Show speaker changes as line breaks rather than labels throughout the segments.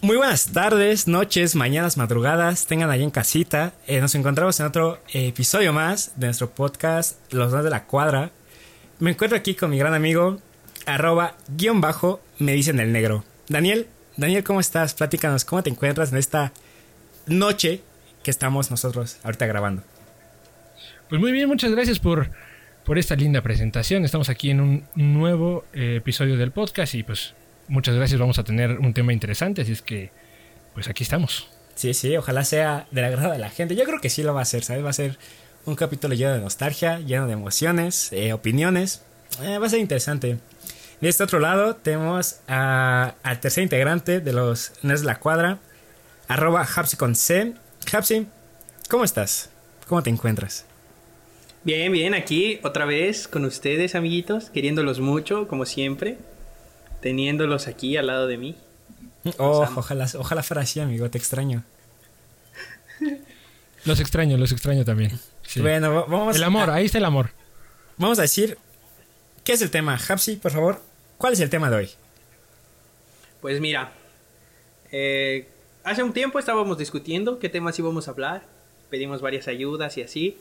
Muy buenas tardes, noches, mañanas, madrugadas, tengan ahí en casita. Eh, nos encontramos en otro episodio más de nuestro podcast Los Dos de la Cuadra. Me encuentro aquí con mi gran amigo, arroba guion bajo, me dicen el negro. Daniel, Daniel, ¿cómo estás? Platícanos, ¿cómo te encuentras en esta noche que estamos nosotros ahorita grabando?
Pues muy bien, muchas gracias por, por esta linda presentación. Estamos aquí en un nuevo eh, episodio del podcast y pues muchas gracias. Vamos a tener un tema interesante, así es que pues aquí estamos.
Sí, sí, ojalá sea del agrado de la gente. Yo creo que sí lo va a ser, ¿sabes? Va a ser un capítulo lleno de nostalgia, lleno de emociones, eh, opiniones. Eh, va a ser interesante. De este otro lado tenemos a, al tercer integrante de los Nerds de la Cuadra, arroba Hapsi con C. Hapsi, ¿cómo estás? ¿Cómo te encuentras?
Bien, bien, aquí otra vez con ustedes, amiguitos, queriéndolos mucho, como siempre teniéndolos aquí al lado de mí.
Oh, ojalá, ojalá fuera así, amigo, te extraño.
Los extraño, los extraño también.
Bueno, vamos.
El amor, ahí está el amor.
Vamos a decir, ¿qué es el tema? Hapsi, por favor, ¿cuál es el tema de hoy?
Pues mira, eh, hace un tiempo estábamos discutiendo qué temas íbamos a hablar, pedimos varias ayudas y así.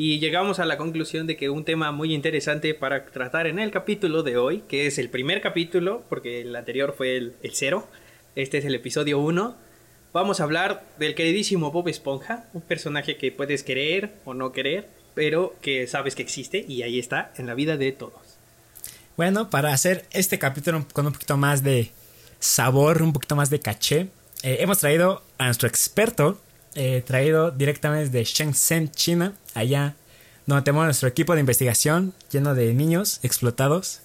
Y llegamos a la conclusión de que un tema muy interesante para tratar en el capítulo de hoy, que es el primer capítulo, porque el anterior fue el, cero, este es el episodio 1, vamos a hablar del queridísimo Bob Esponja, un personaje que puedes querer o no querer, pero que sabes que existe y ahí está en la vida de todos.
Bueno, para hacer este capítulo con un poquito más de sabor, un poquito más de caché, eh, hemos traído a nuestro experto, eh, traído directamente de Shenzhen, China, allá donde tenemos nuestro equipo de investigación lleno de niños explotados.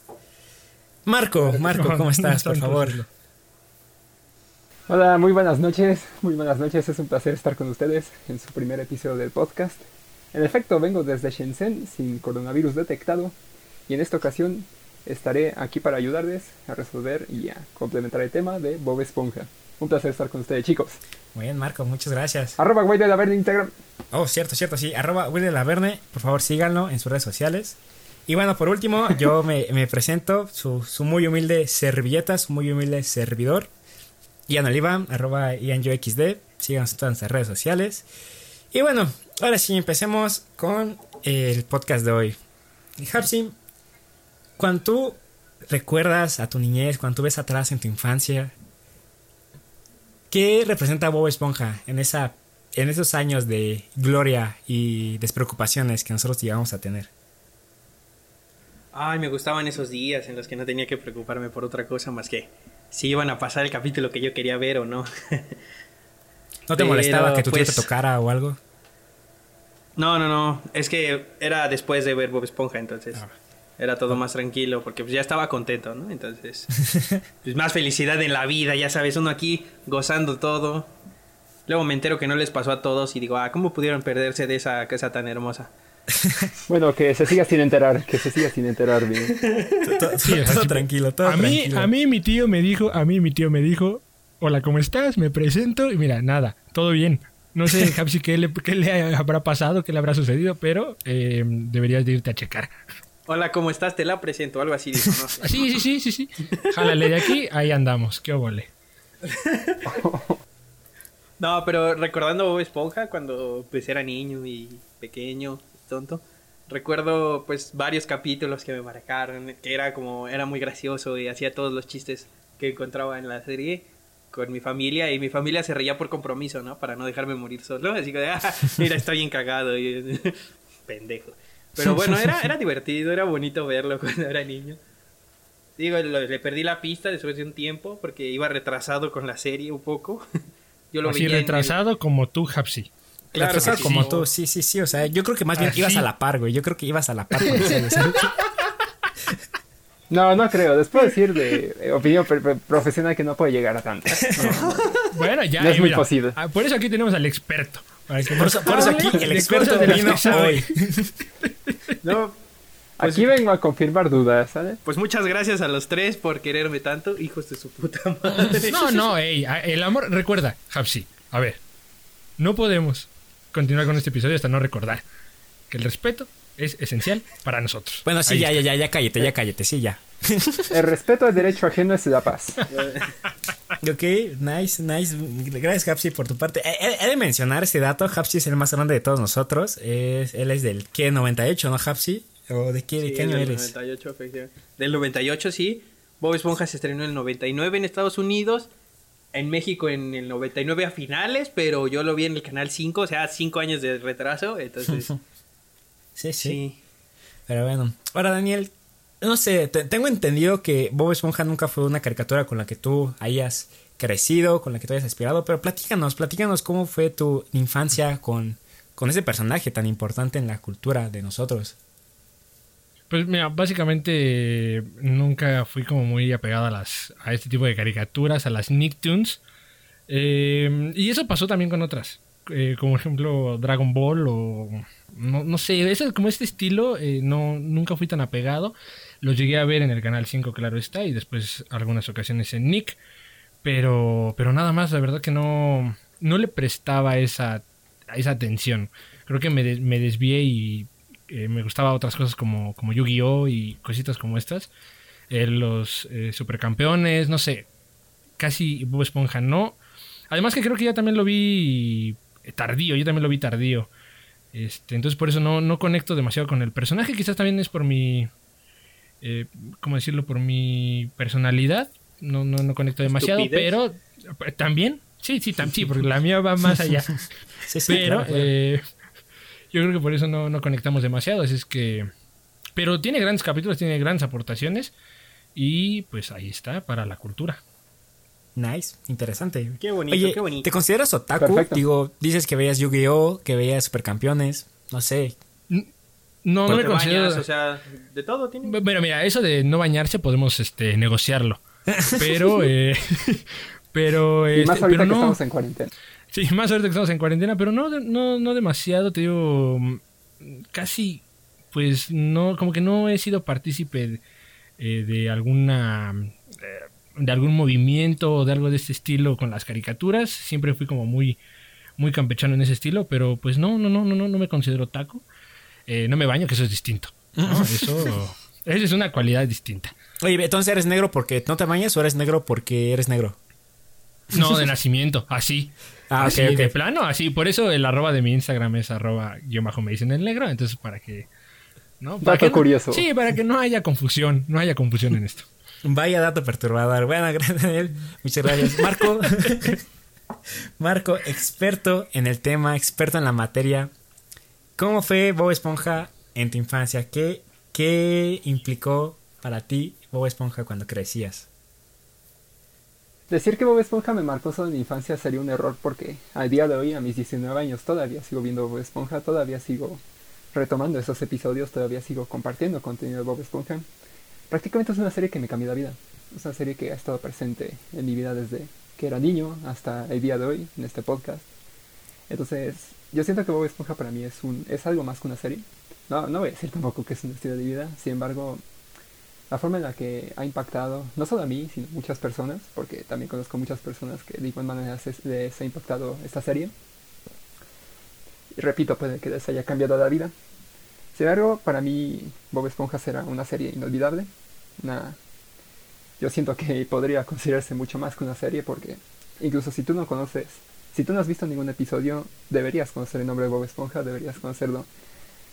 Marco, Marco, ¿cómo estás? Por favor.
Hola, muy buenas noches. Muy buenas noches. Es un placer estar con ustedes en su primer episodio del podcast. En efecto, vengo desde Shenzhen sin coronavirus detectado y en esta ocasión estaré aquí para ayudarles a resolver y a complementar el tema de Bob Esponja. Un placer estar con ustedes, chicos.
Muy bien, Marco, muchas gracias.
Arroba Güey de la Verne Instagram.
Oh, cierto, cierto, sí. Arroba Güey de la Verne. Por favor, síganlo en sus redes sociales. Y bueno, por último, yo me, presento, su, muy humilde servilleta, su muy humilde servidor. Ian Oliva, arroba IanYoXD. Síganos en todas nuestras redes sociales. Y bueno, ahora sí, empecemos con el podcast de hoy. Hapsi, cuando tú recuerdas a tu niñez, cuando tú ves atrás en tu infancia, ¿Qué representa Bob Esponja en, esa, en esos años de gloria y despreocupaciones que nosotros llegamos a tener?
Ay, me gustaban esos días en los que no tenía que preocuparme por otra cosa más que si iban a pasar el capítulo que yo quería ver o no.
¿No te molestaba que tu tío te pues, tocara o algo?
No, no, no. Es que era después de ver Bob Esponja, entonces. Ah era todo más tranquilo porque pues ya estaba contento, ¿no? Entonces, pues más felicidad en la vida, ya sabes, uno aquí gozando todo. Luego me entero que no les pasó a todos y digo, ah, ¿cómo pudieron perderse de esa casa tan hermosa?
bueno, que se siga sin enterar, que se siga sin enterar bien.
todo, tranquilo, todo
a
Mí,
a mí mi tío me dijo, a mí mi tío me dijo, hola, ¿cómo estás? Me presento y mira, nada, todo bien. No sé, Japsi, qué le, qué le habrá pasado, qué le habrá sucedido, pero eh, deberías de irte a checar.
Hola, ¿cómo estás? Te la presento, algo así dijo, ¿no?
sí, sí, sí, sí, sí. Jálale de aquí, ahí andamos, qué obole.
no, pero recordando Bob Esponja cuando pues era niño y pequeño, tonto. Recuerdo pues varios capítulos que me marcaron, que era como, era muy gracioso y hacía todos los chistes que encontraba en la serie con mi familia y mi familia se reía por compromiso, ¿no? Para no dejarme morir solo. Así que, ah, mira, estoy bien cagado y pendejo. Pero bueno, era, era divertido, era bonito verlo cuando era niño. Digo, le perdí la pista después de un tiempo porque iba retrasado con la serie un poco.
Yo lo Así retrasado como tú, Hapsi.
Claro, retrasado como tú, sí, sí, sí. O sea, yo creo que más bien ibas a la par, güey. Yo creo que ibas a la par
No, no creo. Después decir de eh, opinión profesional que no puede llegar a tanto.
Bueno, ya.
No es muy posible.
Ah, por eso aquí tenemos al experto.
por, eso, aquí el experto de vino hoy.
No, pues aquí vengo a confirmar dudas, ¿sabes?
Pues muchas gracias a los tres por quererme tanto, hijos de su puta madre.
No, no, ey, el amor, recuerda, Hapsi, a ver, no podemos continuar con este episodio hasta no recordar que el respeto es esencial para nosotros.
Bueno, sí, ya, ya, ya, ya cállate, ya cállate, sí, ya.
El respeto al derecho ajeno es la paz.
Ok, nice, nice. Gracias, Hapsi, por tu parte. He, he de mencionar ese dato. Hapsi es el más grande de todos nosotros. Es, él es del K98, ¿no, Hapsi? ¿O de qué, de
Sí,
qué año
del
eres?
98, efectivamente. Del 98, sí. Bob Esponja se estrenó en el 99 en Estados Unidos. En México en el 99 a finales, pero yo lo vi en el canal 5, o sea, 5 años de retraso. Entonces,
Sí, sí,
sí.
Pero bueno. Ahora, Daniel, no sé, te- tengo entendido que Bob Esponja nunca fue una caricatura con la que tú hayas crecido, con la que tú hayas aspirado, pero platícanos, platícanos cómo fue tu infancia con, con ese personaje tan importante en la cultura de nosotros.
Pues mira, básicamente nunca fui como muy apegado a las a este tipo de caricaturas, a las Nicktoons. Eh, y eso pasó también con otras, eh, como ejemplo Dragon Ball o no, no sé, ese, como este estilo eh, no nunca fui tan apegado. Los llegué a ver en el canal 5, claro está, y después algunas ocasiones en Nick, pero pero nada más, la verdad que no no le prestaba esa esa atención. Creo que me, me desvié y eh, me gustaba otras cosas como, como Yu-Gi-Oh! y cositas como estas. Eh, los supercampeones, no sé. Casi Bob Esponja no. Además que creo que ya también lo vi tardío, yo también lo vi tardío. Este, entonces por eso no, no conecto demasiado con el personaje. Quizás también es por mi... Eh, ¿Cómo decirlo? Por mi personalidad. No, no, no conecto demasiado,
¿Estupidez?
pero... eh, ¿También? Sí, sí, tam- sí, porque la mía va más allá.
Sí, sí,
Pero
claro, claro.
eh, yo creo que por eso no, no conectamos demasiado. Así es que. Pero tiene grandes capítulos, tiene grandes aportaciones. Y pues ahí está, para la cultura.
Nice, interesante.
Qué bonito,
Oye,
qué bonito.
¿te consideras otaku?
Perfecto.
Digo, dices que veías Yu-Gi-Oh, que veías Supercampeones, no sé.
No, no
No
me considero.
bañas, o sea, de todo tiene.
Bueno, mira, eso de no bañarse podemos este, negociarlo. Pero. eh, pero.
Y más
este,
ahorita
pero
que
no.
estamos en cuarentena.
Sí, más ahorita que estamos en cuarentena, pero no, no, no demasiado, te digo, mm, casi, pues no, como que no he sido partícipe eh, de alguna, eh, de algún movimiento o de algo de este estilo con las caricaturas, siempre fui como muy, muy campechano en ese estilo, pero pues no, no, no, no, no, no me considero taco, Eh, no me baño, que eso es distinto, ¿no? Eso, esa es una cualidad distinta.
Oye, entonces eres negro porque no te bañas o eres negro porque eres negro.
No, de nacimiento, así.
Ah,
así, de plano, así. Por eso el arroba de mi Instagram es arroba guion bajo me dicen el negro. Entonces, para que. ¿no? Para
Dato
que no-
curioso.
sí, para que no haya confusión. No haya confusión en esto.
Vaya dato perturbador. Bueno, gracias, Daniel. Muchas gracias. Marco. Marco, experto en el tema, experto en la materia. ¿Cómo fue Bob Esponja en tu infancia? ¿Qué, qué implicó para ti Bob Esponja cuando crecías?
Decir que Bob Esponja me marcó solo en mi infancia sería un error porque al día de hoy, a mis 19 años, todavía sigo viendo Bob Esponja, todavía sigo retomando esos episodios, todavía sigo compartiendo contenido de Bob Esponja. Prácticamente es una serie que me cambió la vida. Es una serie que ha estado presente en mi vida desde que era niño hasta el día de hoy en este podcast. Entonces, yo siento que Bob Esponja para mí es un es algo más que una serie. No, no voy a decir tampoco que es un estilo de vida, sin embargo, la forma en la que ha impactado, no solo a mí, sino a muchas personas, porque también conozco muchas personas que de igual manera les ha impactado esta serie. Y repito, puede que les haya cambiado la vida. Sin embargo, para mí Bob Esponja será una serie inolvidable. Una... Yo siento que podría considerarse mucho más que una serie porque incluso si tú no conoces, si tú no has visto ningún episodio, deberías conocer el nombre de Bob Esponja, deberías conocerlo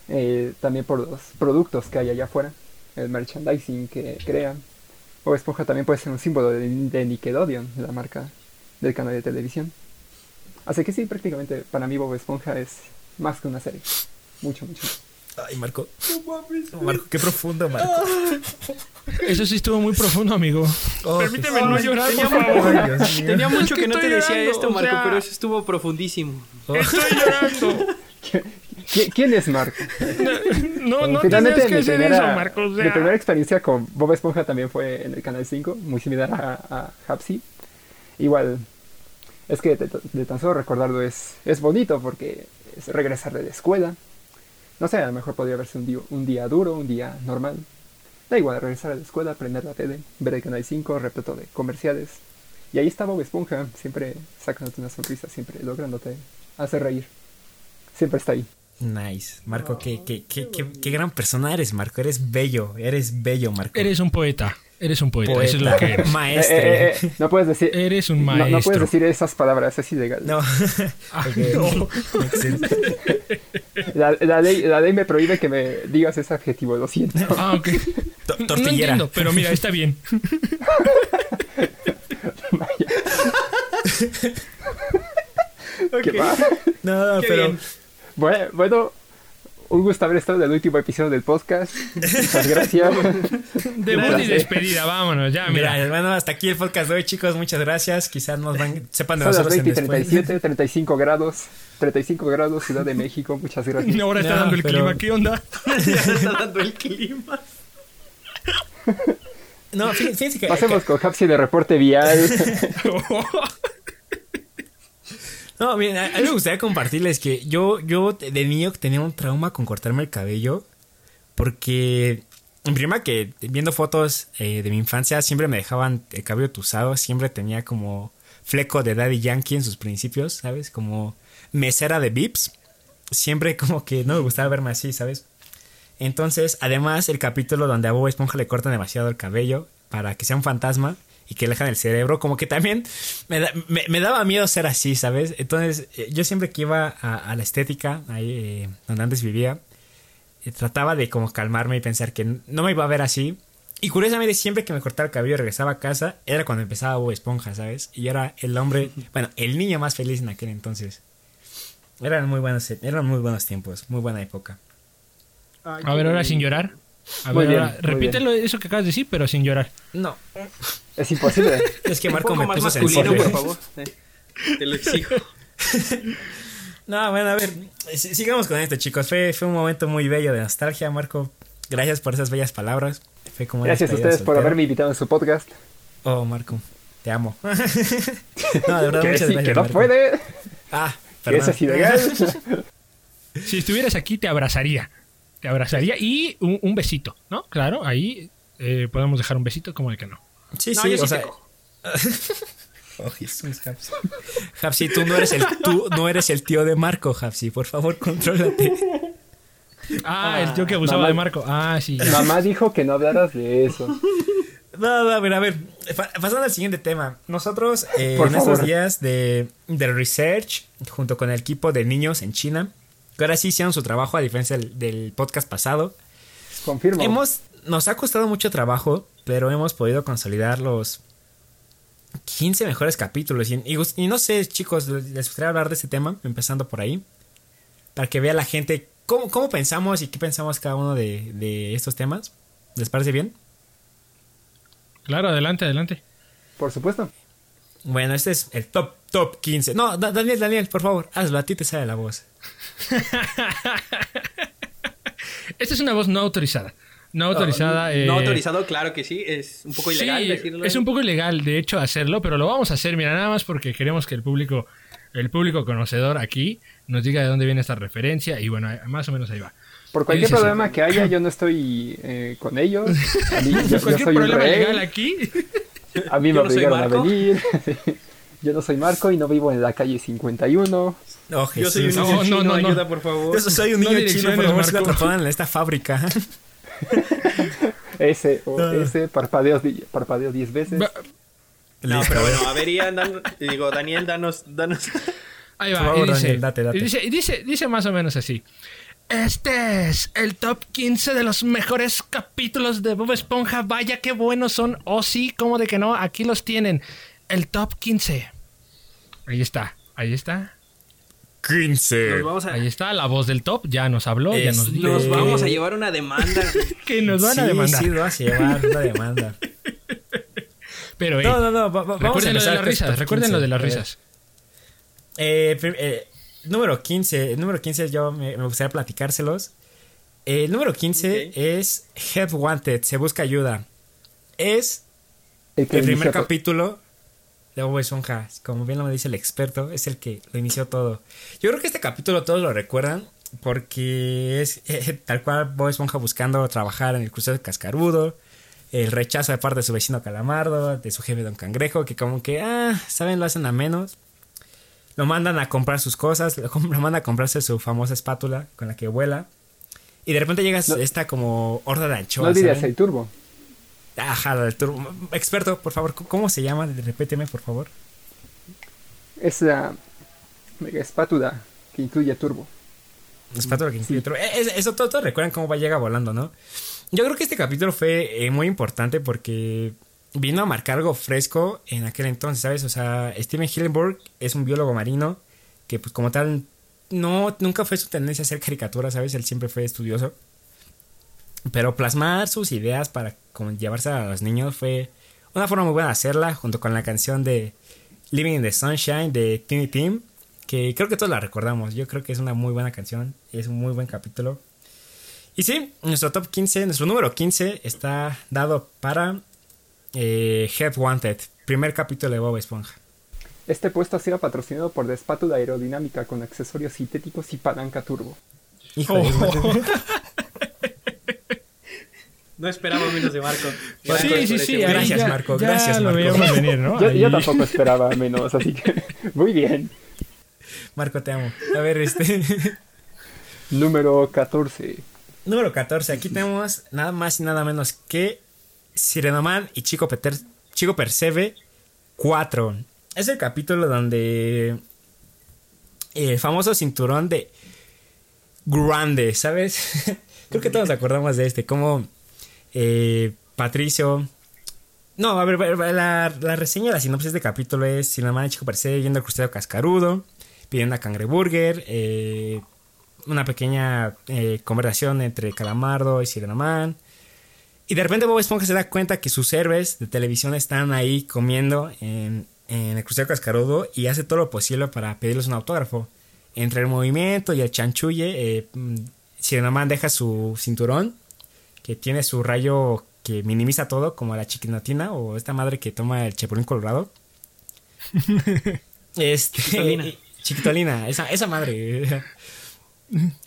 eh, también por los productos que hay allá afuera, el merchandising que crean. Bob Esponja también puede ser un símbolo de, de Nickelodeon, la marca del canal de televisión. Así que sí, prácticamente para mí Bob Esponja es más que una serie. Mucho, mucho.
Ay, Marco. Marco, qué profundo, Marco.
Eso sí estuvo muy profundo, amigo.
Oh,
Permíteme no llorar,
Tenía,
por favor.
Ay, Dios mío.
tenía mucho
que
que no te decía
llorando,
esto,
o
Marco,
sea-
pero eso estuvo profundísimo.
Oh.
Estoy llorando.
¿Qui- ¿Quién es Marco?
No, no
Finalmente,
tenías que hacer
primera,
eso, Marcos. o sea.
mi primera experiencia con Bob Esponja también fue en el Canal 5, muy similar a, a Hapsi. Igual, es que de, de tan solo recordarlo es, es bonito porque es regresar de la escuela. No sé, a lo mejor podría verse un día, un día duro, un día normal. Da igual, regresar a la escuela, prender la tele, ver el Canal 5, repleto de comerciales. Y ahí está Bob Esponja, siempre sacándote una sonrisa, siempre lográndote hacer reír. Siempre está ahí.
Nice. Marco, qué, qué, qué, qué, qué gran persona eres, Marco. Eres bello, eres bello, Marco.
Eres un poeta. Eres un poeta. Eso es lo que eres.
Maestre.
Eh, eh, eh, no puedes decir.
Eres un
no-
maestro.
No, puedes decir esas palabras, es ilegal.
No.
Ah, no.
La, la ley, la ley me prohíbe que me digas ese adjetivo, lo siento.
Ah, ok. No
tortillera.
entiendo, pero mira, está bien.
¿Qué va?
No,
Qué
pero.
bien.
Bueno, bueno, un gusto haber estado en el último episodio del podcast. Muchas gracias.
Debut y despedida, vámonos, ya,
Mira,
mira.
bueno, hasta aquí el podcast de hoy, chicos. Muchas gracias. Quizás nos van, sepan de
Son las
nosotros en
20 y
después.
37, 35 grados. 35 grados, Ciudad de México. Muchas gracias.
Ahora está
No,
dando el
pero-
clima, ¿qué onda?
Ya se está dando el clima.
No, fí- fíjense que.
Pasemos con Hapsi de reporte vial.
No, miren, a, mí me gustaría compartirles que yo, yo de niño tenía un trauma con cortarme el cabello. Porque, en prima que viendo fotos eh, de mi infancia, siempre me dejaban el cabello tuzado. Siempre tenía como fleco de Daddy Yankee en sus principios, ¿sabes? Como mesera de Vips. Siempre como que no me gustaba verme así, ¿sabes? Entonces, además, el capítulo donde a Bob Esponja le cortan demasiado el cabello para que sea un fantasma y que le dejan el cerebro, como que también me, da- me- me daba miedo ser así, ¿sabes? Entonces, eh, yo siempre que iba a, a la estética, ahí eh, donde antes vivía, eh, trataba de como calmarme y pensar que no me iba a ver así. Y curiosamente, siempre que me cortaba el cabello y regresaba a casa, era cuando empezaba Bob Esponja, ¿sabes? Y era el hombre, bueno, el niño más feliz en aquel entonces. Eran muy buenos, eran muy buenos tiempos, muy buena época.
A ver, ahora sin llorar. A
Muy
ver,
bien,
ahora,
muy
repítelo eso que acabas de decir, pero sin llorar.
No,
Es imposible.
es que
Un
Marco
poco
me
más
puso
masculino,
sensible.
por favor. Eh, Te lo exijo.
No, bueno, a ver, si- sigamos con esto, chicos. Fue, fue un momento muy bello de nostalgia, Marco. Gracias por esas bellas palabras. Fue como una
Gracias a ustedes por haberme invitado en su podcast.
Oh, Marco, te amo. no, de verdad,
Que,
muchas
sí,
gracias.
que no
Marco.
puede.
Ah, perdón.
eso es ilegal.
Si estuvieras aquí, te abrazaría. Te abrazaría y un, un besito, ¿no? Claro, ahí eh, podemos dejar un besito, como de que no.
Sí,
No,
sí,
yo sí
o sea. Oh, Jesús, Hapsi. Hapsi, tú no eres el tú no eres el tío de Marco, Hapsi. Por favor, contrólate.
Ah, el tío que abusaba
mamá.
de Marco. Ah, sí. ya.
Mamá dijo que no hablaras de eso.
No, no, a ver, a ver. Pa- pasando al siguiente tema. Nosotros, eh,
Por
en estos
favor.
días de, de research, junto con el equipo de niños en China, que ahora sí hicieron su trabajo a diferencia del, del podcast pasado,
Confirmo.
hemos, nos ha costado mucho trabajo, pero hemos podido consolidar los 15 mejores capítulos. Y, y gus- y no sé, chicos, les gustaría hablar de este tema, empezando por ahí, para que vea la gente cómo, cómo pensamos y qué pensamos cada uno de, de estos temas. ¿Les parece bien?
Claro, adelante, adelante.
Por supuesto.
Bueno, este es el top, top 15. No, Da- Daniel, Daniel, por favor, hazlo, a ti te sale la voz.
Esta es una voz no autorizada. No autorizada. eh,
No autorizado, claro que sí. Es un poco ilegal
sí,
decirlo.
Es un poco ilegal, de hecho, hacerlo, pero lo vamos a hacer, mira, nada más porque queremos que el público, el público conocedor aquí, nos diga de dónde viene esta referencia y bueno, más o menos ahí va.
Por cualquier problema que haya, yo no estoy eh, con ellos. A mí, yo, yo
Cualquier
soy
problema
rey.
legal aquí.
A mí me
Yo no soy
obligaron a venir. Yo no soy Marco y no vivo en la calle 51.
Oh,
Yo soy un
Jesús.
No,
niño
no,
chino,
no, no.
ayuda, por favor.
Yo soy un
No
niño chino, por favor, estoy
Marco.
atrapado en esta fábrica.
Ese o
Ah.
ese parpadeo, parpadeo 10 veces.
Va-
No, pero bueno, a ver, Ian, dan- digo, Daniel, danos, danos.
Ahí va,
favor,
y dice,
Daniel, date, date.
y dice, y dice, dice más o menos así. Este es el top 15 de los mejores capítulos de Bob Esponja. Vaya qué buenos son. Oh sí, como de que no, aquí los tienen. El top 15. Ahí está, ahí está.
15.
Nos vamos a,
Ahí está, la voz del top ya nos habló, ya nos
Es-
dijo
nos
Eh,
vamos a llevar una demanda.
que nos van a
sí,
demandar.
Sí, lo vas a llevar una demanda.
Pero hey,
No, no, no, va- va- vamos a
recuerden lo de las
este
risas, recuerden
15.
lo de las
A
risas.
Eh, eh, número 15. El número 15 yo me, me gustaría platicárselos. El número 15
Ok.
es Help Wanted, se busca ayuda. Es
El
el primer capítulo de Bob Esponja. Como bien lo dice el experto, es el que lo inició todo. Yo creo que este capítulo todos lo recuerdan porque es eh, tal cual Bob Esponja buscando trabajar en el crucero de Cascarudo. El rechazo de parte de su vecino Calamardo, de su jefe Don Cangrejo, que como que, ah, saben, lo hacen a menos. lo mandan a comprar sus cosas, lo, mandan a comprarse su famosa espátula con la que vuela. Y de repente llega
No.
esta como horda de
No
anchoas.
olvides
¿saben?
el turbo.
Ajá, el turbo. Experto, por favor, ¿cómo- ¿cómo se llama? Repíteme, por favor.
Es la mega espátula que incluye turbo.
Espátula que incluye turbo. Eh, es- Eso todo, todos recuerdan cómo va llega volando, ¿no? Yo creo que este capítulo fue eh, muy importante porque vino a marcar algo fresco en aquel entonces, ¿sabes? O sea, Steven Hillenburg es un biólogo marino que, pues, como tal, no, nunca fue su tendencia a hacer caricaturas, ¿sabes? Él siempre fue estudioso. Pero plasmar sus ideas para como, llevarse a los niños fue una forma muy buena de hacerla, junto con la canción de Living in the Sunshine de Tiny Tim, que creo que todos la recordamos. Yo creo que es una muy buena canción, es un muy buen capítulo. Y sí, nuestro top 15, nuestro número 15 está dado para eh, Head Wanted, primer capítulo de Bob Esponja.
Este puesto ha sido patrocinado por la espátula aerodinámica con accesorios sintéticos y palanca turbo.
Hijo madre.
No esperaba menos de Marco.
Sí,
Marco,
sí, sí.
Gracias,
ya-
Marco,
ya
gracias,
lo
Marco.
veíamos venir, ¿no?
Yo, tampoco esperaba menos, así que muy bien.
Marco, te amo. A ver, este.
Número 14.
número 14. Aquí tenemos nada más y nada menos que Sirenoman y Chico, Peter, Chico Percebe 4. Es el capítulo donde el famoso cinturón de Grande, ¿sabes? Creo que todos nos acordamos de este. Como eh, Patricio. No, a ver, la, la reseña, la sinopsis de capítulo es Sirenoman y Chico Percebe viendo el crustáceo cascarudo, pidiendo a Cangreburger, eh, una pequeña eh, conversación entre Calamardo y Sirenoman. Y de repente Bob Esponja se da cuenta que sus héroes de televisión están ahí comiendo en, en el crucero cascarudo y hace todo lo posible para pedirles un autógrafo. Entre el movimiento y el chanchulle, eh, mm, Sirenoman deja su cinturón que tiene su rayo que minimiza todo, como la chiquinatina o esta madre que toma el chapulín colorado. este,
Chiquitolina.
Chiquitolina, esa, esa madre.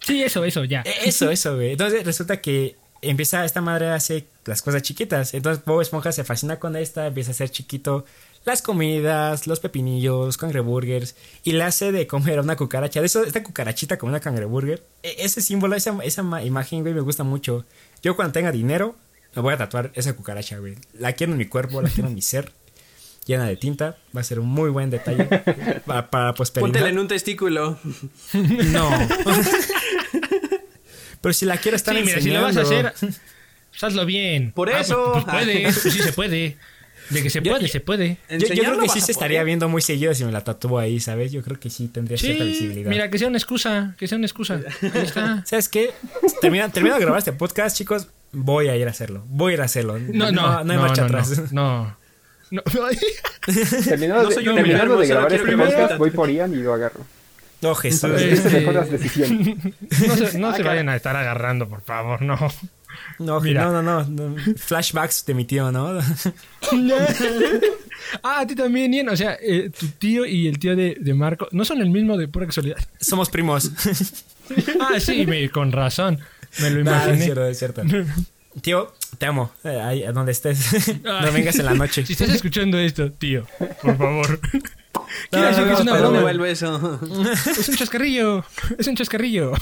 Sí, eso, eso, ya.
E- Eso, eso, güey. Entonces resulta que empieza, esta madre hace las cosas chiquitas. Entonces Bob Esponja se fascina con esta, empieza a hacer chiquito las comidas, los pepinillos, los cangreburgers, y le hace de comer a una cucaracha. De eso, esta cucarachita como una cangreburger. E- ese símbolo, esa, esa ma- imagen, güey, me gusta mucho. Yo cuando tenga dinero, me voy a tatuar esa cucaracha, güey. La quiero en mi cuerpo, la quiero en mi ser. Llena de tinta. Va a ser un muy buen detalle para, para pues,
Póntela en un testículo.
No. Pero si la quiero estar
Sí, mira, si lo vas a hacer, hazlo bien.
Por
Ah,
eso.
pues, pues puedes, pues sí se puede. De que se
Yo-
puede, se puede.
Yo, yo creo que sí se estaría viendo muy seguido si me la tatúo ahí, ¿sabes? Yo creo que sí tendría cierta
Sí,
visibilidad.
mira, que sea una excusa, que sea una excusa. Ahí está.
¿Sabes qué? Termina, termino de grabar este podcast, chicos. Voy a ir a hacerlo. Voy a ir a hacerlo.
No, no, no,
hay marcha
no, no,
atrás.
no. No.
Terminado
No
de, terminando de grabar este podcast, voy por Ian y lo agarro.
No, Jesús.
Eh,
decisiones.
No se, no
Ah,
se vayan a estar agarrando, por favor, no.
No,
Mira.
no, no, no. Flashbacks de mi tío, ¿no?
ah, a ti también, Ian. O sea, eh, tu tío y el tío de, de Marco no son el mismo de pura casualidad.
Somos primos.
Ah, sí, me- con razón. Me lo
Nah, es
imaginé.
cierto, es cierto. Tío, te amo. Eh, ahí, donde estés. no vengas en la noche.
Si estás escuchando esto, tío, por favor.
No,
Quiero decir
no,
que es una
¿Para
pero-
dónde
broma.
el beso?
Es un chascarrillo. Es un chascarrillo.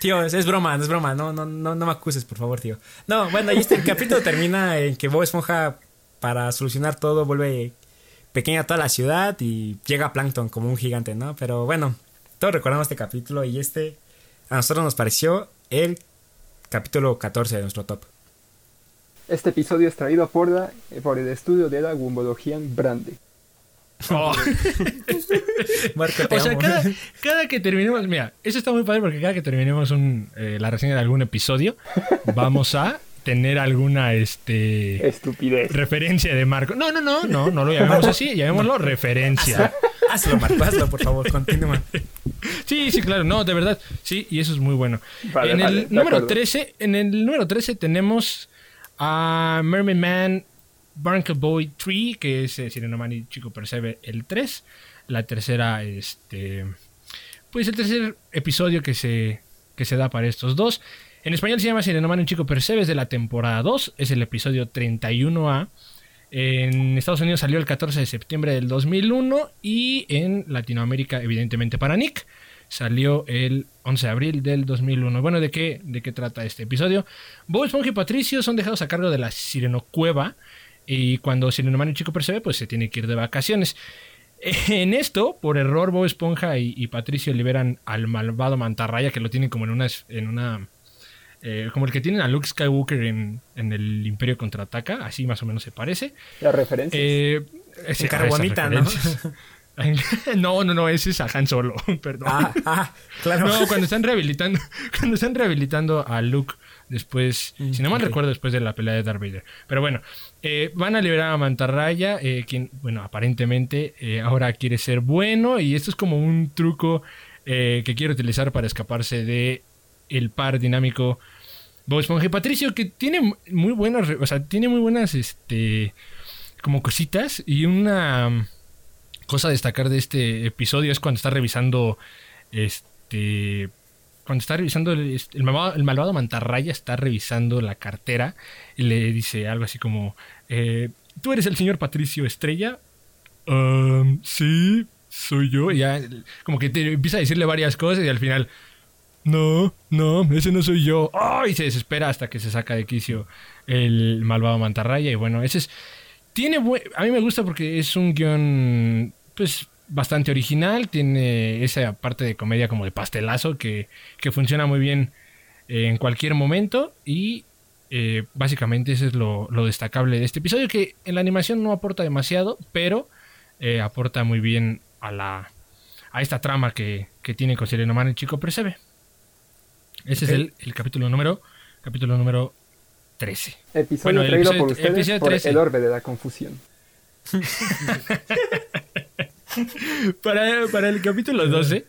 Tío, es, es broma, no es broma. No, no, no, no me acuses, por favor, tío. No, bueno, y este capítulo termina en que Bob Esponja, para solucionar todo, vuelve pequeña toda la ciudad y llega Plankton como un gigante, ¿no? Pero bueno, todos recordamos este capítulo y este a nosotros nos pareció el capítulo 14 de nuestro top.
Este episodio es traído por, la, por el estudio de la Gumbologian Brande.
Oh.
Marco, te
O sea,
amo.
cada, cada que terminemos, mira, eso está muy padre porque cada que terminemos un, eh, la reseña de algún episodio, vamos a tener alguna este
Estupidez.
referencia de Marco. No, no, no, no, no lo llamemos así, llamémoslo referencia.
Hazlo, Marco, hazlo, por favor, continúa.
Sí, sí, claro, no, de verdad. Sí, y eso es muy bueno.
Vale,
en
vale,
el número
acuerdo.
13, en el número 13 tenemos a Mermaid Man Barnacle Boy 3, que es eh, Sirenoman y Chico Percebe el 3. La tercera, este. Pues el tercer episodio que se, que se da para estos dos. En español se llama Sirenoman y Chico Percebe, es de la temporada 2. Es el episodio 31A. En Estados Unidos salió el 14 de septiembre del 2001 y en Latinoamérica, evidentemente para Nick, salió el 11 de abril del 2001. Bueno, ¿de qué, de qué trata este episodio? Bob Esponja y Patricio son dejados a cargo de la Sirenocueva y cuando Sireno y Chico percibe, pues se tiene que ir de vacaciones. En esto, por error, Bob Esponja y, Patricio liberan al malvado Mantarraya que lo tienen como en una... En una eh, como el que tienen a Luke Skywalker en, el Imperio Contraataca, así más o menos se parece.
La referencia.
Eh,
ese bonita, ¿no?
No, no, no, ese es a Han Solo, perdón.
Ah, ah, claro.
No, cuando están rehabilitando, cuando están rehabilitando a Luke después, mm, si no mal recuerdo, después de la pelea de Darth Vader. Pero bueno, eh, van a liberar a Mantarraya, eh, quien, bueno, aparentemente eh, ahora quiere ser bueno y esto es como un truco que quiere utilizar para escaparse de el par dinámico Bob Esponja. Patricio, que tiene muy buenas, o sea, tiene muy buenas, este, como cositas y una cosa a destacar de este episodio es cuando está revisando este cuando está revisando el, malvado, mantarraya está revisando la cartera y le dice algo así como eh, tú eres el señor Patricio Estrella sí soy yo y ya como que te empieza a decirle varias cosas y al final no, no, ese no soy yo. y se desespera hasta que se saca de quicio el malvado mantarraya. Y bueno, ese es. Tiene. A mí me gusta porque es un guion pues bastante original, tiene esa parte de comedia como de pastelazo que, funciona muy bien en cualquier momento y eh, básicamente eso es lo, destacable de este episodio que en la animación no aporta demasiado, pero eh, aporta muy bien a la a esta trama que, tiene con Sireno Man y Chico Percebe. Ese es el, capítulo número capítulo número 13.
Episodio traído por ustedes por el orbe de la confusión.
para, el capítulo 12.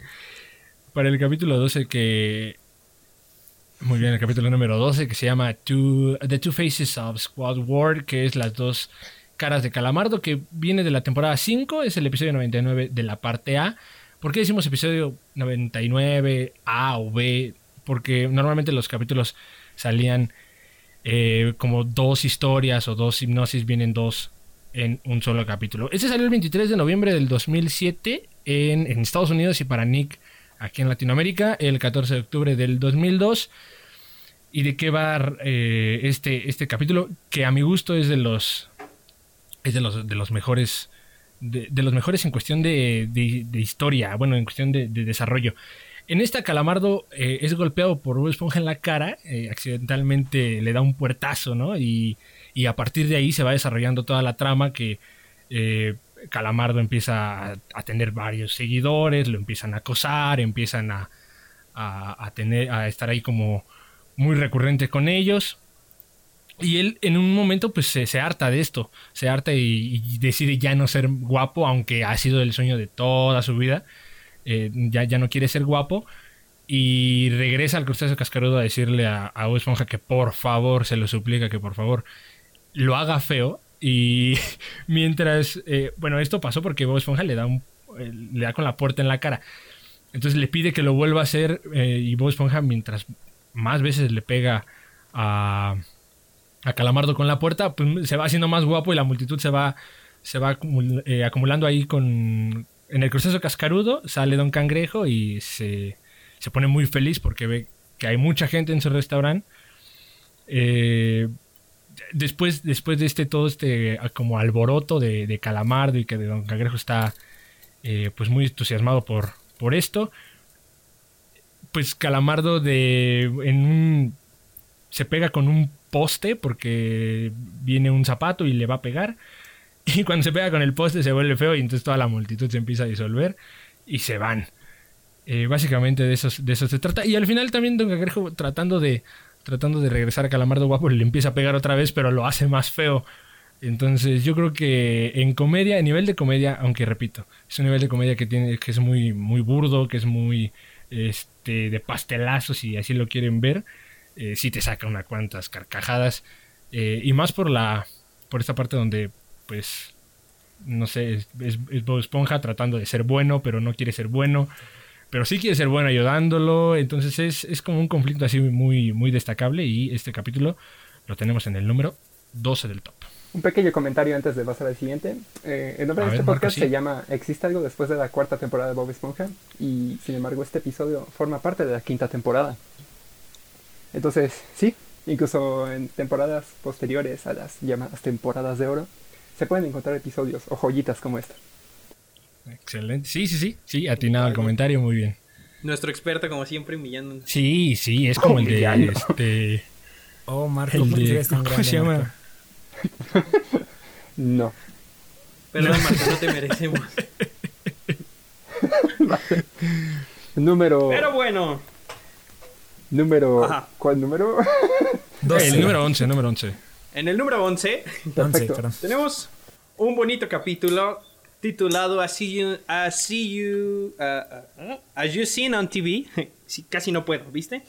Para el capítulo 12 que... Muy bien, el capítulo número 12 que se llama The Two Faces of Squad War, que es las dos caras de Calamardo, que viene de la temporada 5, es el episodio 99 de la parte A. ¿Por qué decimos episodio 99 A o B? Porque normalmente los capítulos salían eh, como dos historias o dos hipnosis, vienen dos en un solo capítulo. Este salió el 23 de noviembre del 2007 en, Estados Unidos y para Nick aquí en Latinoamérica el 14 de octubre del 2002. ¿Y de qué va eh, este, este capítulo? Que a mi gusto es de los, es de los, de los mejores. De, los mejores en cuestión de, historia, bueno, en cuestión de, desarrollo. En esta Calamardo eh, es golpeado por un Esponja en la cara, eh, accidentalmente le da un puertazo, ¿no? Y, y a partir de ahí se va desarrollando toda la trama que eh, Calamardo empieza a, tener varios seguidores, lo empiezan a acosar, empiezan a, a, tener, a estar ahí como muy recurrente con ellos. Y él en un momento pues se, harta de esto, se harta y, decide ya no ser guapo, aunque ha sido el sueño de toda su vida. Eh, ya, ya no quiere ser guapo y regresa al crustáceo cascarudo a decirle a, a Esponja que por favor, se lo suplica que por favor lo haga feo y mientras, eh, bueno, esto pasó porque Bob Esponja le da, un, eh, le da con la puerta en la cara. Entonces le pide que lo vuelva a hacer eh, y Bob Esponja mientras más veces le pega a, a Calamardo con la puerta, pues se va haciendo más guapo y la multitud se va, se va acumulando ahí con... En el proceso cascarudo sale Don Cangrejo y se, se pone muy feliz porque ve que hay mucha gente en su restaurante. Eh, después, después de este todo este ah, como alboroto de, Calamardo y que Don Cangrejo está eh, pues muy entusiasmado por, por esto, pues Calamardo de en un se pega con un poste porque viene un zapato y le va a pegar y cuando se pega con el poste se vuelve feo y entonces toda la multitud se empieza a disolver y se van. Eh, básicamente de eso, de eso se trata. Y al final también Don Cangrejo tratando de, tratando de regresar a Calamardo Guapo, le empieza a pegar otra vez, pero lo hace más feo. Entonces yo creo que en comedia, en nivel de comedia, aunque repito, es un nivel de comedia que tiene, que es muy, muy burdo, que es muy este, de pastelazos, si así lo quieren ver, eh, sí te saca unas cuantas carcajadas. Eh, y más por la. por esta parte donde, pues. No sé, es, es Bob Esponja tratando de ser bueno, pero no quiere ser bueno pero sí quiere ser bueno ayudándolo. Entonces es, es, como un conflicto así muy, muy destacable y este capítulo lo tenemos en el número 12 del top.
un pequeño comentario antes de pasar al siguiente. Eh, el nombre
A
de
ver,
este
Marco,
podcast
sí.
se llama ¿Existe algo después de la cuarta temporada de Bob Esponja? Y sin embargo este episodio forma parte de la quinta temporada. Entonces, sí, incluso en temporadas posteriores a las llamadas temporadas de oro, se pueden encontrar episodios o joyitas como esta.
Excelente. Sí, sí, sí. Sí, atinado el comentario, muy bien.
Nuestro experto, como siempre, humillando.
Sí, sí, es como el de
Humillando.
este.
Oh, Marco,
El
¿por qué
de,
eres tan
¿Cómo
grande,
se llama?
Marco?
No.
Perdón, Marco, no te merecemos.
Número...
Pero bueno,
Número...
Ajá.
¿Cuál número?
Doce.
El número 11, número 11.
en el número 11
Once,
Perfecto.
perdón.
tenemos un bonito capítulo titulado As You, You, uh, uh, As You Seen on TV. Casi no puedo, ¿viste?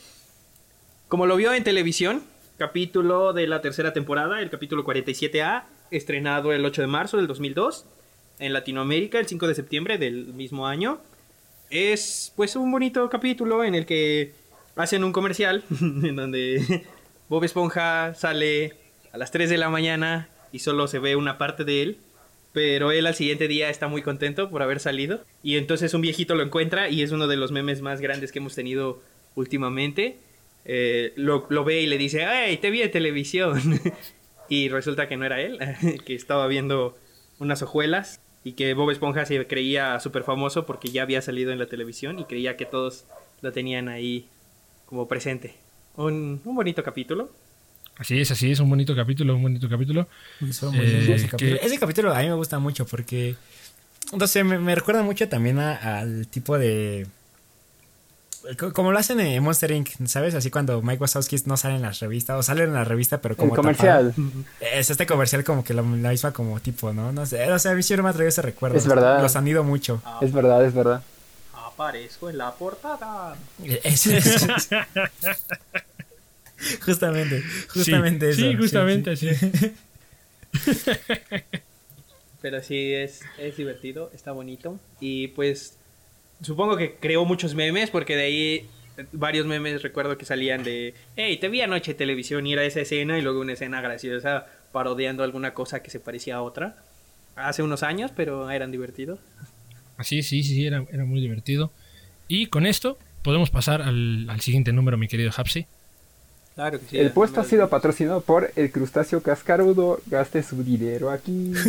Como lo vio en televisión, capítulo de la tercera temporada, el capítulo 47A, estrenado el 8 de marzo del 2002 en Latinoamérica, el 5 de septiembre del mismo año. Es pues un bonito capítulo en el que hacen un comercial en donde Bob Esponja sale a las 3 de la mañana y solo se ve una parte de él. Pero él al siguiente día está muy contento por haber salido. Y entonces un viejito lo encuentra y es uno de los memes más grandes que hemos tenido últimamente. Eh, lo, ve y le dice, ¡ay, te vi en televisión! y resulta que no era él, que estaba viendo unas hojuelas y que Bob Esponja se creía súper famoso porque ya había salido en la televisión y creía que todos lo tenían ahí como presente. Un bonito capítulo.
Así es, así es, un bonito capítulo, un bonito capítulo.
Muy
Eh,
lindo ese
que-
capítulo. Ese capítulo a mí me gusta mucho porque. No sé, me, me recuerda mucho también a- al tipo de. co- Como lo hacen en Monster Inc., ¿sabes? Así cuando Mike Wazowski no sale en las revistas, o sale en la revista, pero como.
El comercial.
tapado. Es este comercial como que la, la misma como tipo, ¿no? No sé, o sea, a mí siempre me ha traído ese recuerdo.
Es verdad.
Los han ido mucho.
Es verdad, es verdad.
Aparezco en la portada.
Es- es- justamente, justamente
sí,
eso.
Sí, justamente
sí.
así.
Pero sí, es, es divertido, está bonito. Y pues supongo que creó muchos memes porque de ahí varios memes recuerdo que salían de, hey, te vi anoche en televisión y era esa escena y luego una escena graciosa parodiando alguna cosa que se parecía a otra. Hace unos años, pero eran divertidos.
Así, sí, sí, sí, era, era muy divertido. Y con esto podemos pasar al, al siguiente número, mi querido Hapsi.
Claro que sí.
El puesto ha sido patrocinado por el crustáceo cascarudo. Gaste su dinero aquí.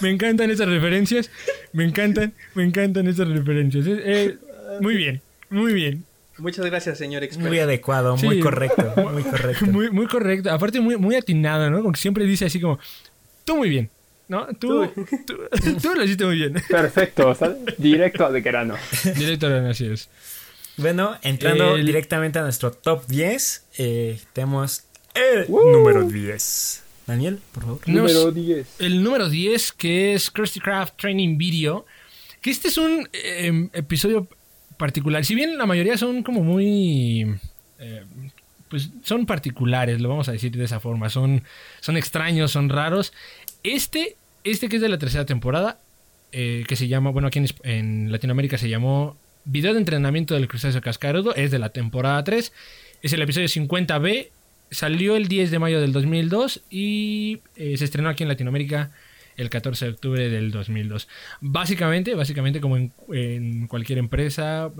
Me encantan esas referencias. Me encantan, me encantan esas referencias. Eh, eh, muy bien, muy bien.
Muchas gracias, señor experto.
Muy adecuado, muy
Sí.
correcto, muy correcto.
Muy, muy correcto. Aparte, muy, muy atinado, ¿no? Como que siempre dice así como, tú muy bien. ¿No? Tú, tú, tú lo hiciste muy bien.
Perfecto, ¿sabes? Directo al grano.
Directo a así es.
Bueno, entrando
El-
directamente a nuestro top 10, eh, tenemos el
¡Woo!
número 10. Daniel, por favor.
Nos-
Número 10.
El número 10, que es Krusty Craft Training Video. Que este es un eh, episodio particular. Si bien la mayoría son como muy. eh, pues son particulares, lo vamos a decir de esa forma. Son, son extraños, son raros. Este, este que es de la tercera temporada, eh, que se llama, bueno, aquí en Latinoamérica se llamó Video de entrenamiento del crustáceo cascarudo, es de la temporada 3. Es el episodio 50B. Salió el 10 de mayo del 2002 y eh, se estrenó aquí en Latinoamérica el 14 de octubre del 2002. Básicamente, básicamente como en, en cualquier empresa,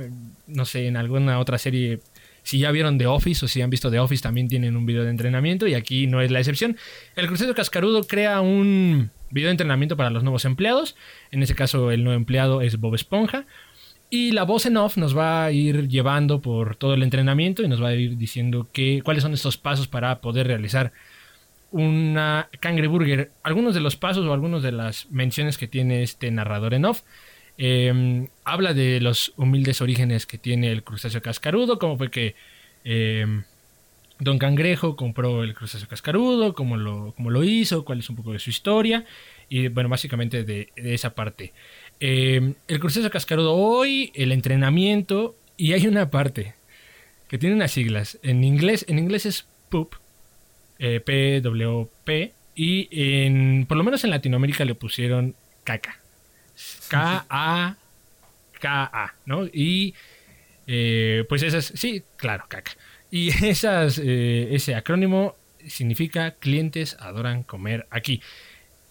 no sé, en alguna otra serie, si ya vieron The Office o si han visto The Office, también tienen un video de entrenamiento y aquí no es la excepción. El crucero cascarudo crea un video de entrenamiento para los nuevos empleados. En ese caso, el nuevo empleado es Bob Esponja. Y la voz en off nos va a ir llevando por todo el entrenamiento y nos va a ir diciendo que, cuáles son estos pasos para poder realizar una cangreburger. Algunos de los pasos o algunas de las menciones que tiene este narrador en off. eh, habla de los humildes orígenes que tiene el crustáceo cascarudo, como fue que eh, Don Cangrejo compró el crustáceo cascarudo, cómo lo, cómo lo hizo, cuál es un poco de su historia. Y bueno, básicamente de esa parte. Eh, el crustáceo cascarudo hoy, el entrenamiento, y hay una parte que tiene unas siglas. En inglés, en inglés es POOP, eh, P-W-P, y en, por lo menos en Latinoamérica le pusieron caca. K-A-K-A, ¿no? Y eh, pues esas, sí, claro, caca. Y esas, eh, ese acrónimo significa clientes adoran comer aquí.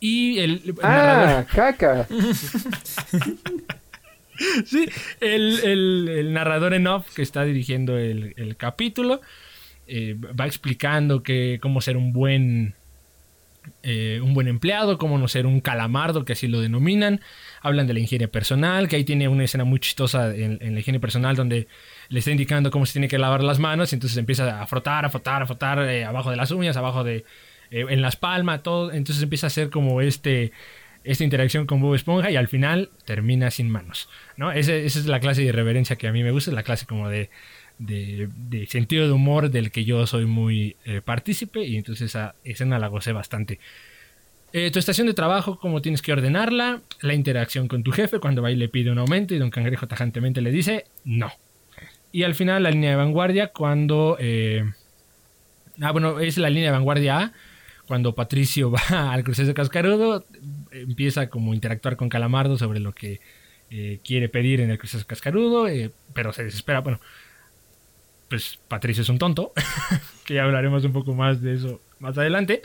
Y el, el
Ah, caca.
Sí, el, el- el narrador en off que está dirigiendo el, el capítulo eh, va explicando que cómo ser un buen eh, un buen empleado, cómo no ser un calamardo, que así lo denominan. Hablan de la higiene personal, que ahí tiene una escena muy chistosa en, en la higiene personal donde le está indicando cómo se tiene que lavar las manos y entonces empieza a frotar, a frotar, a frotar eh, abajo de las uñas, abajo de eh, en las palmas, todo. Entonces empieza a hacer como este esta interacción con Bob Esponja y al final termina sin manos. ¿no? Ese- esa es la clase de irreverencia que a mí me gusta, es la clase como de, de, sentido de humor del que yo soy muy eh, partícipe y entonces esa escena la gocé bastante. Eh, tu estación de trabajo, cómo tienes que ordenarla, la interacción con tu jefe cuando va y le pide un aumento y Don Cangrejo tajantemente le dice no. Y al final la línea de vanguardia cuando... ah, bueno, es la línea de vanguardia A. Cuando Patricio va al crucero cascarudo, empieza como a interactuar con Calamardo sobre lo que eh, quiere pedir en el crucero cascarudo, eh, pero se desespera. Bueno, pues Patricio es un tonto, que ya hablaremos un poco más de eso más adelante.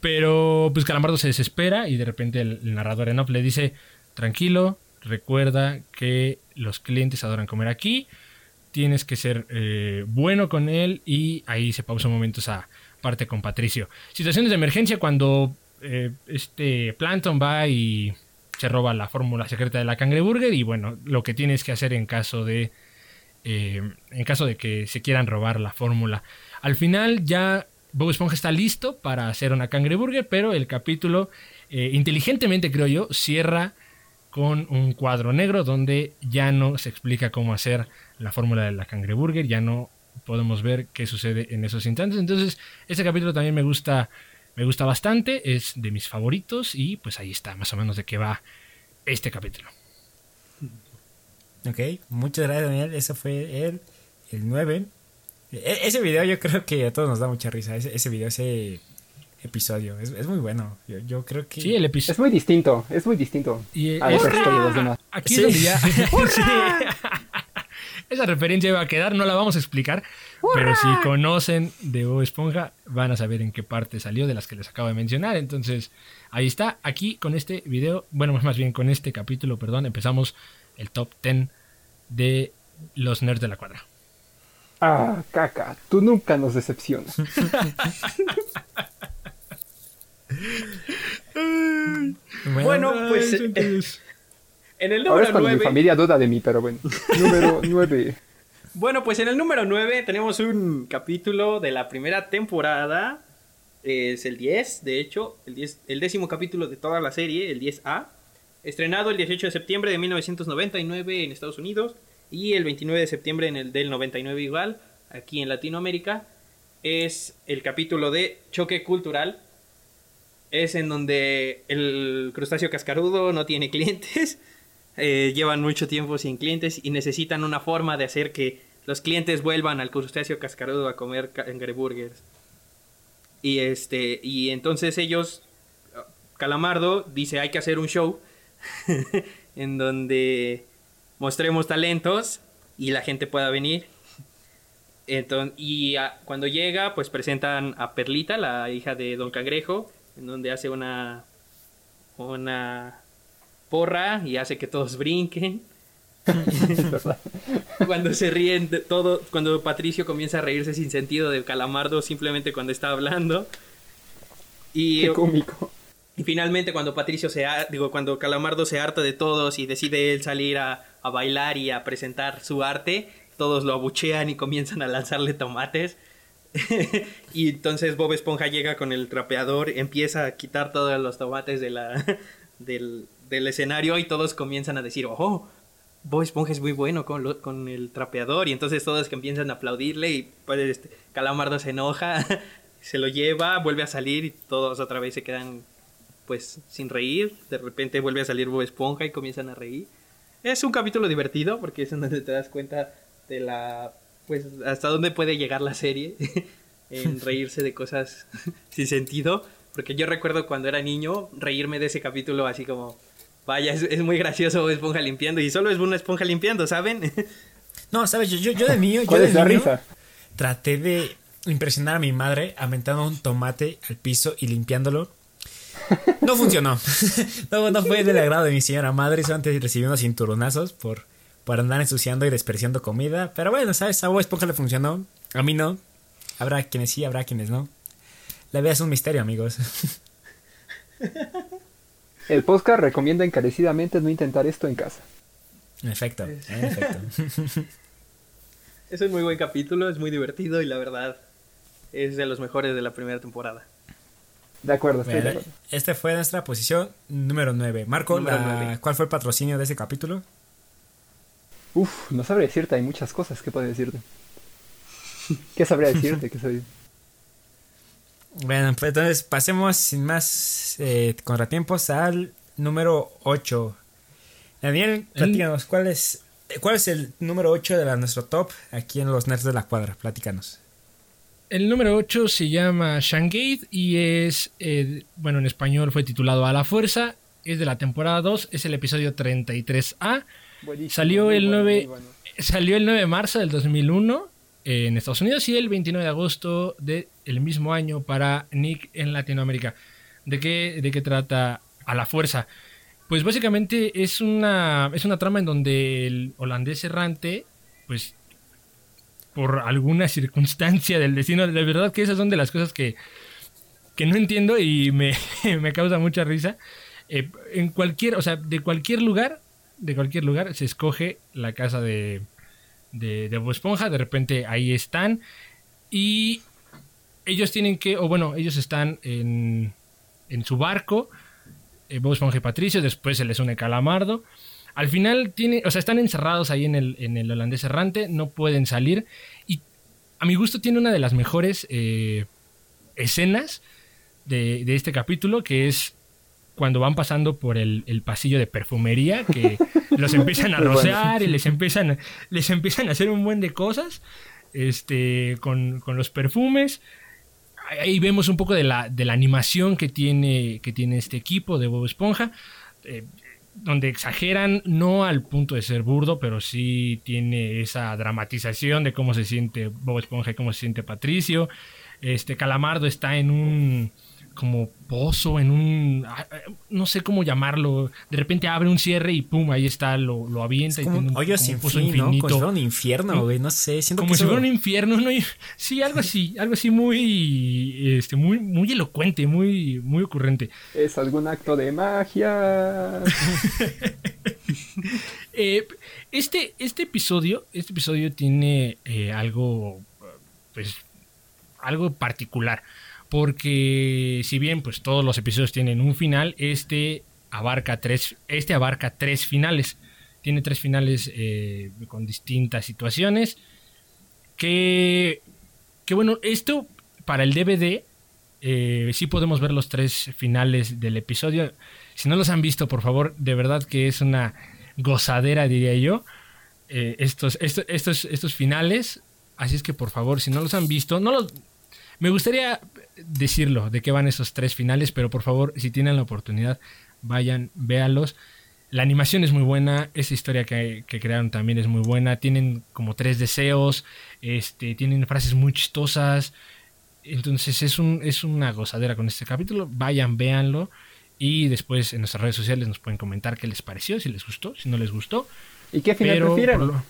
Pero pues Calamardo se desespera y de repente el, el narrador en off le dice, tranquilo, recuerda que los clientes adoran comer aquí, tienes que ser eh, bueno con él y ahí se pausa un momento esa parte con Patricio. Situaciones de emergencia cuando eh, este Planton va y se roba la fórmula secreta de la cangreburger y bueno, lo que tienes que hacer en caso de eh, en caso de que se quieran robar la fórmula. Al final ya Bob Esponja está listo para hacer una cangreburger, pero el capítulo eh, inteligentemente creo yo cierra con un cuadro negro donde ya no se explica cómo hacer la fórmula de la cangreburger, ya no podemos ver qué sucede en esos instantes. Entonces, ese capítulo también me gusta, me gusta bastante, es de mis favoritos y pues ahí está más o menos de qué va este capítulo.
Ok, muchas gracias Daniel, ese fue el, el 9. E- ese video yo creo que a todos nos da mucha risa, ese, ese video, ese episodio, es, es muy bueno. Yo, yo creo que...
Sí, el episodio.
Es muy distinto, es muy distinto
Y
resto de los demás.
Aquí
Sí.
es donde ya. Esa referencia va a quedar, no la vamos a explicar. Pero si conocen de Bob Esponja, van a saber en qué parte salió de las que les acabo de mencionar. Entonces, ahí está. Aquí con este video, bueno, más bien con este capítulo, perdón, empezamos el top 10 de los nerds de la cuadra.
Ah, caca, tú nunca nos decepcionas.
Bueno, pues en el
Ahora
número
es cuando mi
9.
familia duda de mí, pero bueno. Número 9.
Bueno, pues en el número 9 tenemos un capítulo de la primera temporada. Es el 10, de hecho, el, 10, el décimo capítulo de toda la serie, el 10A. Estrenado el 18 de septiembre de 1999 en Estados Unidos y el 29 de septiembre en el del 99 igual, aquí en Latinoamérica. Es el capítulo de Choque Cultural. Es en donde el crustáceo cascarudo no tiene clientes. Eh, llevan mucho tiempo sin clientes y necesitan una forma de hacer que los clientes vuelvan al crustáceo cascarudo a comer cangreburgers. Y este y entonces ellos Calamardo dice hay que hacer un show en donde mostremos talentos y la gente pueda venir. Enton- y a- cuando llega, pues presentan a Perlita, la hija de Don Cangrejo, en donde hace una una porra y hace que todos brinquen. cuando se ríen de todo, cuando Patricio comienza a reírse sin sentido de Calamardo simplemente cuando está hablando. Y,
Qué cómico.
y finalmente cuando Patricio se ha- digo cuando Calamardo se harta de todos y decide él salir a, a bailar y a presentar su arte, todos lo abuchean y comienzan a lanzarle tomates. y entonces Bob Esponja llega con el trapeador, empieza a quitar todos los tomates de la, del, del escenario y todos comienzan a decir, oh, Bob Esponja es muy bueno con, lo- con el trapeador y entonces todos que empiezan a aplaudirle y pues, este, Calamardo se enoja, se lo lleva, vuelve a salir y todos otra vez se quedan pues sin reír, de repente vuelve a salir Bob Esponja y comienzan a reír. Es un capítulo divertido porque es donde te das cuenta de la pues hasta dónde puede llegar la serie en reírse de cosas sin sentido, porque yo recuerdo cuando era niño reírme de ese capítulo así como Vaya, es, es muy gracioso Bob Esponja limpiando. Y solo es una esponja limpiando, ¿saben?
No, sabes, yo, yo, yo de yo
¿Cuál
de
es la
niño
risa?
traté de, impresionar a mi madre aventando un tomate al piso y limpiándolo. No funcionó. no, no fue del agrado de mi señora madre. Eso antes recibí unos cinturonazos por, por andar ensuciando y despreciando comida. Pero bueno, ¿sabes? A Bob Esponja le funcionó. A mí no. Habrá quienes sí, habrá quienes no. La vida es un misterio, amigos.
El podcast recomienda encarecidamente no intentar esto en casa.
En efecto, en efecto.
Es un muy buen capítulo, es muy divertido y la verdad es de los mejores de la primera temporada.
De acuerdo, estoy de
Bueno,
acuerdo.
este fue nuestra posición número 9. Marco,
Número
la-
nueve.
¿cuál fue el patrocinio de ese capítulo?
Uf, no sabría decirte, hay muchas cosas que puedo decirte. ¿Qué sabría decirte? ¿Qué sabría?
Bueno, pues entonces pasemos sin más eh, contratiempos al número 8. Daniel, platícanos, ¿cuál es, ¿cuál es el número 8 de la, nuestro top aquí en los Nerds de la Cuadra? Platícanos.
El número 8 se llama Shangate y es, eh, bueno, en español fue titulado A la Fuerza. Es de la temporada 2, es el episodio 33A.
Buenísimo,
Salió el
bueno,
9
muy bueno.
Salió el 9 de marzo del 2001 eh, en Estados Unidos y el 29 de agosto del mismo año para Nick en Latinoamérica. ¿De qué, ¿De qué trata A la Fuerza? Pues básicamente es una, es una trama en donde el holandés errante, pues por alguna circunstancia del destino, de verdad que esas son de las cosas que, que no entiendo y me, me causa mucha risa. Eh, en cualquier, o sea, de cualquier lugar, de cualquier lugar se escoge la casa de, de, de Bob Esponja, de repente ahí están y ellos tienen que, o bueno, ellos están en, en su barco, eh, Bob Esponja y Patricio, después se les une Calamardo. Al final tiene, o sea, están encerrados ahí en el, en el holandés errante, no pueden salir y a mi gusto tiene una de las mejores eh, escenas de, de este capítulo, que es cuando van pasando por el, el pasillo de perfumería, que los empiezan a rociar y les empiezan, les empiezan a hacer un buen de cosas este, con, con los perfumes. Ahí vemos un poco de la, de la animación que tiene, que tiene este equipo de Bob Esponja. eh, donde exageran, no al punto de ser burdo, pero sí tiene esa dramatización de cómo se siente Bob Esponja y cómo se siente Patricio. Este Calamardo está en un como pozo, en un ah, ah, no sé cómo llamarlo. De repente abre un cierre y pum, ahí está, lo, lo avienta
Es
y
como
tiene
un hoyo
como
sin
un pozo
fin, ¿no? Como si fuera un infierno, güey. No sé, siento
Como
que
si
eso-
fuera un infierno, ¿no? Y- Sí, algo así, algo así muy, este, muy, muy elocuente, muy, muy ocurrente.
¿Es algún acto de magia?
Eh, este, este episodio, este episodio tiene eh, algo, pues, algo particular. Porque si bien, pues, todos los episodios tienen un final, este abarca tres, este abarca tres finales. Tiene tres finales eh, con distintas situaciones. Que, que bueno, esto para el DVD eh, sí podemos ver los tres finales del episodio. Si no los han visto, por favor, de verdad que es una gozadera, diría yo, eh, estos, estos, estos, estos finales. Así es que, por favor, si no los han visto, no los... Me gustaría decirlo, de qué van esos tres finales, pero por favor, si tienen la oportunidad, vayan, véanlos. La animación es muy buena, esa historia que, que crearon también es muy buena. Tienen como tres deseos, este, tienen frases muy chistosas. Entonces es, un, es una gozadera con este capítulo. Vayan, véanlo. Y después en nuestras redes sociales nos pueden comentar qué les pareció, si les gustó, si no les gustó.
¿Y qué final
Pero lo-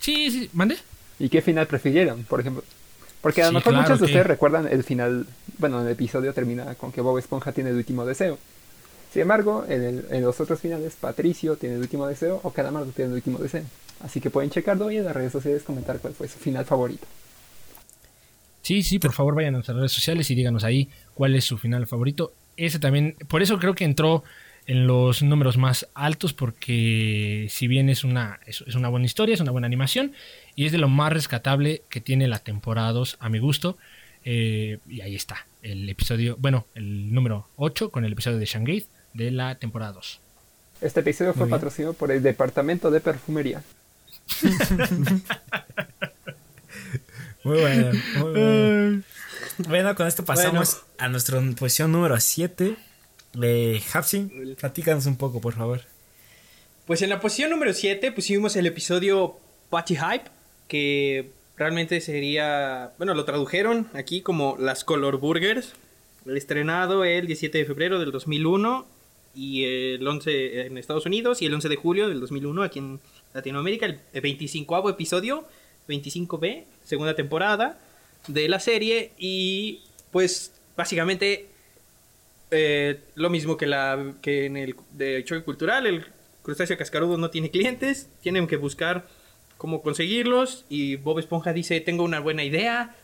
Sí, sí, mande.
¿Y qué final prefirieron, por ejemplo? Porque a lo
Sí,
mejor
claro
muchos de ustedes recuerdan el final, bueno, el episodio termina con que Bob Esponja tiene el último deseo. Sin embargo, en, el- en los otros finales, Patricio tiene el último deseo o Calamardo tiene el último deseo. Así que pueden checarlo y en las redes sociales comentar cuál fue su final favorito.
Sí, sí, por favor vayan a nuestras redes sociales y díganos ahí cuál es su final favorito. Ese también, por eso creo que entró en los números más altos porque si bien es una, es, es una buena historia, es una buena animación y es de lo más rescatable que tiene la temporada 2 a mi gusto. eh, y ahí está, el episodio, bueno, el número 8 con el episodio de Shangate de la temporada 2.
Este episodio fue
bien.
patrocinado por el Departamento de Perfumería.
Muy bueno, muy bueno. Bueno, con esto pasamos a nuestra posición número 7. De Hapsing, platícanos un poco, por favor.
Pues en la posición número 7 pusimos el episodio Patchy Hype, que realmente sería, bueno, lo tradujeron aquí como las Color Burgers, estrenado el 17 de febrero del 2001 y el 11 en Estados Unidos y el 11 de julio del 2001 aquí en Latinoamérica, el 25 episodio, 25B, segunda temporada de la serie y pues básicamente eh, lo mismo que, la, que en el de choque cultural, el crustáceo cascarudo no tiene clientes, tienen que buscar cómo conseguirlos y Bob Esponja dice, tengo una buena idea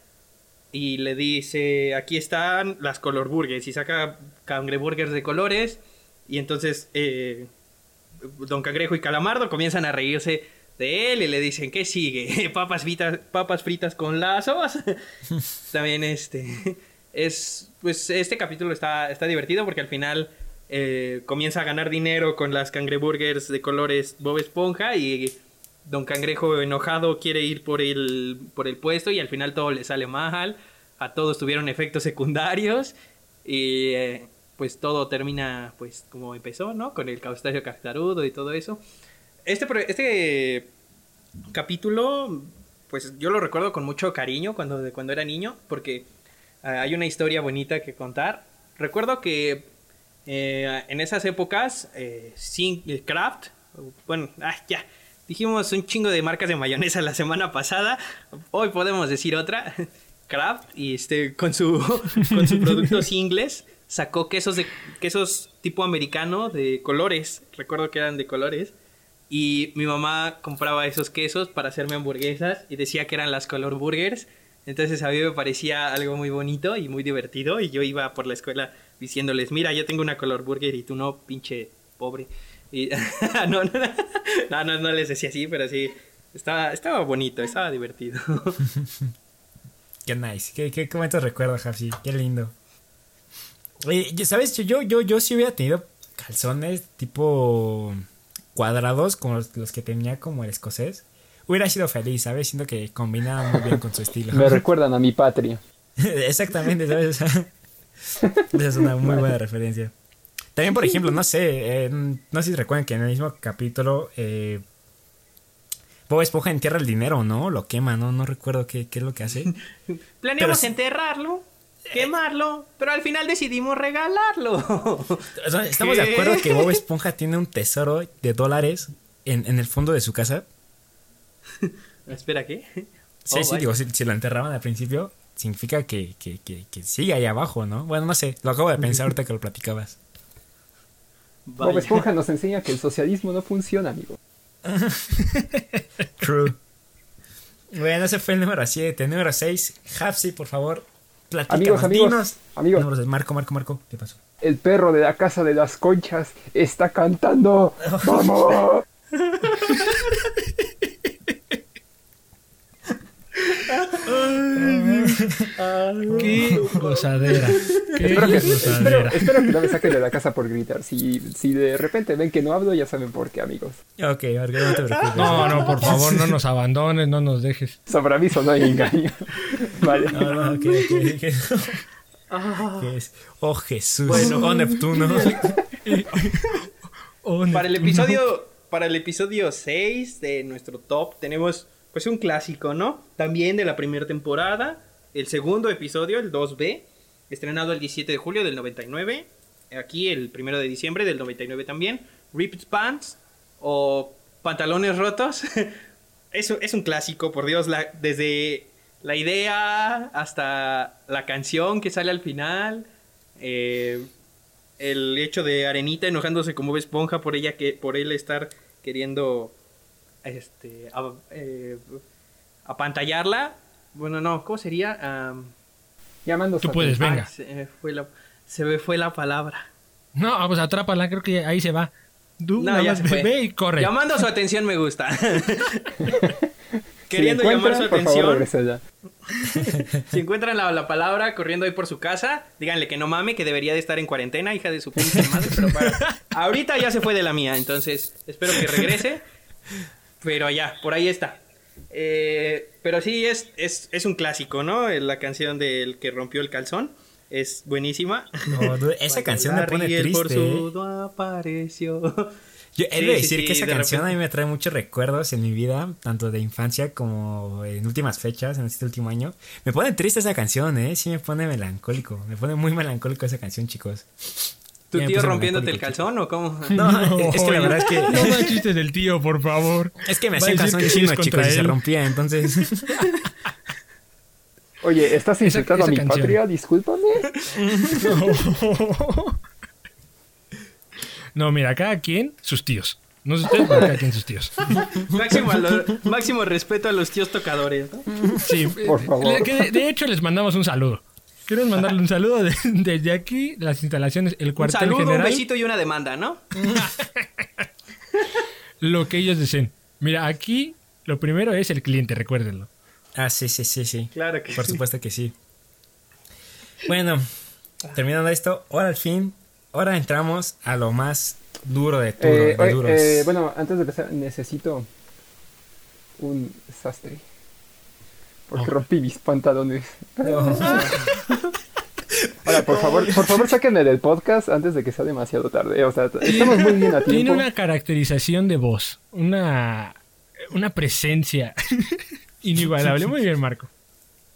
y le dice, aquí están las color burgers y saca cangreburgers de colores y entonces eh, Don Cangrejo y Calamardo comienzan a reírse de él y le dicen, ¿qué sigue? papas fritas, papas fritas con lazos. También este es pues este capítulo está, está divertido porque al final eh, comienza a ganar dinero con las cangreburgers de colores Bob Esponja y Don Cangrejo enojado quiere ir por el, por el puesto y al final todo le sale mal. A todos tuvieron efectos secundarios y eh, pues todo termina pues como empezó, ¿no? Con el crustáceo cascarudo y todo eso. Este, este capítulo pues yo lo recuerdo con mucho cariño cuando, cuando era niño porque Ah, hay una historia bonita que contar. Recuerdo que eh, en esas épocas, eh, eh, Kraft, bueno, ah, ya, dijimos un chingo de marcas de mayonesa la semana pasada, hoy podemos decir otra, Kraft, y este, con su, con su productos ingles, sacó quesos de quesos tipo americano de colores, recuerdo que eran de colores, y mi mamá compraba esos quesos para hacerme hamburguesas y decía que eran las color burgers entonces a mí me parecía algo muy bonito y muy divertido y yo iba por la escuela diciéndoles, mira, yo tengo una color burger y tú no, pinche pobre. Y no, no, no, no, les decía así, pero sí, estaba, estaba bonito, estaba divertido.
qué nice, qué, qué momentos recuerdo, Jafsi, qué lindo. ¿sabes? Yo, yo, yo sí hubiera tenido calzones tipo cuadrados como los que tenía como el escocés hubiera sido feliz, ¿sabes? Siento que combinaba muy bien con su estilo.
Me recuerdan a mi patria.
Exactamente, ¿sabes? Esa es una muy buena referencia. También, por ejemplo, no sé, eh, no sé si recuerdan que en el mismo capítulo eh, Bob Esponja entierra el dinero, ¿no? Lo quema, ¿no? No recuerdo qué, qué es lo que hace.
Planeamos enterrarlo, quemarlo, pero al final decidimos regalarlo.
Estamos de acuerdo que Bob Esponja tiene un tesoro de dólares en, en el fondo de su casa.
Espera, ¿qué?
Sí, oh, sí, digo, si, lo enterraban al principio, significa que, que, que, sigue ahí abajo, ¿no? Bueno, no sé, lo acabo de pensar ahorita que lo platicabas.
Bob Esponja nos enseña que el socialismo no funciona, amigo.
True. Bueno, ese fue el número 7. Número 6, Hapsi, por favor, platícanos.
Amigos, amigos, amigos.
Marco, Marco, Marco, ¿qué pasó?
El perro de la casa de las conchas está cantando. ¡Vamos!
Qué gozadera. Qué
espero, que, espero, espero, que no me saquen de la casa por gritar. Si, si de repente ven que no hablo, ya saben por qué, amigos.
Ok, no te preocupes.
No, no, por favor, no nos abandones, no nos dejes.
Sobre aviso no hay engaño. vale.
No, no, ok, ok, ¿Qué es? Oh Jesús. Bueno, oh Neptuno.
oh, Para el episodio, para el episodio 6 de nuestro top tenemos pues un clásico, ¿no? También de la primera temporada, el segundo episodio, el 2B, estrenado el 17 de julio del 99, aquí el primero de diciembre del 99 también, Ripped Pants o Pantalones Rotos. es, es un clásico, por Dios, desde la idea hasta la canción que sale al final. Eh, el hecho de Arenita enojándose como Esponja por ella que por él estar queriendo este, a, eh, apantallarla. Bueno, no, ¿cómo sería?
Llamando
Tú puedes, venga.
se, me fue la, se me fue la palabra.
No, pues atrápala, creo que ahí se va.
no, ya se fue.
Ve y corre.
Llamando su atención me gusta. Queriendo llamar su atención. si encuentran la, palabra corriendo ahí por su casa, díganle que no mame, que debería de estar en cuarentena, hija de su pinche madre. Pero ahorita ya se fue de la mía, entonces espero que regrese. Pero ya, por ahí está. Eh, pero sí, es, es, es, un clásico, ¿no? La canción del que rompió el calzón. Es buenísima.
esa canción me pone triste. ¿eh?
apareció.
Yo he
Sí,
de
sí,
decir
sí,
que esa
de
canción a
repente.
mí me trae muchos recuerdos en mi vida, tanto de infancia como en últimas fechas, en este último año. Me pone triste esa canción, ¿eh? Sí me pone melancólico. Me pone muy melancólico esa canción, chicos.
¿Tu
Ya
tío rompiéndote el calzón o cómo?
No, es que la verdad es que...
No más chistes del tío, por favor.
Es que me
Va a
hacían
decir
calzón
que
chino, chicos,
contra
y se
él.
rompía, entonces...
Oye, ¿estás insultando
esa
a mi
canción.
patria? Discúlpame.
No, mira, cada quien sus tíos. No sé ustedes, pero cada quien sus tíos.
máximo, a lo- máximo respeto a los tíos tocadores, ¿no?
Sí,
Por
eh,
favor.
de hecho, les mandamos un saludo. Queremos mandarle un saludo de- desde aquí, las instalaciones, el
Un
cuartel
saludo,
general,
un besito y una demanda, ¿no?
lo que ellos deseen. Mira, aquí lo primero es el cliente, recuérdenlo.
Ah, sí, sí, sí, sí.
Claro que
Por
sí.
supuesto que sí. Bueno, terminando esto, ahora al fin, ahora entramos a lo más duro de, duro,
Eh, eh, bueno, antes de empezar, necesito un sastre. Porque
Oh.
rompí mis pantalones.
No.
Ahora, por favor, por favor, sáquenme del podcast antes de que sea demasiado tarde. O sea, estamos muy bien a
Tiene una caracterización de voz, una, una presencia inigualable. Muy bien, Marco.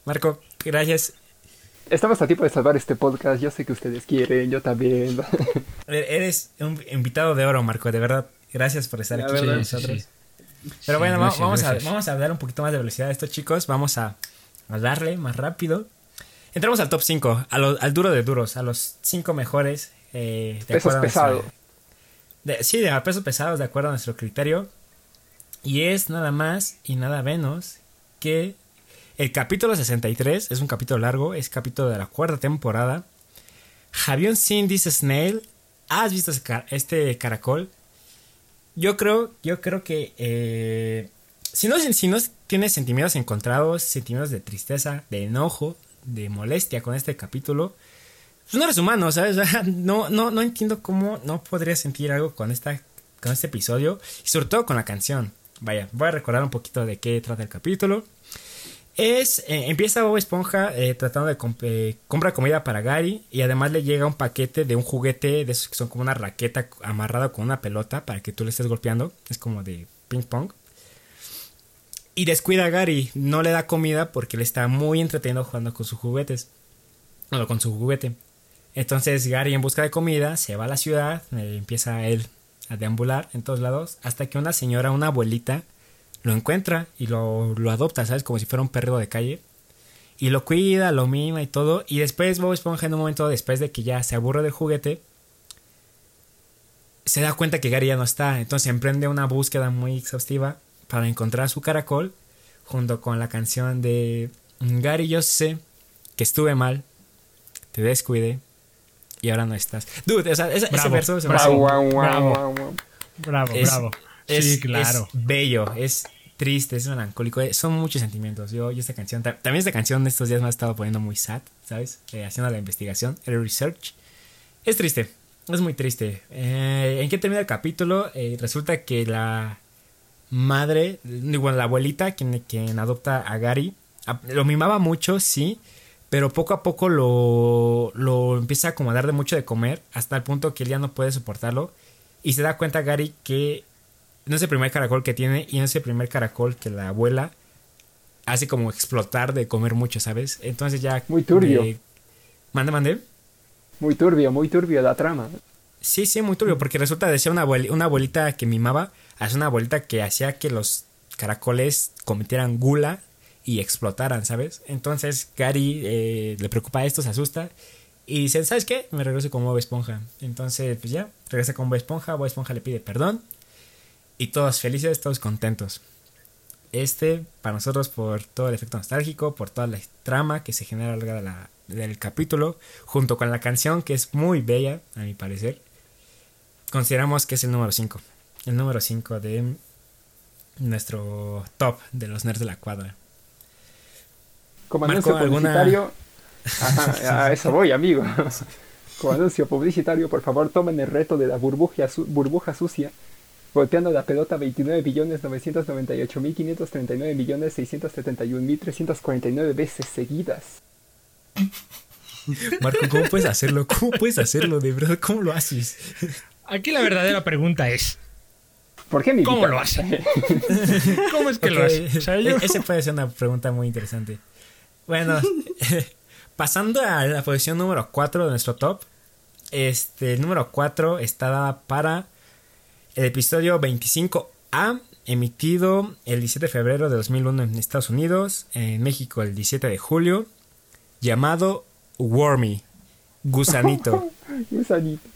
Marco, gracias.
Estamos a tiempo de salvar este podcast. Yo sé que ustedes quieren, yo también.
Eres un invitado de oro, Marco, de verdad. Gracias por estar
La
aquí con nosotros.
sí.
Pero
Sí,
bueno,
gracias,
vamos,
gracias.
A, vamos a dar un poquito más de velocidad a esto, chicos. Vamos a, a darle más rápido. Entramos al top 5, al duro de duros, a los 5 mejores. Eh, de
Pesos pesados.
de- sí, de a pesos pesados, de acuerdo a nuestro criterio. Y es nada más y nada menos que el capítulo 63. Es un capítulo largo, es capítulo de la cuarta temporada. Have you seen this snail? ¿Has visto este caracol? Yo creo, yo creo que eh, si, no, si no tienes sentimientos encontrados, sentimientos de tristeza, de enojo, de molestia con este capítulo, pues no eres humano, ¿sabes? No, no, no entiendo cómo no podrías sentir algo con, esta, con este episodio y sobre todo con la canción. Vaya, voy a recordar un poquito de qué trata el capítulo. Es, eh, empieza Bob Esponja eh, tratando de comp- eh, compra comida para Gary y además le llega un paquete de un juguete de esos que son como una raqueta amarrada con una pelota para que tú le estés golpeando. Es como de ping pong. Y descuida a Gary, no le da comida porque le está muy entretenido jugando con sus juguetes. Bueno, con su juguete. Entonces Gary en busca de comida se va a la ciudad, empieza él a deambular en todos lados, hasta que una señora, una abuelita, lo encuentra y lo, lo adopta, ¿sabes? Como si fuera un perro de calle. Y lo cuida, lo mima y todo. Y después Bob Esponja en un momento, después de que ya se aburre del juguete, se da cuenta que Gary ya no está. Entonces emprende una búsqueda muy exhaustiva para encontrar su caracol. Junto con la canción de Gary, yo sé que estuve mal, te descuidé y ahora no estás. Dude, o sea, ese, ese
Bravo,
verso se me hace-
bravo. Bravo. Bravo,
es-
bravo.
es-
sí, claro.
Es bello, es triste, es melancólico, eh, son muchos sentimientos. Yo, yo esta canción, ta- también esta canción estos días me ha estado poniendo muy sad, ¿sabes? Eh, haciendo la investigación, el research. Es triste, es muy triste. Eh, ¿En qué termina el capítulo? Resulta que la madre, digo, la abuelita, quien, quien adopta a Gary, lo mimaba mucho, sí, pero poco a poco lo, lo empieza a como a dar de mucho de comer, hasta el punto que él ya no puede soportarlo. Y se da cuenta Gary que no es el primer caracol que tiene y no es el primer caracol que la abuela hace como explotar de comer mucho, ¿sabes? Entonces ya...
Muy turbio.
mande, mande.
Muy turbio, muy turbio la trama.
Sí, sí, muy turbio, porque resulta de ser una, abueli- una abuelita que mimaba, ser una abuelita que hacía que los caracoles cometieran gula y explotaran, ¿sabes? Entonces Gary eh, le preocupa esto, se asusta y dice, ¿sabes qué? Me regreso con Bob Esponja. Entonces, pues ya, regresa con Bob Esponja, Bob Esponja le pide perdón y todos felices, todos contentos. Este, para nosotros, por todo el efecto nostálgico, por toda la trama que se genera a lo largo de la- del capítulo, junto con la canción que es muy bella, a mi parecer, consideramos que es el número 5. El número 5 de nuestro top de los nerds de la cuadra.
Como
Marco,
anuncio
¿alguna-
publicitario. Ajá, a eso voy, amigo. Como anuncio publicitario, por favor, tomen el reto de la burbuja, su- burbuja sucia, golpeando la pelota 29 billones 998 mil 539 millones 671 mil 349 veces seguidas.
Marco, ¿cómo puedes hacerlo? ¿Cómo puedes hacerlo? De verdad, ¿cómo lo haces?
Aquí la verdadera pregunta es:
¿Por qué mi
¿Cómo lo hace? ¿Cómo es que lo hace? O sea, yo-
e- Ese puede ser una pregunta muy interesante. Bueno, pasando a la posición número 4 de nuestro top. Este, el número 4 está dada para el episodio 25A, emitido el 17 de febrero de 2001 en Estados Unidos, en México el 17 de julio, llamado Wormy, gusanito.
Gusanito.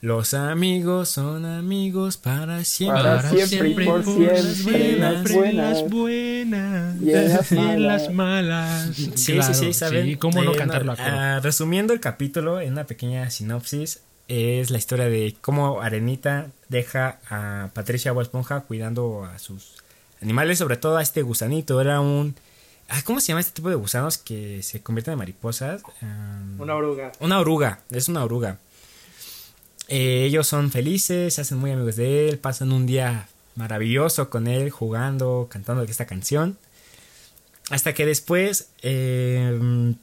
Los amigos son amigos para siempre.
Para siempre y por siempre,
las
las
buenas
buenas
y en las
y en las
malas.
malas.
Sí,
Claro,
sí, sí, ¿saben?
Sí, ¿cómo no
Eh,
cantarlo coro?
ah, resumiendo el capítulo en una pequeña sinopsis, es la historia de cómo Arenita deja a Patricia Bob Esponja cuidando a sus animales, sobre todo a este gusanito. Era un... ¿Cómo se llama este tipo de gusanos que se convierten en mariposas?
Una oruga.
una oruga, es una oruga. Eh, ellos son felices, se hacen muy amigos de él, pasan un día maravilloso con él, jugando, cantando esta canción. Hasta que después eh,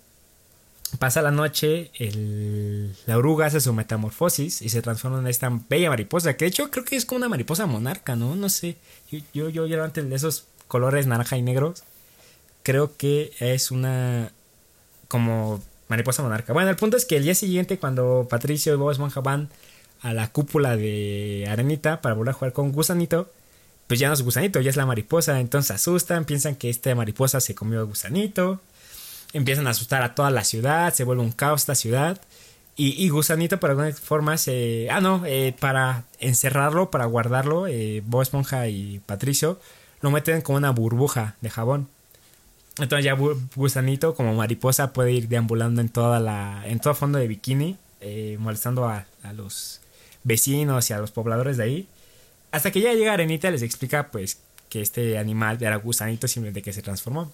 pasa la noche, el- la oruga hace su metamorfosis y se transforma en esta bella mariposa, que de hecho creo que es como una mariposa monarca, ¿no? No sé, yo, yo, yo, antes de esos colores naranja y negros, creo que es una como mariposa monarca. Bueno, el punto es que el día siguiente, cuando Patricio y Bob Esponja van a la cúpula de Arenita para volver a jugar con Gusanito, pues ya no es Gusanito, ya es la mariposa. Entonces asustan, piensan que esta mariposa se comió a Gusanito. Empiezan a asustar a toda la ciudad, se vuelve un caos esta ciudad. Y, Gusanito, por alguna forma, se. Ah, no, eh, para encerrarlo, para guardarlo, eh, Bob y Patricio lo meten como una burbuja de jabón. Entonces ya Gusanito como mariposa puede ir deambulando en toda la en todo fondo de bikini, eh, molestando a, a los vecinos y a los pobladores de ahí. Hasta que ya llega Arenita y les explica pues que este animal era Gusanito simplemente que se transformó.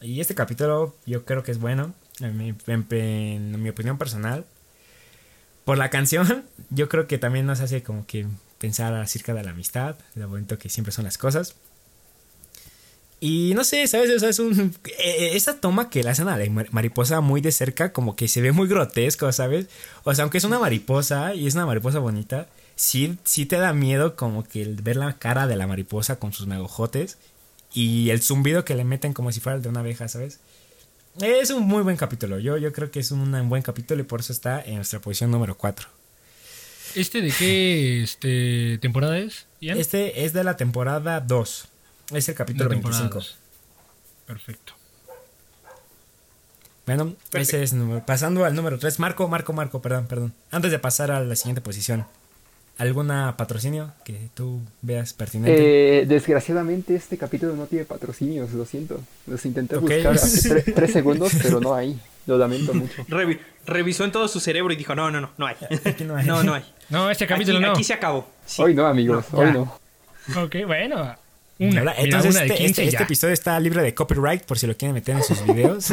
Y este capítulo yo creo que es bueno, en mi, opinión personal. Por la canción, yo creo que también nos hace como que pensar acerca de la amistad, lo bonito que siempre son las cosas. Y no sé, ¿sabes? O sea, es un. eh, esa toma que le hacen a la mar- mariposa muy de cerca, como que se ve muy grotesco, ¿sabes? O sea, aunque es una mariposa y es una mariposa bonita, sí, sí te da miedo, como que ver la cara de la mariposa con sus megojotes y el zumbido que le meten como si fuera el de una abeja, ¿sabes? Es un muy buen capítulo. Yo, yo creo que es un buen capítulo y por eso está en nuestra posición número 4.
¿Este de qué este, temporada es? Ian?
Este es de la temporada 2. Es el capítulo
La temporada
25.
dos. Perfecto.
Bueno, ese es pasando al número 3. Marco, Marco, Marco, perdón, perdón. Antes de pasar a la siguiente posición, ¿alguna patrocinio que tú veas pertinente?
Eh, desgraciadamente este capítulo no tiene patrocinios, lo siento. Los intenté buscar hace tre- tres segundos, pero no hay. Lo lamento mucho.
Revi- revisó en todo su cerebro y dijo, no, no, no, no hay.
Aquí no hay.
No, no hay.
No, este capítulo
aquí,
no.
aquí se acabó. Sí.
Hoy no, amigos,
No,
hoy no.
Ok, bueno. Una.
Ahora,
Mira,
Entonces,
una de
este,
15
este- este episodio está libre de copyright por si lo quieren meter en sus videos.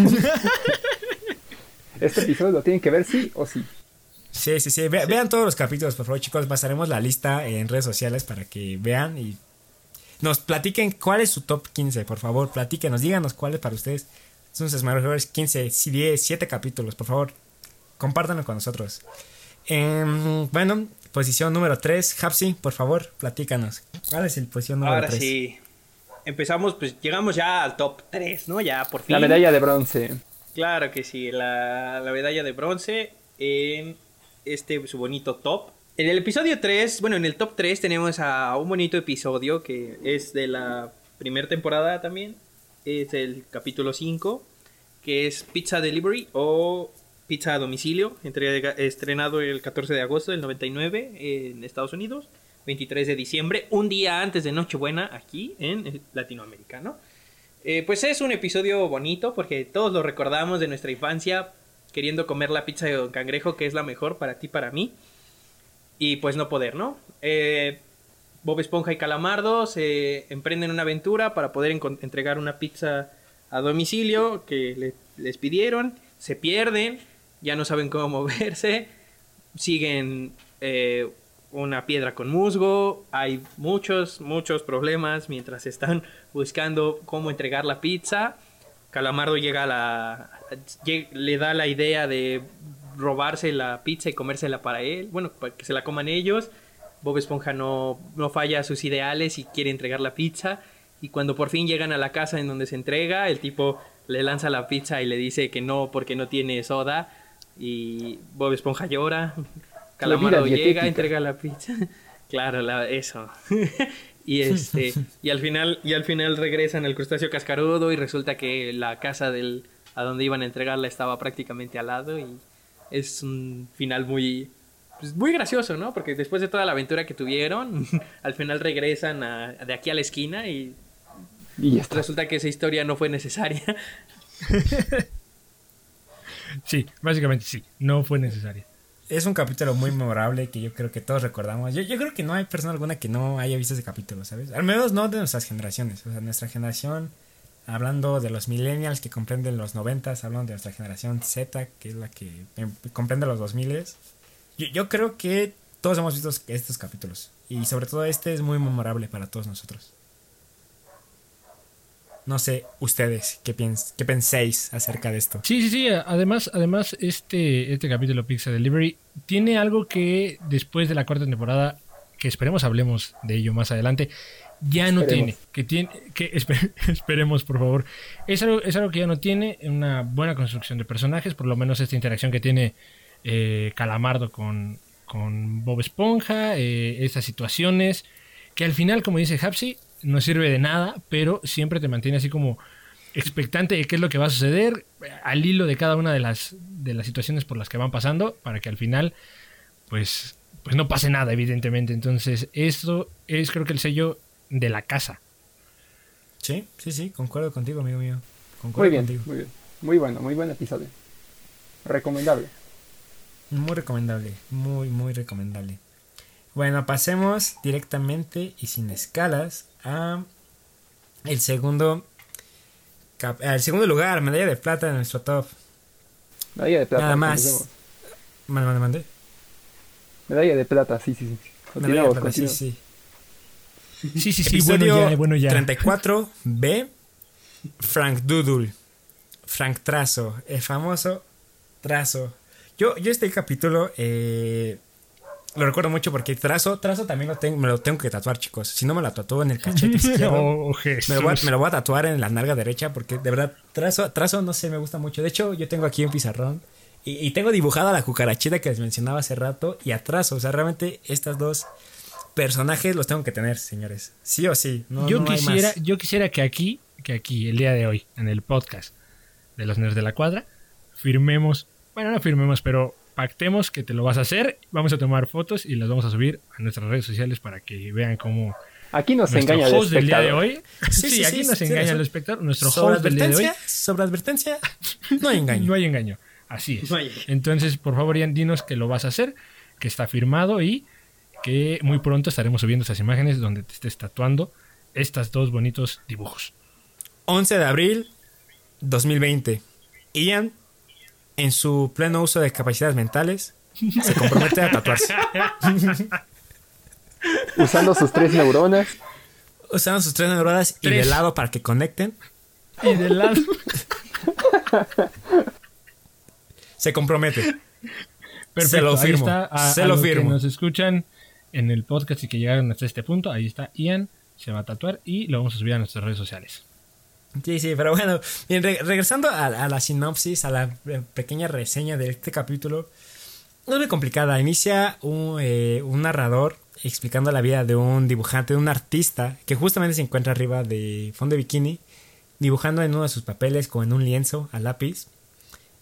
Este episodio lo tienen que ver sí o sí.
Sí, sí, sí. Ve- Vean todos los capítulos, por favor, chicos. Pasaremos la lista en redes sociales para que vean y nos platiquen cuál es su top 15, por favor. Platíquenos, díganos cuáles para ustedes son sus mejores 15, 10, 7 capítulos, por favor. Compártanlo con nosotros. Em, bueno, posición número 3. Hapsi, por favor, platícanos. ¿Cuál es el posición número
Ahora
3?
sí. Empezamos, pues llegamos ya al top 3, ¿no? Ya por fin.
La medalla de bronce.
Claro que sí, la, la medalla de bronce en este su bonito top. En el episodio 3, bueno, en el top 3 tenemos a un bonito episodio que es de la primera temporada también. Es el capítulo 5, que es Pizza Delivery o Pizza a domicilio, estrenado el 14 de agosto del 99 en Estados Unidos, 23 de diciembre, un día antes de Nochebuena aquí en Latinoamérica, ¿no? Eh, pues es un episodio bonito porque todos lo recordamos de nuestra infancia queriendo comer la pizza de Don Cangrejo que es la mejor para ti, para mí. Y pues no poder, ¿no? Eh, Bob Esponja y Calamardo se emprenden una aventura para poder entregar una pizza a domicilio que le- les pidieron. Se pierden, ya no saben cómo moverse, siguen eh, una piedra con musgo, hay muchos, muchos problemas mientras están buscando cómo entregar la pizza. Calamardo llega a la, le da la idea de robarse la pizza y comérsela para él, bueno, para que se la coman ellos. Bob Esponja no, no falla a sus ideales y quiere entregar la pizza. Y cuando por fin llegan a la casa en donde se entrega, el tipo le lanza la pizza y le dice que no porque no tiene soda. Y Bob Esponja llora. Calamardo llega,
dietética.
entrega la pizza. claro, la- eso. y este y al final y al final regresan al crustáceo cascarudo y resulta que la casa del a donde iban a entregarla estaba prácticamente al lado y es un final muy pues, muy gracioso, ¿no? Porque después de toda la aventura que tuvieron, al final regresan a- de aquí a la esquina y
Y ya está.
resulta que esa historia no fue necesaria.
Sí, básicamente sí, no fue necesaria.
Es un capítulo muy memorable que yo creo que todos recordamos. Yo, yo creo que no hay persona alguna que no haya visto ese capítulo, ¿sabes? Al menos no de nuestras generaciones. O sea, nuestra generación, hablando de los millennials que comprenden los noventas, hablando de nuestra generación Z, que es la que em, comprende los 2000 yo, yo creo que todos hemos visto estos capítulos. Y sobre todo este es muy memorable para todos nosotros. No sé, ustedes, ¿qué, piens qué penséis acerca de esto?
Sí, sí, sí. Además, además este, este capítulo Pizza Delivery tiene algo que después de la cuarta temporada, que esperemos hablemos de ello más adelante, ya no
Esperemos.
tiene. Que tiene, que espe- esperemos, por favor. Es algo, es algo que ya no tiene una buena construcción de personajes, por lo menos esta interacción que tiene eh, Calamardo con, con Bob Esponja, eh, estas situaciones, que al final, como dice Hapsi, no sirve de nada, pero siempre te mantiene así como expectante de qué es lo que va a suceder al hilo de cada una de las, de las situaciones por las que van pasando para que al final pues, pues no pase nada evidentemente entonces esto es creo que el sello de la casa
Sí, sí, sí, concuerdo contigo, amigo mío. Concuerdo
Muy bien,
contigo.
muy bien. Muy bueno, muy buen episodio. Recomendable.
Muy recomendable, muy, muy recomendable. Bueno, pasemos directamente y sin escalas a el segundo, al segundo lugar, medalla de plata en nuestro top.
Medalla de plata.
Nada más. Mande, mande, mande.
Medalla de plata, sí, sí, sí.
Medalla de plata, sí, sí.
sí sí sí bueno
Episodio
ya bueno ya
34B, Frank Doodle, Frank Trazo, el famoso Trazo. Yo, yo este capítulo eh, lo recuerdo mucho porque Trazo, Trazo también lo tengo, me lo tengo que tatuar, chicos. Si no me lo tatúo en el cachete izquierdo.
oh.
Me lo, voy a, me lo voy a tatuar en la nalga derecha porque de verdad, trazo, trazo no sé, me gusta mucho. De hecho, yo tengo aquí un pizarrón y, y tengo dibujada la cucarachita que les mencionaba hace rato y atraso. O sea, realmente estas dos personajes los tengo que tener, señores. Sí o sí. No,
yo
no
quisiera yo quisiera que aquí que aquí el día de hoy en el podcast de los nerds de la cuadra firmemos bueno no firmemos pero pactemos que te lo vas a hacer vamos a tomar fotos y las vamos a subir a nuestras redes sociales para que vean cómo
Aquí nos
nuestro
engaña el
host del día de
espectador.
hoy sí,
Sí, sí,
aquí
sí,
nos
sí,
engaña el espectador nuestro
Sobre
host del día de hoy
advertencia, sobre advertencia, no hay engaño.
no hay engaño así es
No hay.
entonces por favor Ian dinos que lo vas a hacer que está firmado y que muy pronto estaremos subiendo esas imágenes donde te estés tatuando estos dos bonitos dibujos
11 de abril 2020. Ian, en su pleno uso de capacidades mentales, se compromete a tatuarse.
Usando sus tres neuronas.
Usaron sus tres neuronas y de lado para que conecten.
y del lado
Se compromete.
Perfecto,
Se lo
ahí
firmo,
está, a-
se
a
lo
los que
firmo.
nos escuchan en el podcast y que llegaron hasta este punto, ahí está Ian, se va a tatuar y lo vamos a subir a nuestras redes sociales.
Sí, sí, pero bueno, bien, re- regresando a, la sinopsis, a la eh, pequeña reseña de este capítulo, es muy complicada. Inicia un, eh, un narrador explicando la vida de un dibujante, de un artista que justamente se encuentra arriba de fondo de bikini, dibujando en uno de sus papeles con un lienzo a lápiz.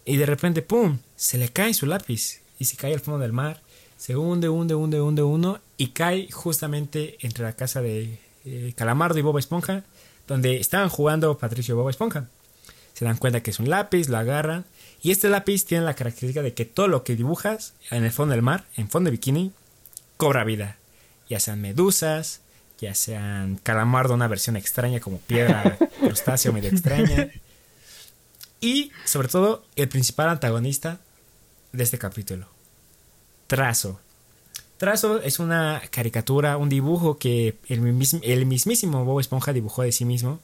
Y de repente, ¡pum! Se le cae su lápiz y se cae al fondo del mar. Se hunde, hunde, hunde, hunde uno y cae justamente entre la casa de eh, Calamardo y Bob Esponja, donde estaban jugando Patricio Bob Esponja. Se dan cuenta que es un lápiz, lo agarran y este lápiz tiene la característica de que todo lo que dibujas en el fondo del mar, en fondo de bikini, cobra vida. Ya sean medusas, ya sean calamardo, una versión extraña como piedra crustáceo medio extraña. Y sobre todo el principal antagonista de este capítulo, Trazo. Trazo es una caricatura, un dibujo que el, mism- el mismísimo Bob Esponja dibujó de sí mismo,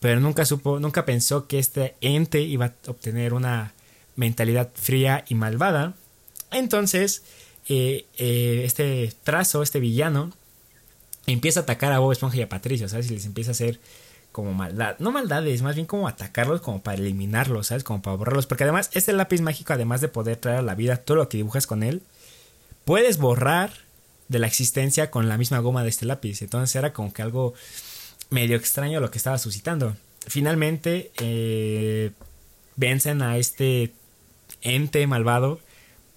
pero nunca supo, nunca pensó que este ente iba a obtener una mentalidad fría y malvada. Entonces, eh, eh, este trazo, este villano, empieza a atacar a Bob Esponja y a Patricio, ¿sabes? Y les empieza a hacer como maldad, no maldades, más bien como atacarlos, como para eliminarlos, ¿sabes? Como para borrarlos. Porque además, este lápiz mágico, además de poder traer a la vida todo lo que dibujas con él, puedes borrar de la existencia con la misma goma de este lápiz. Entonces era como que algo medio extraño lo que estaba suscitando. Finalmente, eh, vencen a este ente malvado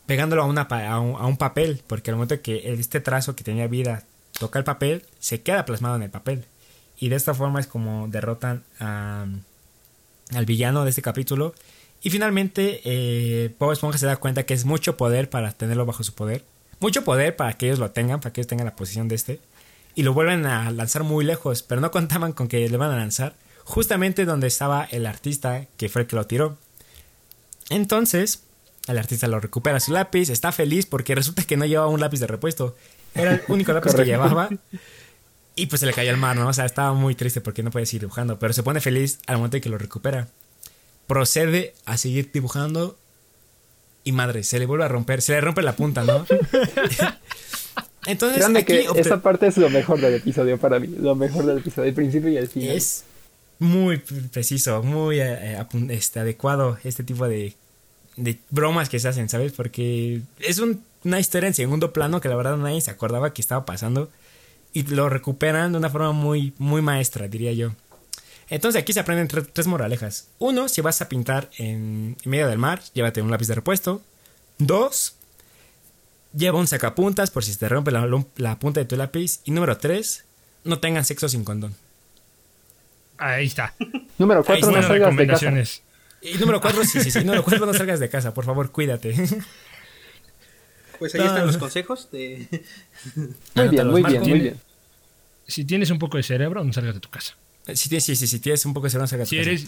pegándolo a, una, a, un, papel, porque al momento que este trazo que tenía vida toca el papel, se queda plasmado en el papel. Y de esta forma es como derrotan al villano de este capítulo. Y finalmente, eh, Bob Esponja se da cuenta que es mucho poder para tenerlo bajo su poder. Mucho poder para que ellos lo tengan, para que ellos tengan la posición de este. Y lo vuelven a lanzar muy lejos, pero no contaban con que le van a lanzar justamente donde estaba el artista que fue el que lo tiró. Entonces, el artista lo recupera su lápiz, está feliz porque resulta que no llevaba un lápiz de repuesto. Era el único lápiz que llevaba. Y pues se le cayó al mar, ¿no? O sea, estaba muy triste porque no puede seguir dibujando. Pero se pone feliz al momento de que lo recupera. Procede a seguir dibujando. Y madre, se le vuelve a romper. Se le rompe la punta, ¿no?
Entonces, aquí que esa parte es lo mejor del episodio para mí. Lo mejor del episodio, el principio y el final.
Es muy preciso, muy eh, eh, este, adecuado este tipo de, de bromas que se hacen, ¿sabes? Porque es una historia en segundo plano que la verdad nadie se acordaba que estaba pasando y lo recuperan de una forma muy, muy maestra, diría yo. Entonces aquí se aprenden tres moralejas. Uno, si vas a pintar en, medio del mar, llévate un lápiz de repuesto. Dos, lleva un sacapuntas por si te rompe la, punta de tu lápiz. Y número tres, no tengan sexo sin condón.
Ahí está.
número cuatro, no salgas de casa.
Y número cuatro, sí, sí, sí. Número cuatro, no salgas de casa. Por favor, cuídate.
Pues ahí están los consejos de...
Muy bien, muy bien, muy bien.
Si tienes un poco de cerebro, no salgas de tu casa.
Si tienes, sí, sí, si tienes un poco de de
tu
eres.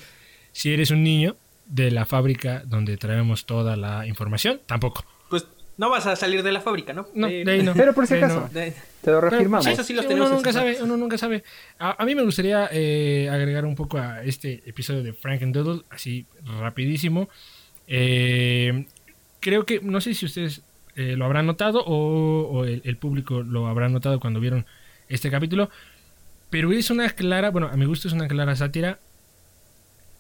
Si eres un niño de la fábrica donde traemos toda la información, tampoco.
Pues no vas a salir de la fábrica, ¿no?
No, de ahí no.
Pero por si acaso, te lo reafirmamos.
eso sí los uno nunca sabe, uno nunca sabe. A, mí me gustaría eh, agregar un poco a este episodio de Frank and Doodle, así rapidísimo. Eh, creo que, no sé si ustedes eh, lo habrán notado o, el, público lo habrá notado cuando vieron este capítulo. Pero es una clara, bueno, a mi gusto es una clara sátira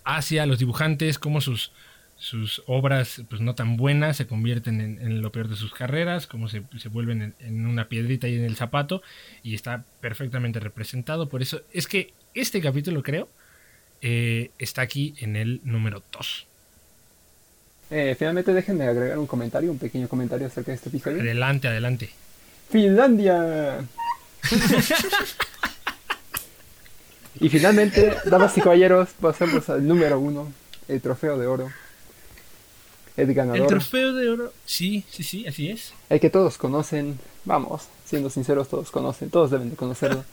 hacia los dibujantes, como sus, sus obras pues no tan buenas se convierten en, lo peor de sus carreras, como se, vuelven en, una piedrita y en el zapato, y está perfectamente representado. Por eso es que este capítulo, creo, eh, está aquí en el número 2.
Eh, finalmente déjenme agregar un comentario, un pequeño comentario acerca de este episodio.
Adelante, adelante.
Finlandia. y finalmente, damas y caballeros, pasamos al número uno, el trofeo de oro. El ganador.
El trofeo de oro, sí, sí, sí, así es.
El que todos conocen, vamos, siendo sinceros, todos conocen, todos deben de conocerlo.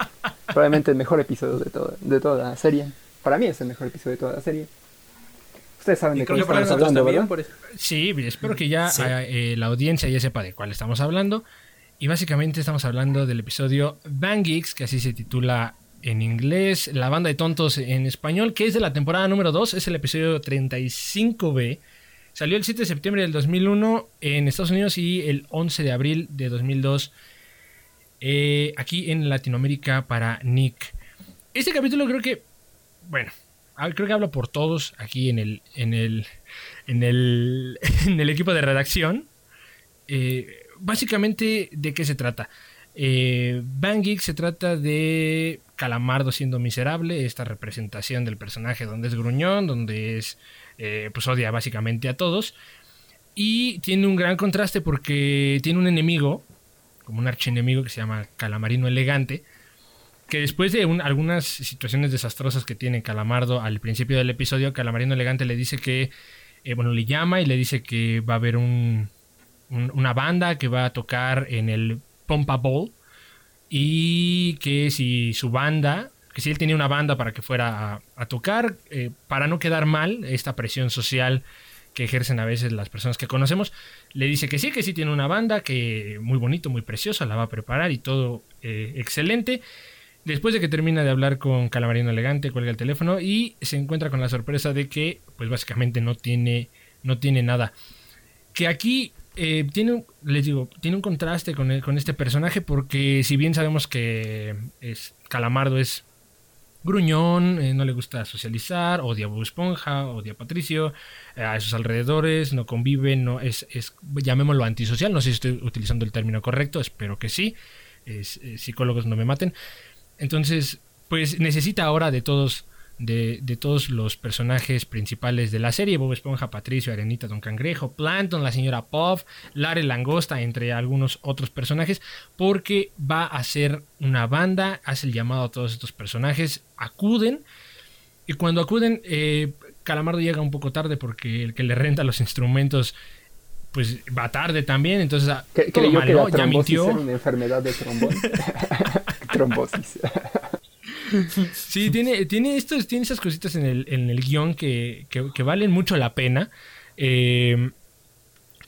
Probablemente el mejor episodio de, de toda la serie. Para mí es el mejor episodio de toda la serie. Ustedes saben de qué estamos hablando, ¿verdad?
Sí, espero que ya eh, la audiencia ya sepa de cuál estamos hablando. Y básicamente estamos hablando del episodio Bang Geeks, que así se titula en inglés, La banda de tontos en español, que es de la temporada número 2, es el episodio 35B. Salió el 7 de septiembre del 2001 en Estados Unidos y el 11 de abril de 2002 eh, aquí en Latinoamérica para Nick. Este capítulo creo que, bueno, creo que hablo por todos aquí en el, en el, en el, en el equipo de redacción. Eh, básicamente, ¿de qué se trata? Eh, Bang se trata de Calamardo siendo miserable, esta representación del personaje donde es gruñón, donde es, eh, pues odia básicamente a todos. Y tiene un gran contraste porque tiene un enemigo, como un archienemigo que se llama Calamarino Elegante, que después de algunas situaciones desastrosas que tiene Calamardo al principio del episodio, Calamarino Elegante le dice que, eh, bueno, le llama y le dice que va a haber un, una banda que va a tocar en el Pompa Bowl y que si su banda, que si él tenía una banda para que fuera a, tocar, eh, para no quedar mal, esta presión social que ejercen a veces las personas que conocemos, le dice que sí, que sí tiene una banda, que muy bonito, muy preciosa, la va a preparar y todo eh, excelente. Después de que termina de hablar con Calamarino Elegante, cuelga el teléfono y se encuentra con la sorpresa de que, pues básicamente no tiene, no tiene nada. Que aquí eh, tiene, les digo, tiene un contraste con, el- con este personaje porque si bien sabemos que es, Calamardo es gruñón, eh, no le gusta socializar, odia a Bob Esponja, odia a Patricio, eh, a sus alrededores, no convive, no es, es, llamémoslo antisocial, no sé si estoy utilizando el término correcto, espero que sí, psicólogos no me maten. Entonces, pues necesita ahora de todos, de, de todos los personajes principales de la serie, Bob Esponja, Patricio, Arenita, Don Cangrejo, Plankton, la señora Puff, Lare Langosta, entre algunos otros personajes, porque va a ser una banda, hace el llamado a todos estos personajes, acuden, y cuando acuden, eh, Calamardo llega un poco tarde porque el que le renta los instrumentos, pues va tarde también, entonces ah, todo mal,
que
¿no?
la
ya
trombosis
mintió.
era una enfermedad de trombón. trombosis.
Sí, tiene, tiene, estos, tiene esas cositas en el, en el guion que, que- que valen mucho la pena. Eh,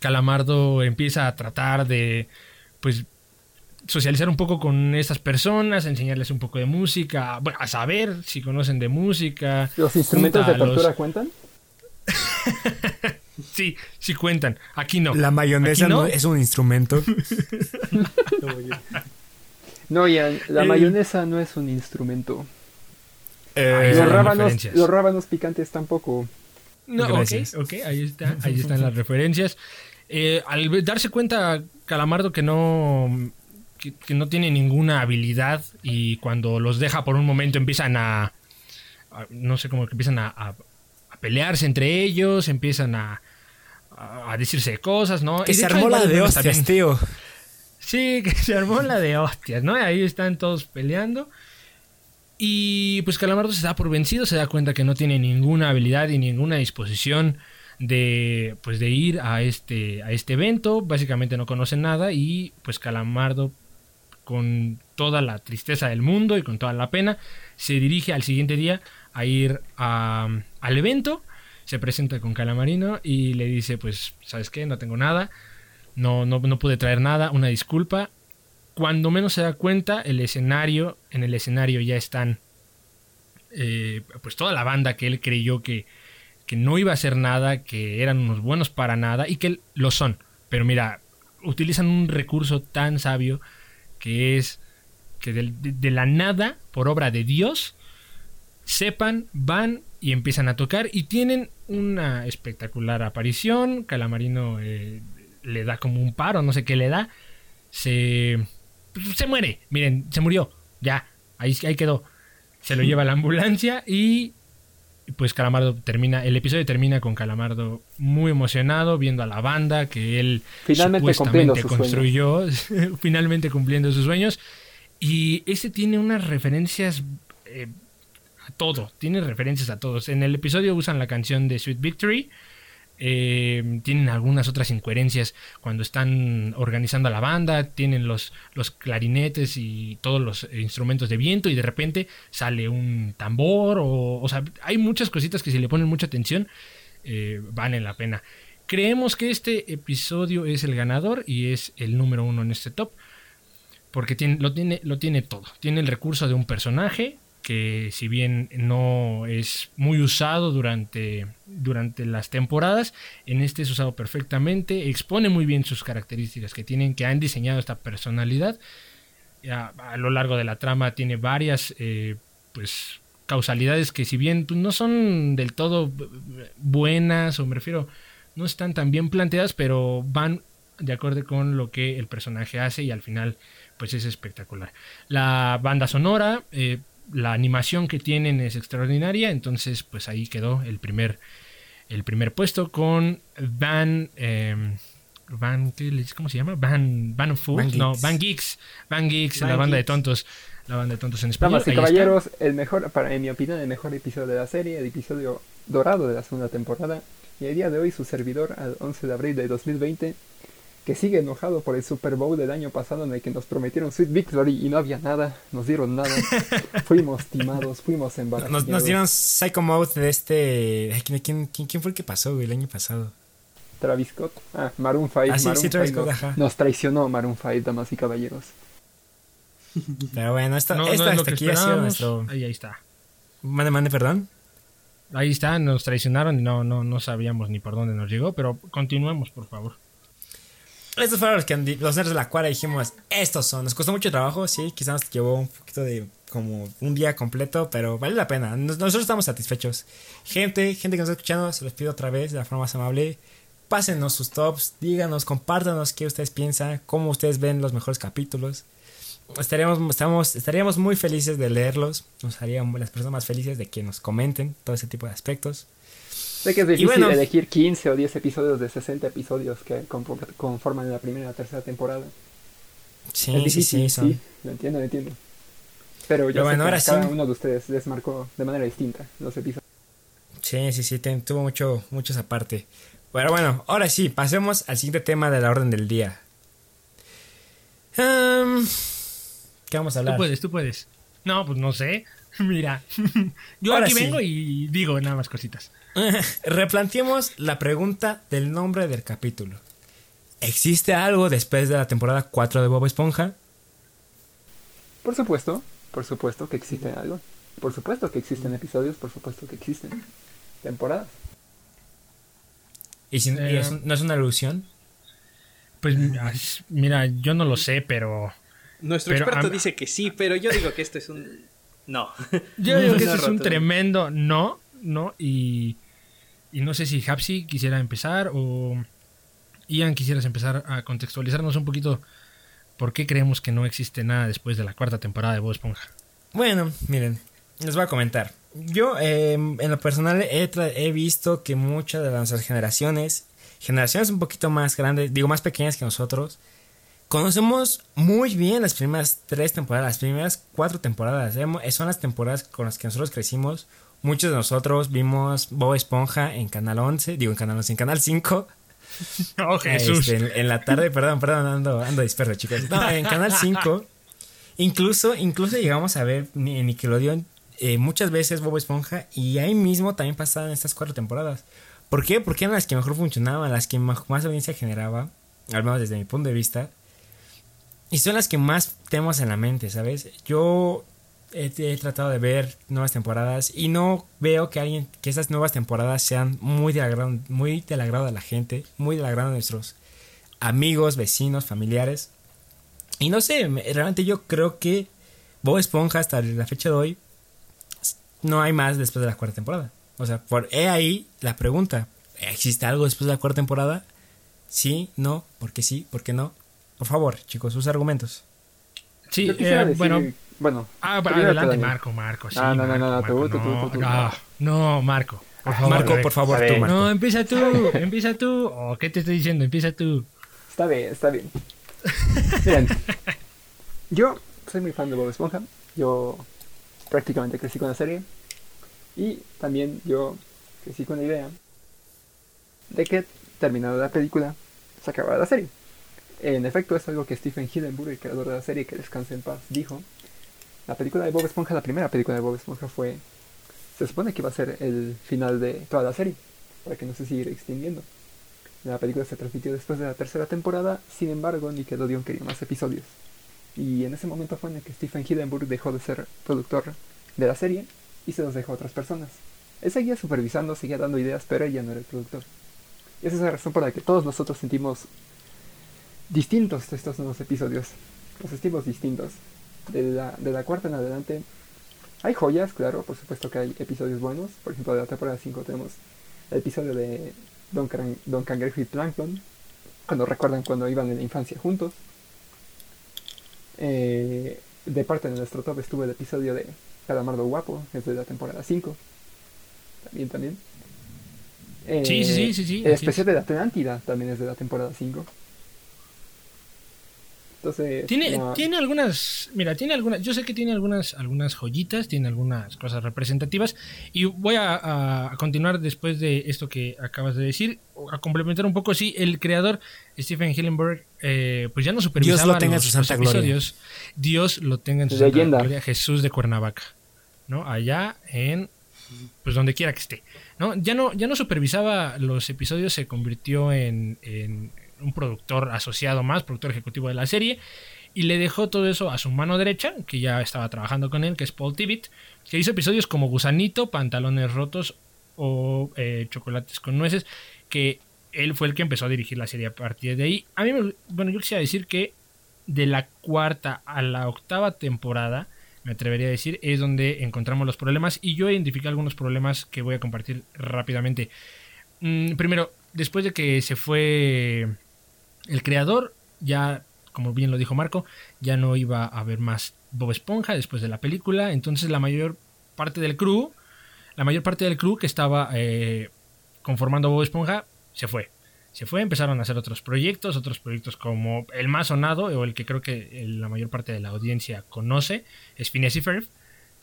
Calamardo empieza a tratar de, pues, socializar un poco con estas personas, a enseñarles un poco de música, bueno, a saber si conocen de música.
¿Los instrumentos de
los-
tortura cuentan?
Sí, sí cuentan. Aquí no.
La mayonesa
no.
no es un instrumento.
No, ya, la
Eh.
mayonesa no es un instrumento.
Eh,
Los rábanos,
referencias.
los rábanos picantes tampoco.
No, ok,
Gracias.
ok, ahí está, ahí están las referencias. Eh, al darse cuenta Calamardo que no que, que no tiene ninguna habilidad y cuando los deja por un momento empiezan a, a- no sé cómo que empiezan a, a- a pelearse entre ellos, empiezan a, a, a decirse cosas, ¿no?
que
Y
se armó la de hostias,
también.
tío.
Sí, que se armó la de hostias, ¿no? Ahí están todos peleando. Y pues Calamardo se da por vencido, se da cuenta que no tiene ninguna habilidad y ninguna disposición de pues de ir a este a este evento, básicamente no conoce nada y pues Calamardo con toda la tristeza del mundo y con toda la pena se dirige al siguiente día a ir a- al evento, se presenta con Calamarino y le dice pues sabes qué, no tengo nada, no, no, no pude traer nada, una disculpa. Cuando menos se da cuenta, el escenario, en el escenario ya están eh, pues toda la banda que él creyó que, que no iba a hacer nada, que eran unos buenos para nada y que lo son. Pero mira, utilizan un recurso tan sabio que es que de la nada, por obra de Dios, sepan, van y empiezan a tocar y tienen una espectacular aparición. Calamarino eh, le da como un paro, no sé qué le da. Se, se muere, miren, se murió. Ya, ahí, ahí quedó. Se lo lleva a la ambulancia y pues Calamardo termina, el episodio termina con Calamardo muy emocionado viendo a la banda que él
Finalmente cumpliendo
supuestamente
sus
construyó, finalmente cumpliendo sus sueños. Y ese tiene unas referencias eh, a todo, tiene referencias a todos. En el episodio usan la canción de Sweet Victory. Eh, tienen algunas otras incoherencias cuando están organizando a la banda, tienen los, clarinetes y todos los instrumentos de viento y de repente sale un tambor o, o sea, hay muchas cositas que si le ponen mucha atención eh, valen la pena. Creemos que este episodio es el ganador y es el número uno en este top porque lo, tiene, lo tiene todo. Tiene el recurso de un personaje que si bien no es muy usado durante, durante las temporadas, en este es usado perfectamente, expone muy bien sus características que tienen, que han diseñado esta personalidad. A, lo largo de la trama tiene varias eh, pues causalidades que si bien no son del todo buenas, o me refiero, no están tan bien planteadas, pero van de acuerdo con lo que el personaje hace y al final pues es espectacular. La banda sonora, eh, la animación que tienen es extraordinaria, entonces pues ahí quedó el primer, el primer puesto con Van... Eh, Van, ¿qué? ¿cómo se llama? Van, Van Food,
Van
no. Van Geeks, Van Geeks,
Van
la banda de tontos, la banda de tontos en español.
Damas y
está.
caballeros, el mejor, para, en mi opinión, el mejor episodio de la serie, el episodio dorado de la segunda temporada. Y el día de hoy su servidor, al 11 de abril de 2020, que sigue enojado por el Super Bowl del año pasado en el que nos prometieron Sweet Victory y no había nada, nos dieron nada. fuimos timados, fuimos embarazados.
Nos, nos dieron Psycho Mode de este. ¿Quién, quién, quién, quién fue el que pasó, güey, el año pasado?
Travis Scott. Ah, Maroon 5.
Ah, sí,
Maroon
sí, Travis
5
Scott,
nos,
ajá.
nos traicionó Maroon 5, damas y caballeros.
Pero bueno, esta,
No,
esta
no es lo
hasta
que
aquí ha sido nuestro.
Ahí, ahí está.
Mande, mande, perdón.
Ahí está, nos traicionaron y no, no, no sabíamos ni por dónde nos llegó, pero continuemos, por favor.
Estos fueron los, que, los nerds de la cuadra dijimos, estos son. Nos costó mucho trabajo, sí, quizás nos llevó un poquito de como un día completo, pero vale la pena. Nosotros estamos satisfechos. Gente, gente que nos está escuchando, se los pido otra vez de la forma más amable. Pásenos sus tops, díganos, compártanos qué ustedes piensan, cómo ustedes ven los mejores capítulos. Estaríamos, estamos, estaríamos muy felices de leerlos. Nos harían las personas más felices de que nos comenten todo ese tipo de aspectos.
Sé que es difícil elegir 15 o 10 episodios de 60 episodios que conforman la primera y la tercera temporada.
Sí, sí, sí,
sí, lo entiendo, lo entiendo. Pero yo bueno, ahora cada uno de ustedes les marcó de manera distinta los episodios.
Sí, sí, sí, tuvo mucho, mucho esa parte. Pero bueno, ahora sí, pasemos al siguiente tema de la orden del día. Um, ¿Qué vamos a hablar?
Tú puedes, tú puedes. No, pues no sé. Mira, yo aquí vengo y digo nada más cositas.
Replanteemos la pregunta del nombre del capítulo. ¿Existe algo después de la temporada 4 de Bob Esponja?
Por supuesto, por supuesto que existe algo. Por supuesto que existen episodios, por supuesto que existen temporadas.
¿Y, si, eh, no es una ilusión?
Pues mira, yo no lo sé, pero...
Nuestro experto dice que sí, pero yo digo que esto es un... No.
Yo digo que esto es un tremendo no, no, y y no sé si Hapsi quisiera empezar o Ian quisieras empezar a contextualizarnos un poquito por qué creemos que no existe nada después de la cuarta temporada de Bob Esponja.
Bueno, miren, les voy a comentar. Yo, em, en lo personal, he, he, visto que muchas de nuestras generaciones, generaciones un poquito más grandes, digo más pequeñas que nosotros, conocemos muy bien las primeras tres temporadas, las primeras cuatro temporadas. Son las temporadas con las que nosotros crecimos Muchos de nosotros vimos Bob Esponja en Canal 11, digo en Canal 11, en Canal 5.
Oh, Jesús.
Este, en, la tarde, perdón, perdón, ando, ando disperso, chicos. No, en Canal 5. Incluso, incluso llegamos a ver en Nickelodeon eh, muchas veces Bob Esponja y ahí mismo también pasaban estas cuatro temporadas. ¿Por qué? Porque eran las que mejor funcionaban, las que más, más audiencia generaba, al menos desde mi punto de vista. Y son las que más tenemos en la mente, ¿sabes? Yo he, tratado de ver nuevas temporadas y no veo que alguien que esas nuevas temporadas sean muy del agrado, muy del agrado de la gente, muy del agrado de nuestros amigos, vecinos, familiares. Y no sé, realmente yo creo que Bob Esponja hasta la fecha de hoy no hay más después de la cuarta temporada. O sea, por he ahí la pregunta, ¿existe algo después de la cuarta temporada? Sí, no, ¿por qué sí? ¿Por qué no? Por favor, chicos, sus argumentos.
Sí, eh, bueno, bueno. Ah, adelante, Marco, Marco. Sí,
ah, no, no, no, tú, tú, tú,
no, Marco.
Por favor, Marco, por favor, tú, Marco.
No, empieza tú, empieza tú. Oh, ¿Qué te estoy diciendo? Empieza tú.
Está bien, está bien. Miren, yo soy muy fan de Bob Esponja. Yo prácticamente crecí con la serie. Y también yo crecí con la idea de que terminada la película se acababa la serie. En efecto, es algo que Stephen Hillenburg, el creador de la serie, que descanse en paz, dijo la película de Bob Esponja, la primera película de Bob Esponja fue... Se supone que iba a ser el final de toda la serie, para que no se siguiera extinguiendo. La película se transmitió después de la tercera temporada, sin embargo Nickelodeon quería más episodios. Y en ese momento fue en el que Stephen Hillenburg dejó de ser productor de la serie y se los dejó a otras personas. Él seguía supervisando, seguía dando ideas, pero ella no era el productor. Y esa es la razón por la que todos nosotros sentimos distintos estos nuevos episodios. Los sentimos distintos de la, de la cuarta en adelante hay joyas, claro, por supuesto que hay episodios buenos. Por ejemplo, de la temporada 5 tenemos el episodio de Don, Don Cangrejo y Plankton, cuando recuerdan cuando iban en la infancia juntos. Eh, de parte de nuestro top estuvo el episodio de Calamardo Guapo, es de la temporada 5. También, también.
sí, sí, sí, sí,
El especial de la Atlántida también es de la temporada 5
tiene, tiene algunas, mira, tiene algunas, yo sé que tiene algunas, algunas joyitas, tiene algunas cosas representativas y voy a, continuar después de esto que acabas de decir, a complementar un poco, sí, el creador Stephen Hillenberg, eh, pues ya no supervisaba
Dios lo tenga los, en su santa
episodios, Dios lo tenga en su santa gloria, Jesús de Cuernavaca, ¿no? Allá en, pues donde quiera que esté, ¿no? Ya no, ya no supervisaba los episodios, se convirtió en un productor asociado más, productor ejecutivo de la serie, y le dejó todo eso a su mano derecha, que ya estaba trabajando con él, que es Paul Tibbitt, que hizo episodios como Gusanito, Pantalones Rotos o eh, Chocolates con Nueces, que él fue el que empezó a dirigir la serie a partir de ahí. A mí, bueno, yo quisiera decir que de la cuarta a la octava temporada, me atrevería a decir, es donde encontramos los problemas y yo identifiqué algunos problemas que voy a compartir rápidamente. Mm, primero, después de que se fue el creador, ya, como bien lo dijo Marco, ya no iba a haber más Bob Esponja después de la película, entonces la mayor parte del crew, la mayor parte del crew que estaba eh, conformando Bob Esponja se fue. Se fue, empezaron a hacer otros proyectos, otros proyectos como el más sonado, o el que creo que la mayor parte de la audiencia conoce, es Phineas y Ferb.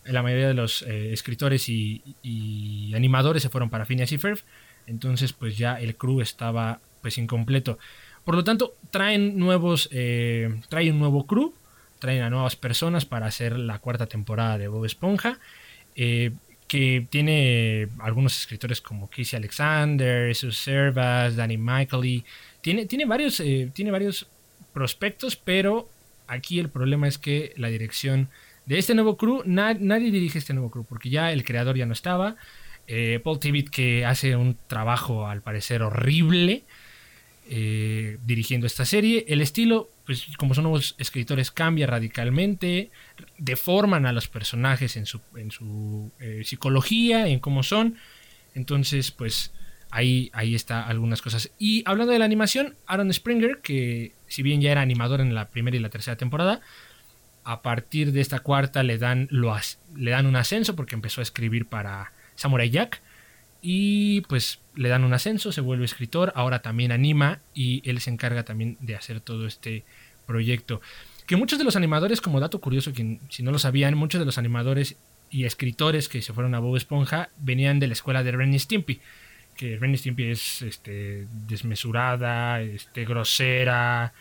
La mayoría de los eh, escritores y, animadores se fueron para Phineas y Ferb. Entonces, pues ya el crew estaba pues incompleto. Por lo tanto, traen nuevos, eh, traen un nuevo crew, traen a nuevas personas para hacer la cuarta temporada de Bob Esponja. Eh, que tiene algunos escritores como Casey Alexander, Jesus Servas, Danny Michaely. Tiene, tiene, varios, eh, tiene varios prospectos, pero aquí el problema es que la dirección de este nuevo crew, nadie dirige este nuevo crew, porque ya el creador ya no estaba. Eh, Paul Tibbett que hace un trabajo al parecer horrible eh, dirigiendo esta serie. El estilo, pues como son nuevos escritores, cambia radicalmente, deforman a los personajes en su, en su eh, psicología, en cómo son. Entonces, pues ahí, ahí está algunas cosas. Y hablando de la animación, Aaron Springer, que si bien ya era animador en la primera y la tercera temporada, a partir de esta cuarta le dan, lo, le dan un ascenso porque empezó a escribir para Samurai Jack. Y pues le dan un ascenso, se vuelve escritor, ahora también anima y él se encarga también de hacer todo este proyecto. Que muchos de los animadores, como dato curioso, que si no lo sabían, muchos de los animadores y escritores que se fueron a Bob Esponja venían de la escuela de Ren Stimpy. Que Ren Stimpy es este, desmesurada, este, grosera,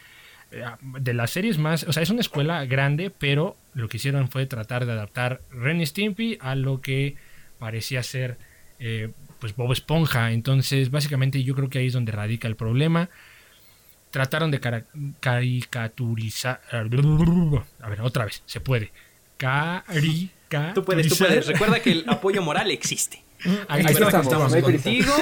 eh, de las series más, o sea, es una escuela grande, pero lo que hicieron fue tratar de adaptar Ren Stimpy a lo que parecía ser eh, pues Bob Esponja. Entonces, básicamente yo creo que ahí es donde radica el problema. Trataron de caricaturizar. A ver, otra vez, se puede. Caricaturizar.
Tú puedes, tú puedes. Recuerda que el apoyo moral existe.
Ahí, estamos,
contigo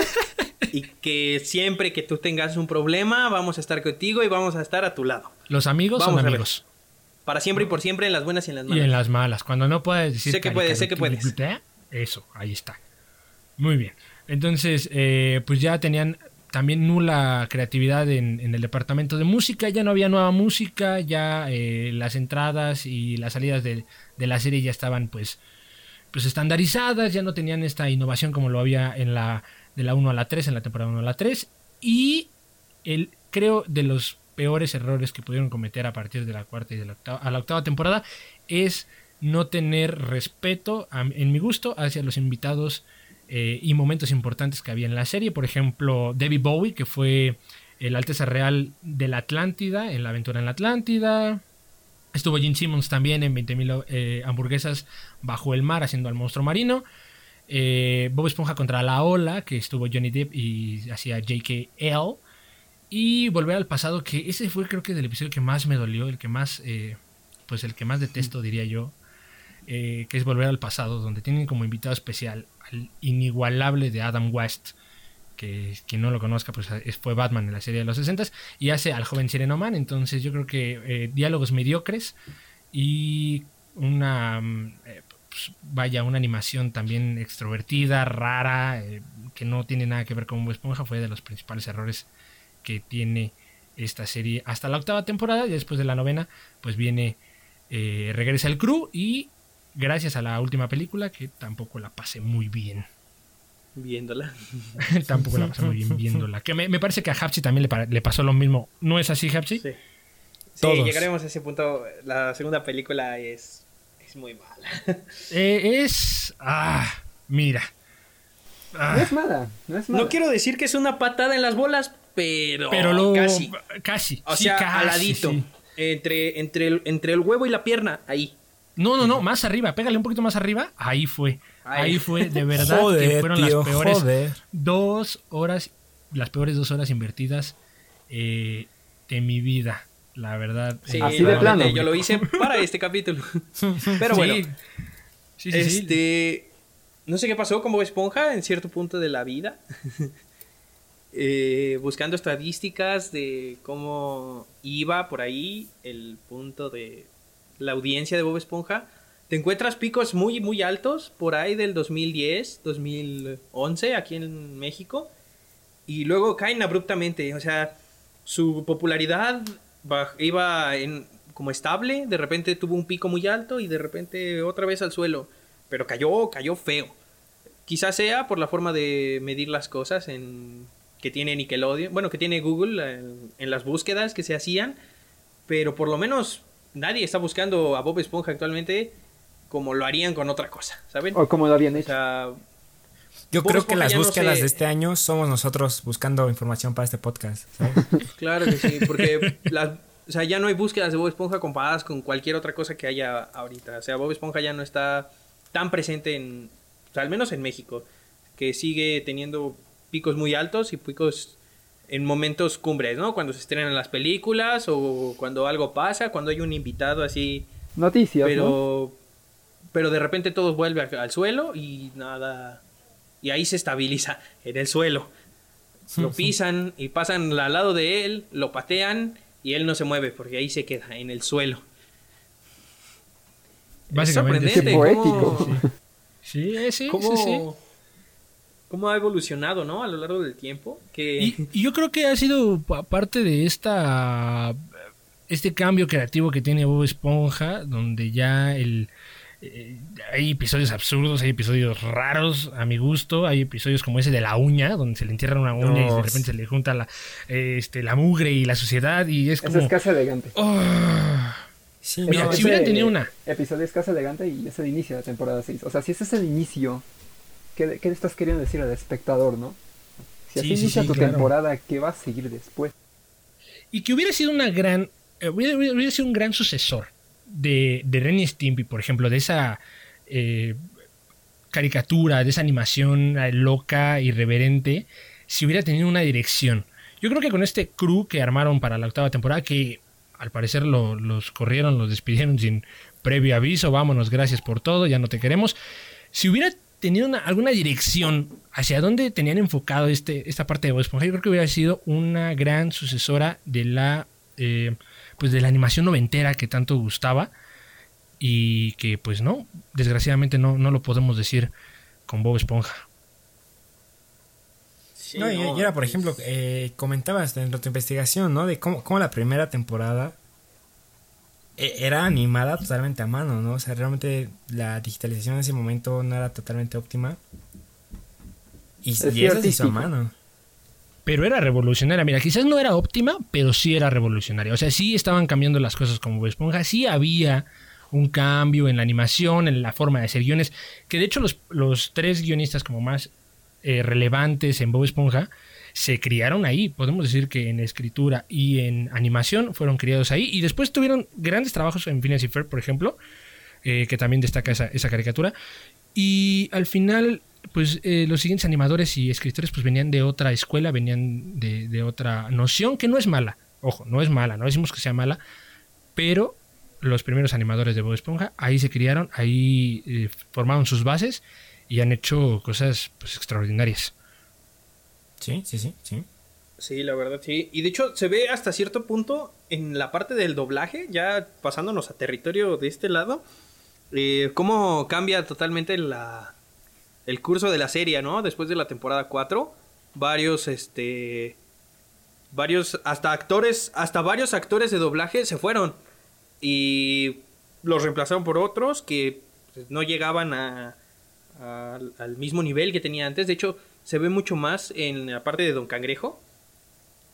y que siempre que tú tengas un problema vamos a estar contigo y vamos a estar a tu lado.
Los amigos son amigos.
Para siempre y por siempre en las buenas y en las malas.
Y en las malas. Cuando no puedes decir.
Sé que puedes, sé que puedes.
Eso, ahí está. Muy bien. Entonces, eh, pues ya tenían también nula creatividad en, el departamento de música, ya no había nueva música, ya eh, las entradas y las salidas de, la serie ya estaban pues, pues estandarizadas, ya no tenían esta innovación como lo había en la de la 1 a la 3, en la temporada 1 a la 3, y el, creo de los peores errores que pudieron cometer a partir de la cuarta y de la octava, a la octava temporada es no tener respeto, en mi gusto, hacia los invitados eh, y momentos importantes que había en la serie. Por ejemplo, Debbie Bowie, que fue el Alteza Real de la Atlántida, en la aventura en la Atlántida. Estuvo Gene Simmons también en 20.000 eh, hamburguesas bajo el mar haciendo al monstruo marino. Eh, Bob Esponja contra la ola, que estuvo Johnny Depp y hacía JKL. Y Volver al pasado, que ese fue creo que el episodio que más me dolió, el que más, pues el que más detesto diría yo, que es Volver al pasado, donde tienen como invitado especial inigualable de Adam West, que quien no lo conozca, pues fue Batman en la serie de los 60 y hace al joven Sirenoman. Entonces, yo creo que eh, diálogos mediocres y una. Mm, eh, pues, vaya, una animación también extrovertida, rara, eh, que no tiene nada que ver con Bob Esponja, fue de los principales errores que tiene esta serie hasta la octava temporada. Y después de la novena, pues viene. regresa el crew y gracias a la última película, que tampoco la pasé muy bien.
Viéndola.
tampoco la pasé muy bien viéndola. Que me, parece que a Hapsi también le, pasó lo mismo. ¿No es así, Hapsi?
Sí. Sí, llegaremos a ese punto. La segunda película es, es muy mala.
Eh, es. Ah, mira.
Ah. No es mala, no es mala.
No quiero decir que es una patada en las bolas, pero.
Pero lo.
Casi.
Casi.
O sea, aladito. Entre, entre, el, entre el huevo y la pierna, ahí.
No, no, no, más arriba, pégale un poquito más arriba. Ahí fue. Ahí fue, de verdad que fueron las peores dos horas, las peores dos horas invertidas eh, de mi vida, la verdad.
Sí, Así de plano. Yo lo hice para este capítulo. Pero bueno. Sí, sí, este, no sé qué pasó como Esponja en cierto punto de la vida. eh, buscando estadísticas de cómo iba por ahí el punto de la audiencia de Bob Esponja, te encuentras picos muy, muy altos por ahí del 2010, 2011 aquí en México. Y luego caen abruptamente. O sea, su popularidad iba en, como estable. De repente tuvo un pico muy alto y de repente otra vez al suelo. Pero cayó, cayó feo. Quizás sea por la forma de medir las cosas en, que tiene Nickelodeon. Bueno, que tiene Google en, en las búsquedas que se hacían. Pero por lo menos nadie está buscando a Bob Esponja actualmente como lo harían con otra cosa, ¿saben?
O como lo habían hecho.
yo creo que las búsquedas de este año somos nosotros buscando información para este podcast. ¿sabes?
claro que sí, porque o sea, ya no hay búsquedas de Bob Esponja comparadas con cualquier otra cosa que haya ahorita. O sea, Bob Esponja ya no está tan presente en, o sea, al menos en México, que sigue teniendo picos muy altos y picos en momentos cumbres, ¿no? Cuando se estrenan las películas o cuando algo pasa, cuando hay un invitado así.
Noticias.
Pero pero de repente todo vuelve al, suelo y nada. Y ahí se estabiliza en el suelo. Lo pisan y pasan al lado de él, lo patean y él no se mueve porque ahí se queda en el suelo.
Básicamente,
es poético.
Sí, sí,
¿Cómo,
sí,
cómo ha evolucionado, ¿no? A lo largo del tiempo. Que...
Y, y, yo creo que ha sido parte de esta este cambio creativo que tiene Bob Esponja, donde ya el, eh, hay episodios absurdos, hay episodios raros a mi gusto, hay episodios como ese de la uña, donde se le entierra una uña y de repente se le junta la, este, la mugre y la suciedad y es como...
es casi elegante.
Oh. Mira, si hubieran tenido una...
Episodio es casi elegante y es el inicio de la temporada 6. O sea, si ese es el inicio, ¿qué, qué le estás queriendo decir al espectador, no? Si así inicia tu temporada, ¿qué va a seguir después?
Y que hubiera sido una gran... Eh, hubiera sido un gran sucesor de, de Ren y Stimpy, por ejemplo, de esa eh, caricatura, de esa animación eh, loca, irreverente, si hubiera tenido una dirección. Yo creo que con este crew que armaron para la octava temporada, que al parecer los corrieron, los despidieron sin previo aviso, vámonos, gracias por todo, ya no te queremos. Si hubiera tenido alguna dirección hacia dónde tenían enfocado este, esta parte de Bob Esponja, yo creo que hubiera sido una gran sucesora de la eh, pues de la animación noventera que tanto gustaba y que pues no, desgraciadamente no, no lo podemos decir con Bob Esponja.
no, y, era, por ejemplo, eh, comentabas en tu investigación, ¿no? De cómo, cómo la primera temporada era animada totalmente a mano, ¿no? O sea, realmente la digitalización en ese momento no era totalmente óptima. Y, y eso se hizo a mano
pero era revolucionaria. Mira, quizás no era óptima, pero sí era revolucionaria. O sea, sí estaban cambiando las cosas como Bob Esponja, sí había un cambio en la animación, en la forma de hacer guiones, que de hecho los, los tres guionistas como más eh, relevantes en Bob Esponja se criaron ahí. Podemos decir que en escritura y en animación fueron criados ahí y después tuvieron grandes trabajos en Phineas Ferb, por ejemplo, eh, que también destaca esa, esa caricatura. Y al final pues eh, los siguientes animadores y escritores pues venían de otra escuela, venían de, otra noción que no es mala. Ojo, no es mala, no decimos que sea mala, pero los primeros animadores de Bob Esponja ahí se criaron, ahí eh, formaron sus bases y han hecho cosas pues, extraordinarias.
Sí, sí, sí, sí.
Sí, la verdad, sí. Y de hecho se ve hasta cierto punto en la parte del doblaje, ya pasándonos a territorio de este lado, eh, cómo cambia totalmente la, el curso de la serie, ¿no? Después de la temporada 4, varios, este, varios, hasta actores, hasta varios actores de doblaje se fueron y los reemplazaron por otros que no llegaban a, al mismo nivel que tenía antes. De hecho, se ve mucho más en la parte de Don Cangrejo,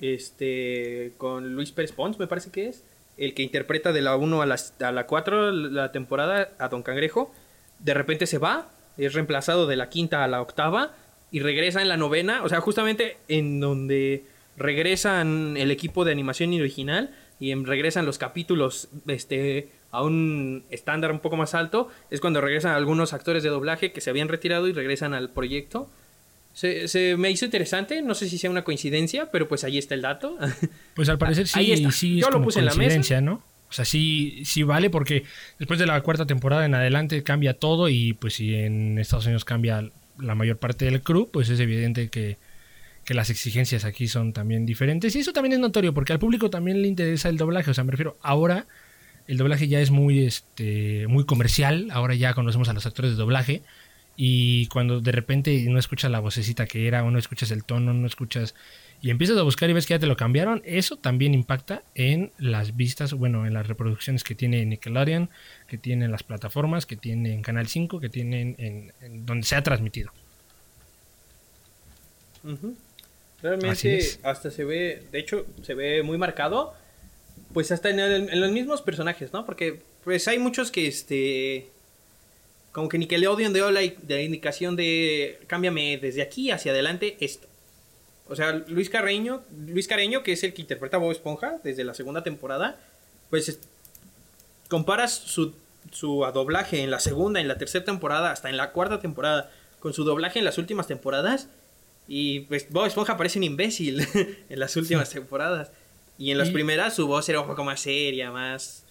este, con Luis Pérez Pons, me parece que es, el que interpreta de la 1 a la, a la 4 la temporada a Don Cangrejo. De repente se va es reemplazado de la quinta a la octava y regresa en la novena, o sea, justamente en donde regresan el equipo de animación original y regresan los capítulos este, a un estándar un poco más alto, es cuando regresan algunos actores de doblaje que se habían retirado y regresan al proyecto. Se, me hizo interesante, no sé si sea una coincidencia, pero pues ahí está el dato.
Pues al parecer sí, sí Yo lo puse en la mesa. ¿no? O sea, sí, sí vale porque después de la cuarta temporada en adelante cambia todo y pues si en Estados Unidos cambia la mayor parte del crew, pues es evidente que, que las exigencias aquí son también diferentes. Y eso también es notorio, porque al público también le interesa el doblaje. O sea, me refiero, ahora el doblaje ya es muy, este, muy comercial. Ahora ya conocemos a los actores de doblaje. Y cuando de repente no escuchas la vocecita que era, o no escuchas el tono, no escuchas. Y empiezas a buscar y ves que ya te lo cambiaron, eso también impacta en las vistas, bueno, en las reproducciones que tiene Nickelodeon, que tiene en las plataformas, que tiene en Canal 5, que tienen en, en donde se ha transmitido.
Realmente hasta se ve, de hecho, se ve muy marcado, pues hasta en, el- en los mismos personajes, ¿no? Porque pues hay muchos que este como que Nickelodeon dio la, la indicación de cámbiame desde aquí hacia adelante esto. O sea, Luis Carreño, Luis Careño, que es el que interpreta a Bob Esponja desde la segunda temporada, pues es- comparas su, su doblaje en la segunda, en la tercera temporada, hasta en la cuarta temporada, con su doblaje en las últimas temporadas, y pues Bob Esponja parece un imbécil en las últimas temporadas. Y en las
Y-
primeras su voz era un poco más seria, más...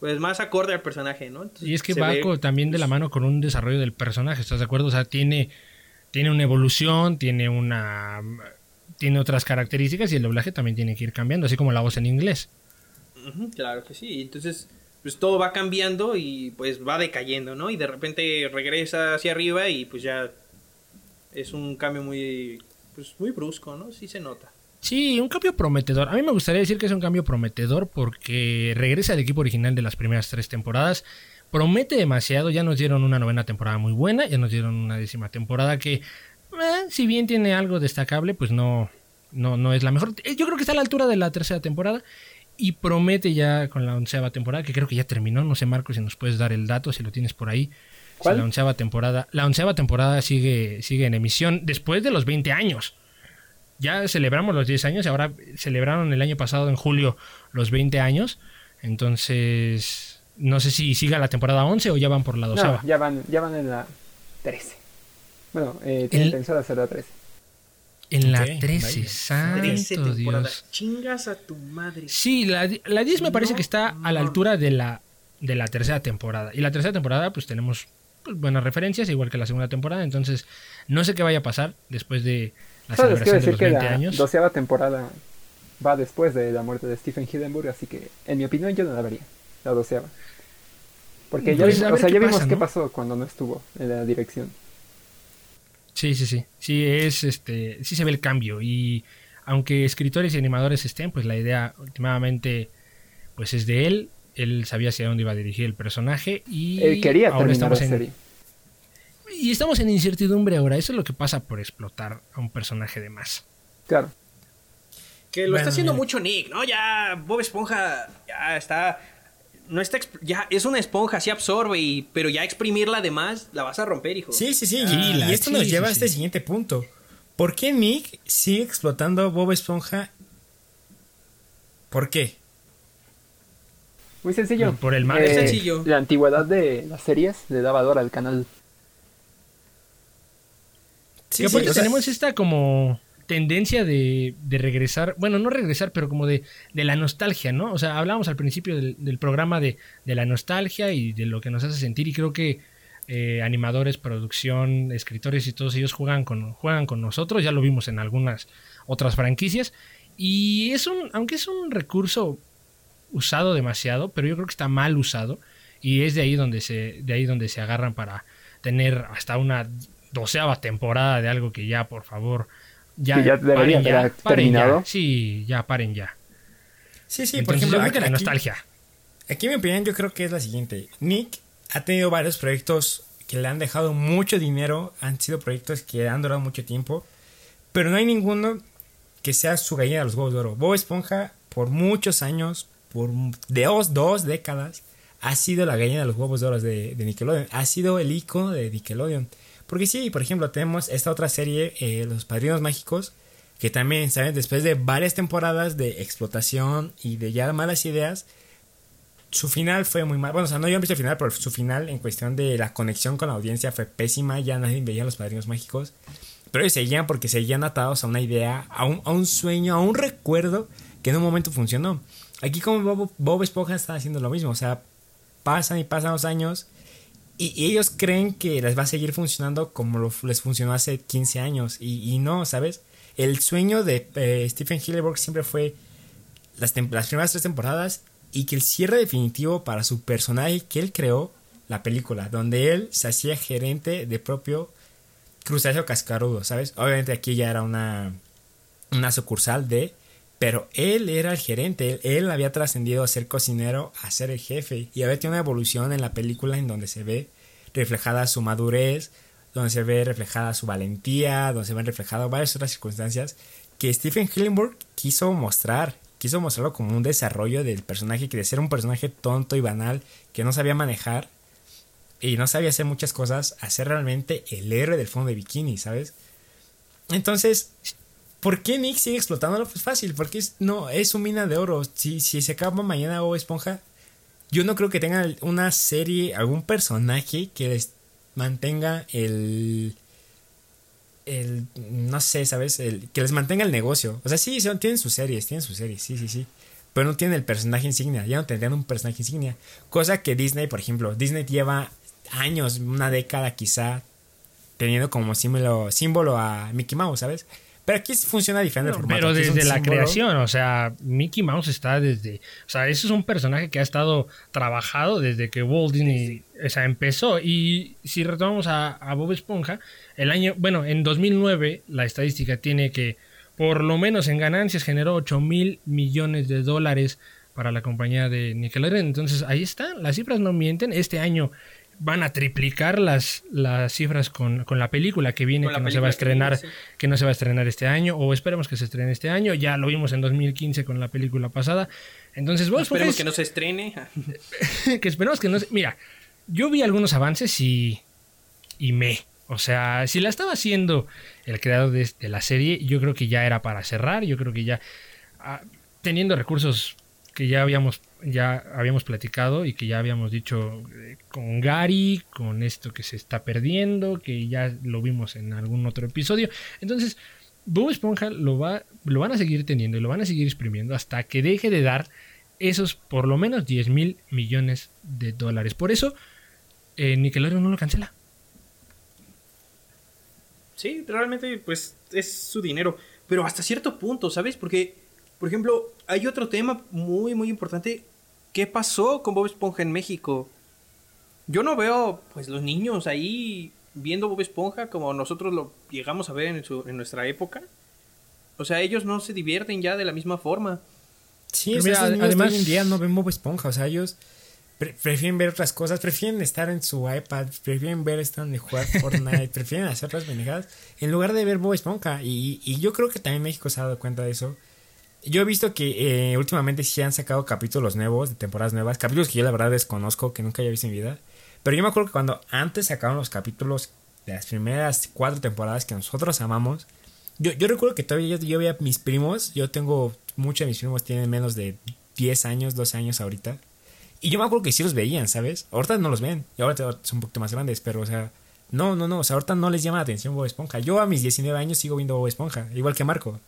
Pues más acorde al personaje, ¿no? Entonces,
Y es que va
ve-
también de la mano con un desarrollo del personaje, ¿estás de acuerdo? O sea, tiene, tiene una evolución, tiene una tiene otras características y el doblaje también tiene que ir cambiando, así como la voz en inglés.
Claro que sí. Entonces, pues todo va cambiando y pues va decayendo, ¿no? Y de repente regresa hacia arriba y pues ya es un cambio muy, pues muy brusco, ¿no? Sí se nota.
Sí, un cambio prometedor. A mí me gustaría decir que es un cambio prometedor porque regresa al equipo original de las primeras tres temporadas. Promete demasiado. Ya nos dieron una novena temporada muy buena. Ya nos dieron una décima temporada que, eh, si bien tiene algo destacable, pues no, no, no es la mejor. Eh, Yo creo que está a la altura de la tercera temporada. Y promete ya con la onceava temporada, que creo que ya terminó. No sé, Marco, si nos puedes dar el dato, si lo tienes por ahí. Si
¿Cuál?
la onceava temporada. La onceava temporada sigue, sigue en emisión después de los 20 años. Ya celebramos los 10 años y ahora celebraron el año pasado en julio los 20 años. Entonces, no sé si siga la temporada 11 o ya van por la doceava.
No, ya van, ya van en la 13. Bueno, eh, tienen
El-
pensado hacer la 13.
En la
Ok,
13,
vaya.
santo
13 temporadas.
Dios.
Chingas a tu madre.
Sí, la, la 10 me parece
No
que está a la altura de la, de la tercera temporada. Y la tercera temporada, pues tenemos pues, buenas referencias, igual que la segunda temporada. Entonces, no sé qué vaya a pasar después de la
les quiero
de
decir
los
que
20
la
años.
doceava temporada va después de la muerte de Stephen Hildenburg, así que en mi opinión yo no la vería, la doceava. Porque ya,
Pues,
vimos-
a
o sea,
qué
ya vimos
pasa,
qué pasó cuando no estuvo en la dirección.
Sí, sí, sí. Sí, es este. Sí se ve el cambio. Y aunque escritores y animadores estén, pues la idea últimamente pues es de él. Él sabía hacia dónde iba a dirigir el personaje. Y
Él quería
ahora
terminar la
en,
serie.
Y estamos en incertidumbre ahora. Eso es lo que pasa por explotar a un personaje de más.
Claro.
Que lo
Bueno,
está haciendo
mira.
mucho Nick, ¿no? Ya Bob Esponja ya está no está ya es una esponja, sí absorbe y pero ya exprimirla además la vas a romper, hijo.
Sí, sí, sí.
Sí,
y,
la-
y esto
sí,
nos
sí,
lleva a
sí.
este siguiente punto. ¿Por qué Nick sigue explotando a Bob Esponja? ¿Por qué?
Muy sencillo.
Por el mar.
Eh,
sencillo.
La antigüedad de las series le da valor al canal.
Sí,
y
sí,
aparte
sea,
tenemos esta como tendencia de, de regresar, bueno, no regresar, pero como de, de la nostalgia, ¿no? O sea, hablábamos al principio del, del programa de, de la nostalgia y de lo que nos hace sentir y creo que eh, animadores, producción, escritores y todos ellos juegan con, juegan con nosotros, ya lo vimos en algunas otras franquicias y es un, aunque es un recurso usado demasiado, pero yo creo que está mal usado y es de ahí donde se, de ahí donde se agarran para tener hasta una doceava temporada de algo que ya, por favor, ya,
Que ya debería
paren
terminado.
ya. Sí, ya paren ya.
Sí, sí, por
Entonces,
ejemplo,
yo creo que la
aquí-
nostalgia.
Aquí mi opinión yo creo que es la siguiente. Nick ha tenido varios proyectos que le han dejado mucho dinero, han sido proyectos que han durado mucho tiempo, pero no hay ninguno que sea su gallina de los huevos de oro. Bob Esponja por muchos años, por de dos, dos décadas, ha sido la gallina de los huevos de oro de, de Nickelodeon, ha sido el icono de Nickelodeon. Porque sí, por ejemplo, tenemos esta otra serie, eh, Los Padrinos Mágicos, que también, ¿saben? Después de varias temporadas de explotación y de ya malas ideas, su final fue muy mal. Bueno, o sea, no yo he visto el final, pero su final en cuestión de la conexión con la audiencia fue pésima. Ya nadie veía a los padrinos mágicos. Pero ellos seguían porque seguían atados a una idea, a un, sueño, a un recuerdo que en un momento funcionó. Aquí como Bob, Bob Esponja está haciendo lo mismo. O sea, pasan y pasan los años y, ellos creen que les va a seguir funcionando como lo- les funcionó hace 15 años. Y, no, ¿sabes? el sueño de eh, Stephen Hillenburg siempre fue las, las primeras tres temporadas y que el cierre definitivo para su personaje que él creó, la película, donde él se hacía gerente de propio crustáceo cascarudo, ¿sabes? Obviamente aquí ya era una, una sucursal de, pero él era el gerente, él, había trascendido a ser cocinero, a ser el jefe, y había tenido una evolución en la película en donde se ve reflejada su madurez, donde se ve reflejada su valentía, donde se ven reflejadas varias otras circunstancias que Stephen Hillenburg quiso mostrar quiso mostrarlo como un desarrollo del personaje que de ser un personaje tonto y banal que no sabía manejar y no sabía hacer muchas cosas a ser realmente el héroe del fondo de bikini, ¿sabes? Entonces, ¿por qué Nick sigue explotándolo? Pues fácil, porque es, no, es su mina de oro. Si, si se acaba mañana o Esponja, yo no creo que tenga una serie, algún personaje que les mantenga el el, no sé, ¿sabes? El, que les mantenga el negocio. O sea, sí, tienen sus series, tienen sus series, sí, sí, sí. Pero no tienen el personaje insignia, ya no tendrían un personaje insignia. Cosa que Disney, por ejemplo, Disney lleva años, una década quizá, teniendo como símbolo, símbolo a Mickey Mouse, ¿sabes? Pero aquí funciona diferente.
pero desde la creación, o sea, Mickey Mouse está desde. O sea, eso es un personaje que ha estado trabajado desde que Walt Disney empezó. Y si retomamos a, Bob Esponja, el año. Bueno, en 2009, la estadística tiene que, por lo menos en ganancias, generó 8 mil millones de dólares para la compañía de Nickelodeon. Entonces, ahí está, las cifras no mienten. Este año van a triplicar las, las cifras con, la película que viene, que no se va a estrenar, que, no se va a estrenar este año, o esperemos que se estrene este año. Ya lo vimos en 2015 con la película pasada. Entonces, vos
esperemos que no se estrene.
que esperemos que no se. Mira, yo vi algunos avances y. y me. O sea, si la estaba haciendo el creador de, de la serie, yo creo que ya era para cerrar. Yo creo que ya. Ah, teniendo recursos que ya habíamos ya habíamos platicado y que ya habíamos dicho eh, con Gary, con esto que se está perdiendo, que ya lo vimos en algún otro episodio. Entonces, Bob Esponja lo, va, lo van a seguir teniendo y lo van a seguir exprimiendo hasta que deje de dar esos por lo menos 10 mil millones de dólares. Por eso, eh, Nickelodeon no lo cancela.
Sí, realmente pues es su dinero, pero hasta cierto punto, ¿sabes? Porque por ejemplo, hay otro tema muy, muy importante. ¿Qué pasó con Bob Esponja en México? Yo no veo, pues, los niños ahí viendo Bob Esponja como nosotros lo llegamos a ver en, en nuestra época. O sea, ellos no se divierten ya de la misma forma.
Sí, además hoy en día no ven Bob Esponja. O sea, ellos prefieren ver otras cosas, prefieren estar en su iPad, prefieren ver estar en jugar Fortnite, prefieren hacer otras pendejadas en lugar de ver Bob Esponja. Y, y yo creo que también México se ha dado cuenta de eso yo he visto que eh, últimamente sí han sacado capítulos nuevos, de temporadas nuevas, capítulos que yo la verdad desconozco, que nunca había visto en mi vida. Pero yo me acuerdo que cuando antes sacaban los capítulos de las primeras cuatro temporadas que nosotros amamos, yo, yo recuerdo que todavía yo, veía mis primos, yo tengo muchos de mis primos tienen menos de 10 años, 12 años ahorita. Y yo me acuerdo que sí los veían, ¿sabes? Ahorita no los ven, y ahora son un poquito más grandes, pero o sea, no, no, no, o sea, ahorita no les llama la atención Bob Esponja. Yo a mis 19 años sigo viendo Bob Esponja, igual que Marco.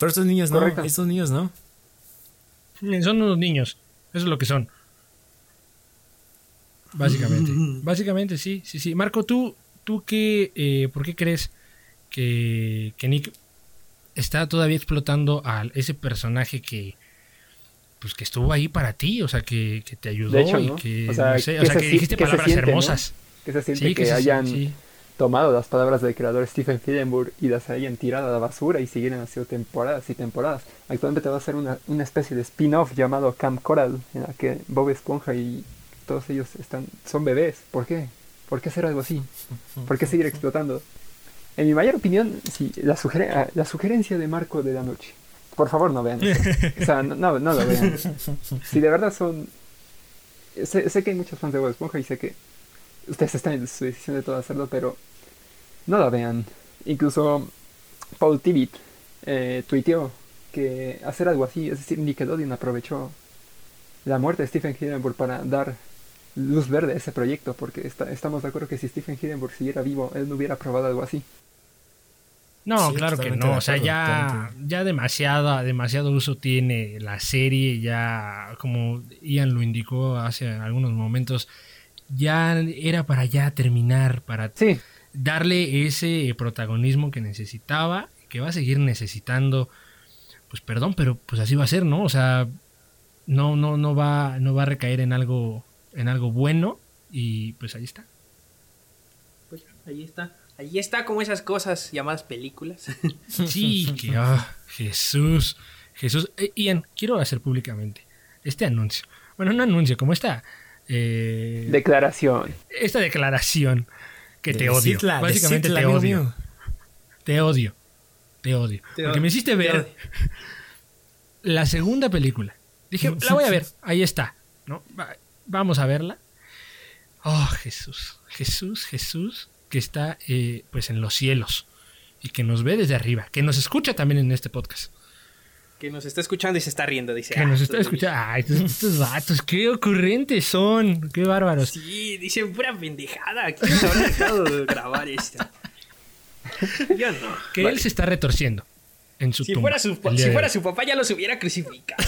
Pero estos niños no, estos niños no.
Son unos niños, eso es lo que son. Básicamente. Básicamente, sí, sí, sí. Marco, ¿tú, tú qué, eh, por qué crees que, que, Nick está todavía explotando a ese personaje que pues que estuvo ahí para ti, o sea, que, te ayudó y que, o sea, que, dijiste palabras hermosas.
Que se siente que, hayan tomado las palabras del creador Stephen Hillenburg y las hayan tirado a la basura y siguen haciendo temporadas y temporadas. Actualmente va a ser una, una especie de spin-off llamado Camp Coral, en la que Bob Esponja y todos ellos están son bebés. ¿Por qué? ¿Por qué hacer algo así? ¿Por qué seguir explotando? En mi mayor opinión, sí, la, ah, la sugerencia de Marco de la noche. Por favor, no vean eso. O sea, no, no, lo vean. Si de verdad son... Sé, sé que hay muchos fans de Bob Esponja y sé que ustedes están en su decisión de todo hacerlo, pero no la vean. Incluso Paul Tibit eh, tuiteó que hacer algo así, es decir, Nickelodeon aprovechó la muerte de Stephen Hillenburg para dar luz verde a ese proyecto, porque estamos de acuerdo que si Stephen Hillenburg siguiera vivo, él no hubiera probado algo así.
No, claro que no, o sea, ya, ya demasiado, demasiado uso tiene la serie, ya como Ian lo indicó hace algunos momentos, ya era para ya terminar, para
sí
darle ese protagonismo que necesitaba, que va a seguir necesitando, pues perdón, pero pues así va a ser, ¿no? O sea, no, no, no va, no va a recaer en algo, en algo bueno y pues ahí está.
Pues ahí está. Ahí está como esas cosas llamadas películas.
Sí, que ah, Jesús, Jesús. Eh, Ian, quiero hacer públicamente este anuncio. Bueno, un anuncio, como esta. eh,
Declaración.
esta declaración que te odio. Básicamente te odio. Te odio. Te odio.
Te
Porque
odio,
me hiciste
te
ver la segunda película. Dije, la voy a ver. Ahí está. ¿no? Va- vamos a verla. Oh, Jesús. Jesús, Jesús, que está eh, pues en los cielos. Y que nos ve desde arriba. Que nos escucha también en este podcast.
Que nos está escuchando y se está riendo, dice.
Que
"Ah,
nos está
estos
escuchando. Ay, estos, estos vatos, qué ocurrentes son. Qué bárbaros.
Sí, dicen pura pendejada. ¿Quién se habrá dejado de grabar esto? Yo no.
Que él se está retorciendo. En su
Si
tumba
fuera, su, si fuera su papá ya los hubiera crucificado.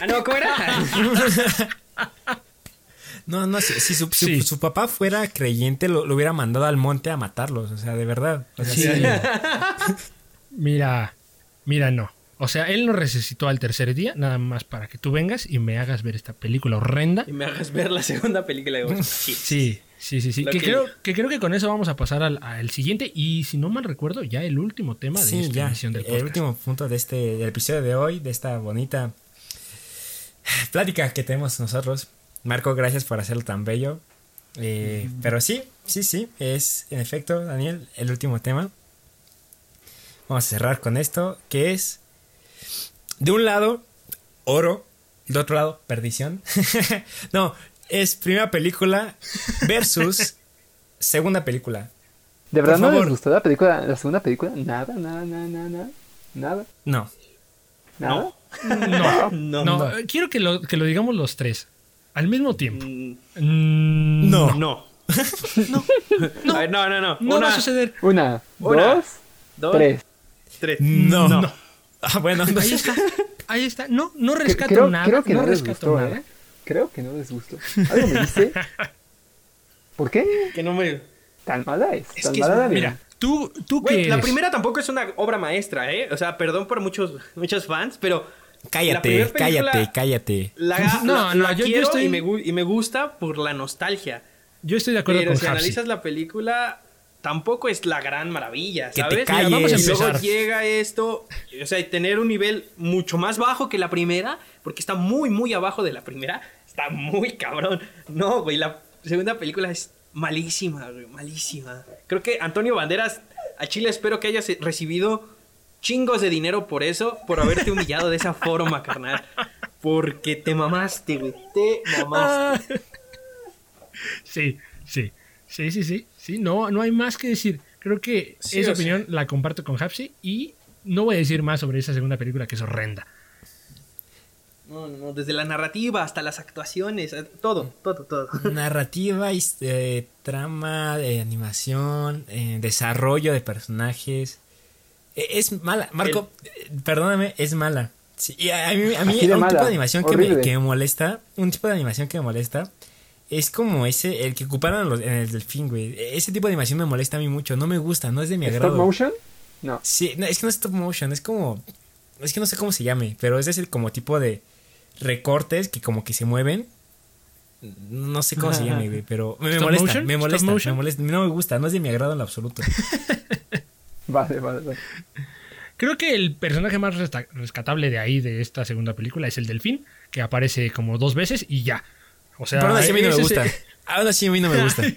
Ah, no, ¿cómo era?
No, no, si, si su, su-
Sí.
su papá fuera creyente, lo, lo hubiera mandado al monte a matarlos. O sea, de verdad. O sea,
Sí.
sí.
Mira, mira, no. O sea, él nos resucitó al tercer día, nada más para que tú vengas y me hagas ver esta película horrenda.
Y me hagas ver la segunda película de Ghost. Sí.
Sí, sí, sí, Que,
que-
creo, que creo que con eso vamos a pasar al, al siguiente y, si no mal recuerdo, ya el último tema de
Sí,
esta
ya.
emisión del
El
podcast.
último punto de este del episodio de hoy, de esta bonita plática que tenemos nosotros. Marco, gracias por hacerlo tan bello. Eh, Pero sí, sí, sí, es en efecto, Daniel, el último tema. Vamos a cerrar con esto, que es, de un lado, oro, de otro lado, perdición. no, es primera película versus segunda película.
¿De verdad no les gustó la película, la segunda película? Nada, nada, nada, nada, nada. Nada,
No,
nada.
No,
No.
no, eh, quiero que lo, que lo digamos los tres al mismo tiempo.
Mm,
No.
No. no. No, no, no.
No
Una,
va a suceder.
Una,
Una,
dos,
dos,
tres.
tres.
no.
No.
Ah, bueno,
Ahí está, ahí está. No, no rescato
creo,
nada.
creo que no,
no
les
rescato
gustó,
nada.
¿eh? Creo que no les gustó. Algo me dice. ¿Por qué?
Que no me.
Tan mala es.
Es
tan
que es-
mala la
Mira, tú, tú
Güey, la
eres?
primera tampoco es una obra maestra, ¿eh? O sea, perdón por muchos, muchos fans, pero. la
Cállate,
película
cállate, cállate.
La,
No,
la-
no,
la
yo- yo estoy-
y, me, gu- y me gusta por la nostalgia.
Yo estoy de acuerdo
Pero
con
si
Hapsi.
analizas la película, tampoco es la gran maravilla,
Que te
¿sabes?
vamos a
y luego llega esto, o sea, tener un nivel mucho más bajo que la primera, porque está muy, muy abajo de la primera, está muy cabrón. No, güey, la segunda película es malísima, güey, malísima. Creo que Antonio Banderas, a Chile espero que hayas recibido chingos de dinero por eso, por haberte humillado de esa forma, carnal. Porque te mamaste, güey, te mamaste.
Sí, sí, sí, sí, sí, sí, no, no hay más que decir. Creo que
Sí,
esa opinión la comparto con Hapsi y no voy a decir más sobre esa segunda película que es horrenda.
No, no, no, desde la narrativa hasta las actuaciones, eh, todo, todo, todo.
Narrativa, eh, trama, de animación, eh, desarrollo de personajes. Eh, es mala. Marco, eh, perdóname, es mala. Sí, y a, mí, a mí un tipo de animación que me, que me molesta, un tipo de animación que me molesta, es como ese, el que ocuparon los- en el delfín, güey. Ese tipo de animación me molesta a mí mucho, no me gusta, no es de mi
¿Stop
agrado.
motion? No.
Sí, no, es que no es stop motion, es como. Es que no sé cómo se llame, pero ese es el como tipo de recortes que como que se mueven. No sé cómo se llame, güey, pero me, me
¿Stop
molesta,
motion?
me
¿Stop
molesta, me molesta, no me gusta, no es de mi agrado en lo absoluto.
Vale, vale, vale.
Creo que el personaje más rescatable de ahí, de esta segunda película, es el delfín, que aparece como dos veces y ya. O sea,
pero aún así a mí no me
ese-
gusta. Aún así a mí no me gusta.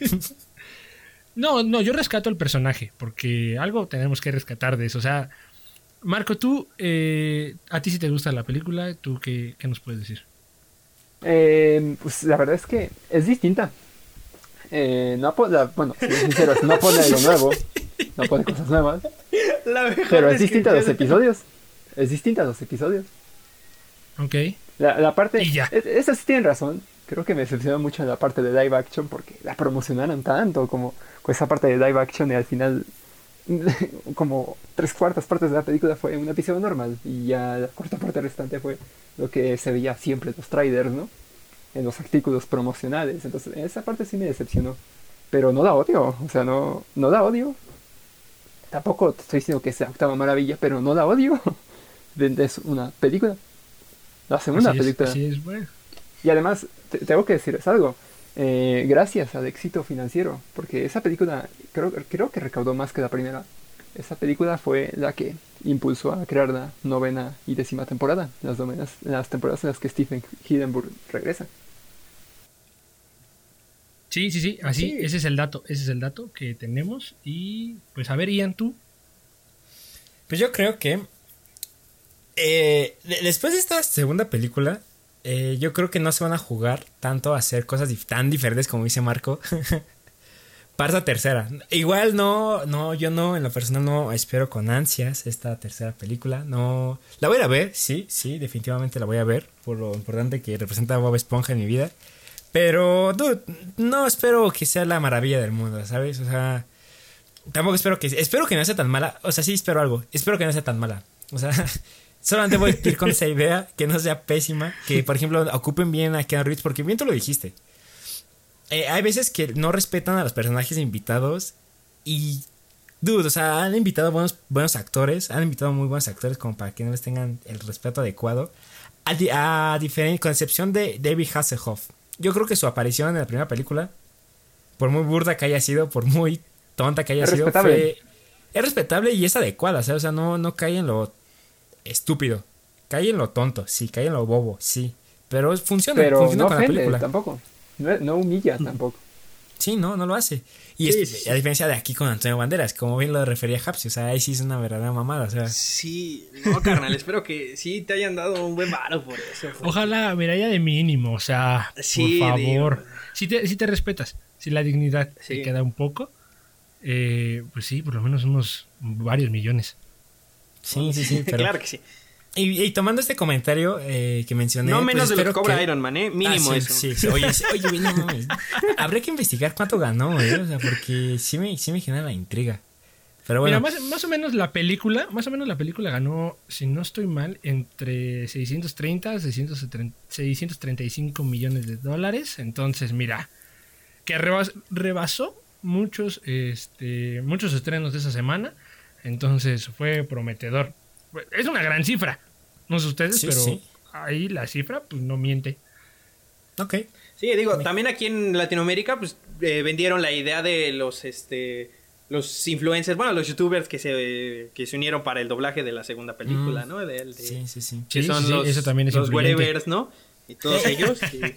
No, no, yo rescato el personaje, porque algo tenemos que rescatar de eso. O sea, Marco, tú, eh, a ti si te gusta la película, ¿tú qué, qué nos puedes decir?
Eh, pues la verdad es que es distinta. Eh, no pone, bueno, si soy sincero, no pone algo nuevo, no pone cosas nuevas,
La
pero es distinta a los episodios. Es distinta a los episodios.
Ok.
La, la parte.
Y ya.
es- Esa sí tienen razón. Creo que me decepcionó mucho la parte de live action porque la promocionaron tanto como con esa parte de live action y al final. como tres cuartas partes de la película fue un episodio normal y ya la cuarta parte restante fue lo que se veía siempre en los trailers, ¿no? En los artículos promocionales. Entonces, esa parte sí me decepcionó. Pero no da odio, o sea, no, no da odio. tampoco estoy diciendo que sea octava maravilla, pero no la odio. Es una película. La segunda
Así es,
película.
así es, bueno.
Y además, te- tengo que decirles algo. eh, gracias al éxito financiero, porque esa película creo, creo que recaudó más que la primera. Esa película fue la que impulsó a crear la novena y décima temporada, las, novenas- las temporadas en las que Stephen Hillenburg regresa.
Sí, sí, sí, así,
Sí.
ese es el dato, ese es el dato que tenemos. Y pues a ver, Ian, tú.
Pues yo creo que. eh, de- después de esta segunda película, eh, yo creo que no se van a jugar tanto a hacer cosas tan diferentes como dice Marco. Para esta tercera. Igual no, no, yo no, en lo personal no espero con ansias esta tercera película. No. La voy a ver, sí, sí, definitivamente la voy a ver. Por lo importante que representa Bob Esponja en mi vida. Pero, dude, no espero que sea la maravilla del mundo, ¿sabes? O sea. Tampoco espero que. Espero que no sea tan mala. O sea, sí espero algo. Espero que no sea tan mala. O sea, solamente voy a ir con esa idea. Que no sea pésima. Que, por ejemplo, ocupen bien a Keanu Reeves. Porque bien tú lo dijiste. Eh, hay veces que no respetan a los personajes invitados. Y. Dude, o sea, han invitado buenos, buenos actores. Han invitado muy buenos actores como para que no les tengan el respeto adecuado. A, di- a diferen- con excepción de David Hasselhoff. Yo creo que su aparición en la primera película, por muy burda que haya sido, por muy tonta que haya
Es
sido,
respetable.
fue- es respetable y es adecuada, ¿sabes? O sea, no, no cae en lo estúpido. Cae en lo tonto, sí, cae en lo bobo, sí. Pero funciona,
Pero
funciona
no
con la película.
tampoco. No, no humilla tampoco.
Sí, no, no lo hace. Y
Sí,
es-
sí,
a diferencia de aquí con Antonio Banderas, como bien lo refería Hapsi, o sea, ahí sí es una verdadera mamada, o sea.
Sí, no, carnal, espero que sí te hayan dado un buen varo por eso. porque-
Ojalá, mira, ya de mínimo, o sea,
Sí,
por favor. Si te, si te respetas, si la dignidad te queda un poco, eh, pues sí, por lo menos unos varios millones.
Sí, sí, sí, pero...
claro que sí.
y, y tomando este comentario eh, que mencioné...
No
pues
menos de lo que cobra Iron Man, ¿eh? Mínimo
Ah, sí,
eso.
Sí, sí. Oye, sí, oye, no mames. Habría que investigar cuánto ganó, ¿eh? O sea, porque sí me, sí me genera la intriga. Pero bueno,
Mira, más, más o menos la película, más o menos la película ganó, si no estoy mal, entre 630 a 630 635 millones de dólares. Entonces, mira, que rebas- rebasó muchos, este, muchos estrenos de esa semana. Entonces fue prometedor. Es una gran cifra. No sé ustedes,
Sí,
pero
sí.
ahí la cifra pues no miente.
ok.
Sí, digo, también aquí en Latinoamérica, pues eh, vendieron la idea de los este los influencers, bueno, los youtubers que se, que se unieron para el doblaje de la segunda película,
Mm.
¿no? De, de-
Sí, sí, sí.
que
Sí,
son
sí,
los,
eso también es
los ¿no? Y todos ellos. y-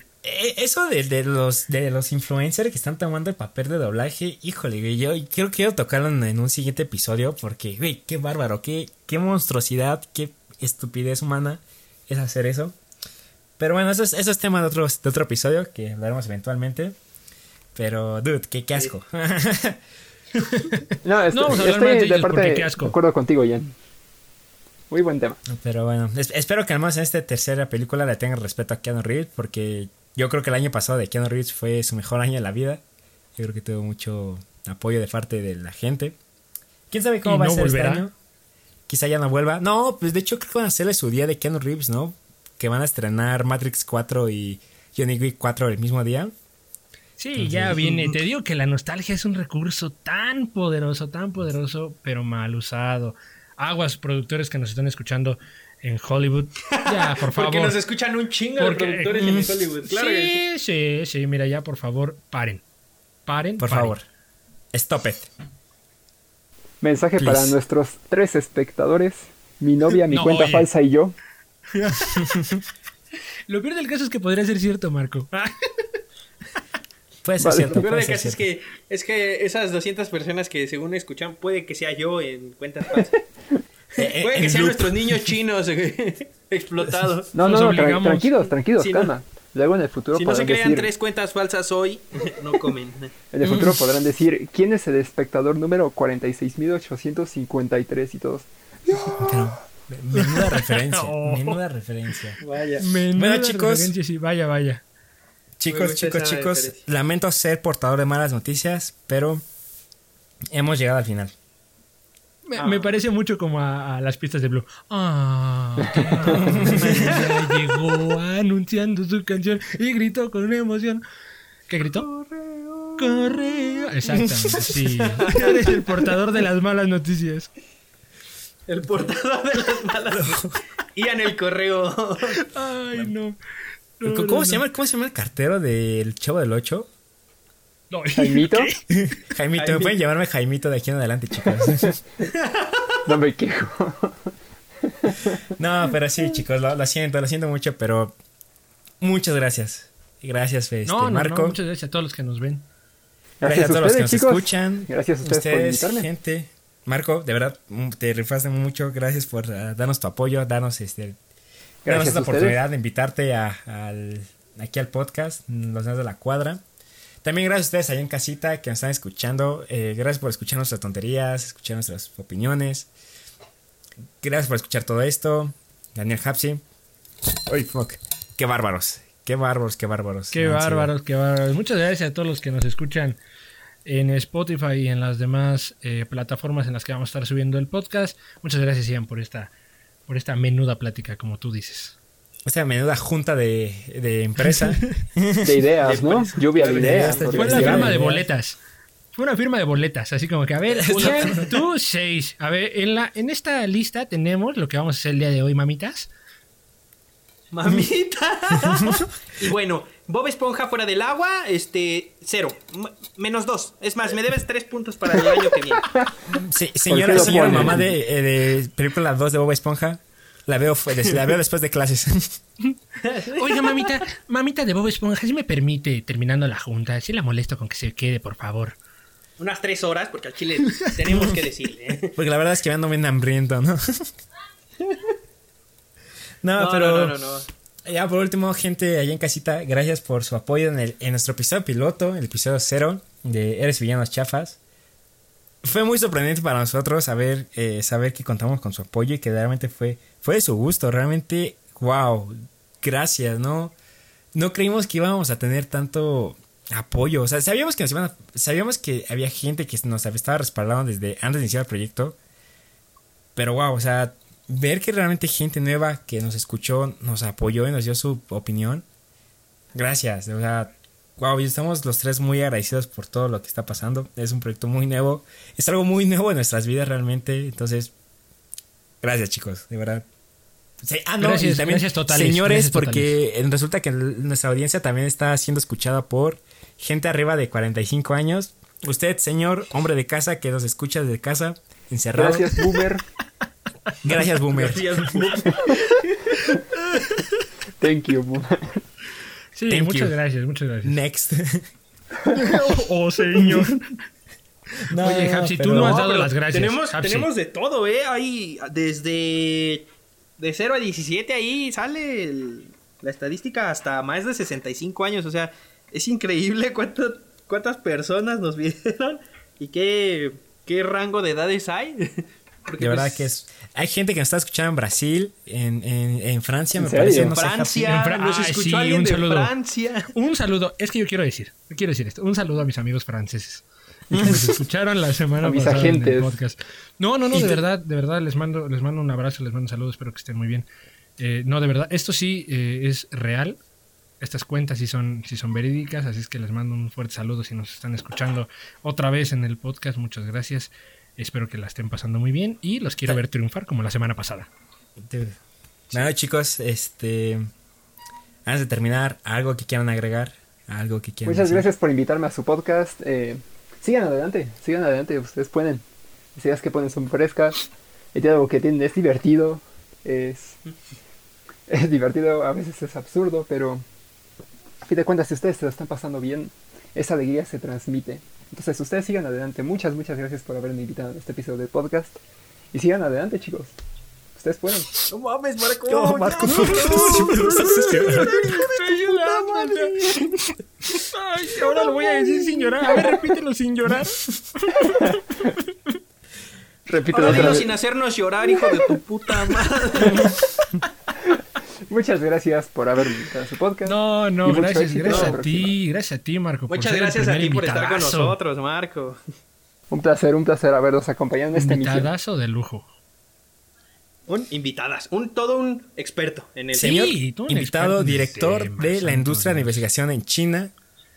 Eso de, de los de los influencers que están tomando el papel de doblaje, híjole, güey, yo creo que quiero tocarlo en, en un siguiente episodio porque, güey, qué bárbaro, qué, qué monstruosidad, qué estupidez humana es hacer eso. Pero bueno, eso es, eso es tema de otro, de otro episodio que hablaremos eventualmente. Pero, dude, qué, qué asco.
No, estoy,
No vamos a hablar
estoy
de
parte
porque qué asco.
de acuerdo contigo, Jan. Muy buen tema.
Pero bueno, es- espero que menos en esta tercera película le tengan respeto a Keanu Reeves porque yo creo que el año pasado de Keanu Reeves fue su mejor año de la vida. Yo creo que tuvo mucho apoyo de parte de la gente. ¿Quién sabe cómo
¿Y
va a ser
volverá?
este año? Quizá ya no vuelva. No, pues de hecho creo que van a hacerle su día de Keanu Reeves, ¿no? Que van a estrenar Matrix 4 y Johnny Wick 4 el mismo día.
Sí, ya viene. Te digo que la nostalgia es un recurso tan poderoso, tan poderoso, pero mal usado. Aguas, productores que nos están escuchando en Hollywood. Ya, por favor.
Porque nos escuchan un chingo
Porque-
de productores en Hollywood. Claro que
sí, sí, sí, mira, ya, por favor, paren. Paren.
Por
paren.
favor. Stop it.
Mensaje
Please.
para nuestros tres espectadores. Mi novia, mi
No,
cuenta
oye.
falsa y yo.
Lo peor del caso es que podría ser cierto, Marco.
Puede ser
Vale.
cierto.
Lo peor
puede
de
ser
caso es que, es que esas 200 personas que según escuchan, puede que sea yo en cuentas falsas.
Eh,
Puede
en
que sean
loop.
nuestros niños chinos güey, explotados.
No, no, no, tra- tranquilos, tranquilos,
Si no-
calma. Luego en el futuro
Si no se crean
decir,
tres cuentas falsas hoy, no comen.
en el futuro podrán decir quién es el espectador número 46.853 y todos.
Pero, menuda referencia.
Oh.
Menuda referencia.
Vaya.
Menuda
chicos.
referencia, sí, vaya, vaya.
Chicos,
Muy
chicos, chicos, lamento ser portador de malas noticias, pero hemos llegado al final.
Me,
Ah.
me parece mucho como a, a las pistas de Blue. Ah, ya llegó anunciando su canción y gritó con una emoción. ¿Qué gritó? correo. Exactamente, sí. Eres el portador de las malas noticias.
El portador de las malas. Ian el correo.
Ay, no. No,
¿Cómo,
no,
se
no.
llama, ¿Cómo se llama el cartero del Chavo del 8?
No,
¿Jaimito?
Jaimito,
Jaimito.
me pueden llamarme Jaimito de aquí en adelante, chicos.
No me quejo.
No, pero sí, chicos, lo, lo siento, lo siento mucho, pero muchas gracias. Gracias, este,
No, no, no,
Marco.
muchas gracias a todos los que nos ven.
Gracias, a todos los que nos escuchan.
Gracias a ustedes, por invitarme.
gente. Marco, de verdad, mm, te rifaste mucho. Gracias por ah, darnos tu apoyo, darnos este, darnos
Gracias
esta
a ustedes.
oportunidad de invitarte a- al, aquí al podcast, Los Nerds de la Cuadra. También gracias a ustedes allá en casita que nos están escuchando. Eh, gracias por escuchar nuestras tonterías, escuchar nuestras opiniones. Gracias por escuchar todo esto. Daniel Hapsi. Uy, fuck. Qué bárbaros. Qué bárbaros, qué bárbaros.
Qué bárbaros, qué bárbaros. Muchas gracias a todos los que nos escuchan en Spotify y en las demás eh, plataformas en las que vamos a estar subiendo el podcast. Muchas gracias, Ian, por esta, por esta menuda plática, como tú dices.
Esta menuda junta de, de empresa.
De ideas, ¿no? Lluvia de
de
ideas.
Fue una firma de boletas. Fue una firma de boletas, así como que, a ver, tú seis. A ver, en, la, en esta lista tenemos lo que vamos a hacer el día de hoy, mamitas.
Mamita. y bueno, Bob Esponja fuera del agua, este, cero. M- menos dos. Es más, me debes tres puntos para el año que viene.
Sí, señora,
lo
señora mamá de, eh, de película 2 de Bob Esponja. La veo, fue- des- la veo después de clases.
Oiga, mamita, mamita de Bob Esponja, si me permite, terminando la junta, si la molesto con que se quede, por favor.
Unas tres horas, porque al chile tenemos que decirle. ¿eh?
Porque la verdad es que ando bien hambriento, ¿no? no,
No,
pero
no, no, no, no.
ya por último, gente allá en casita, gracias por su apoyo en, el, en nuestro episodio piloto, el episodio cero de Eres Villanos Chafas. Fue muy sorprendente para nosotros saber, eh, saber que contamos con su apoyo y que realmente fue, fue de su gusto. Realmente, wow, gracias, ¿no? No creímos que íbamos a tener tanto apoyo. O sea, sabíamos que nos iban a- sabíamos que había gente que nos estaba respaldando desde antes de iniciar el proyecto. Pero wow, o sea, ver que realmente gente nueva que nos escuchó, nos apoyó y nos dio su opinión. Gracias, o sea, wow, y estamos los tres muy agradecidos por todo lo que está pasando. Es un proyecto muy nuevo, es algo muy nuevo en nuestras vidas realmente. Entonces, gracias chicos, de verdad. Sí, ah, no,
Gracias,
y también,
gracias totales,
señores,
gracias
porque resulta que nuestra audiencia también está siendo escuchada por gente arriba de 45 años. Usted, señor, hombre de casa que nos escucha desde casa, encerrado.
Gracias, Boomer.
Gracias, Boomer.
Thank you, Boomer.
Sí,
Thank
muchas
you.
gracias, muchas gracias.
Next.
oh, señor.
No,
Oye, Hapsi, tú no has dado las gracias.
Tenemos, tenemos de todo, ¿eh? Hay desde de 0 a 17 ahí sale el- la estadística hasta más de 65 años. O sea, es increíble cuántas cuántas personas nos vieron y qué, qué rango de edades hay. Porque,
De verdad
pues,
que es. Hay gente que nos está escuchando en Brasil, en, en, en Francia,
¿En
me
serio?
parece.
en
No sé,
Francia,
En Fra-
nos
Ay,
escuchó
sí,
alguien
un
de
saludo.
Francia.
Un saludo, es que yo quiero decir, yo quiero decir esto, un saludo a mis amigos franceses. Que nos escucharon la semana
A mis
pasada en el
agentes.
podcast. No, no, no, de verdad, de verdad, les mando, les mando un abrazo, les mando un saludo, espero que estén muy bien. Eh, no, de verdad, esto sí eh, es real. Estas cuentas sí son, sí son verídicas, así es que les mando un fuerte saludo si nos están escuchando otra vez en el podcast. Muchas gracias. Espero que la estén pasando muy bien y los quiero ver triunfar como la semana pasada.
Dude. Bueno, chicos, este. Antes de terminar, algo que quieran agregar. Algo que quieran
Muchas
decir?
gracias por invitarme a su podcast. Eh, sigan adelante, sigan adelante, ustedes pueden. Las ideas que ponen son frescas. El diálogo que tienen es divertido. Es, es divertido, a veces es absurdo, pero a fin de cuentas, si ustedes se lo están pasando bien, esa alegría se transmite. Entonces, ustedes sigan adelante. Muchas, muchas gracias por haberme invitado a este episodio del podcast. Y sigan adelante, chicos. Ustedes pueden.
No mames, Marco.
No, Marco, no.
Ay, ahora lo voy a decir sin llorar. A ver, repítelo sin llorar.
Repito
Ahora dilo sin hacernos llorar, hijo de tu puta madre.
Muchas gracias por haberme invitado a su podcast.
No, no, gracias,
éxito
gracias a ti, gracias a ti, Marco. por
Muchas gracias a ti por estar con nosotros, Marco.
Un placer, un placer haberlos acompañado en esta emisión.
Invitadazo de lujo.
Un invitadas, un todo un experto en el
Sí,
Señor
un
invitado, director de la industria de investigación en China.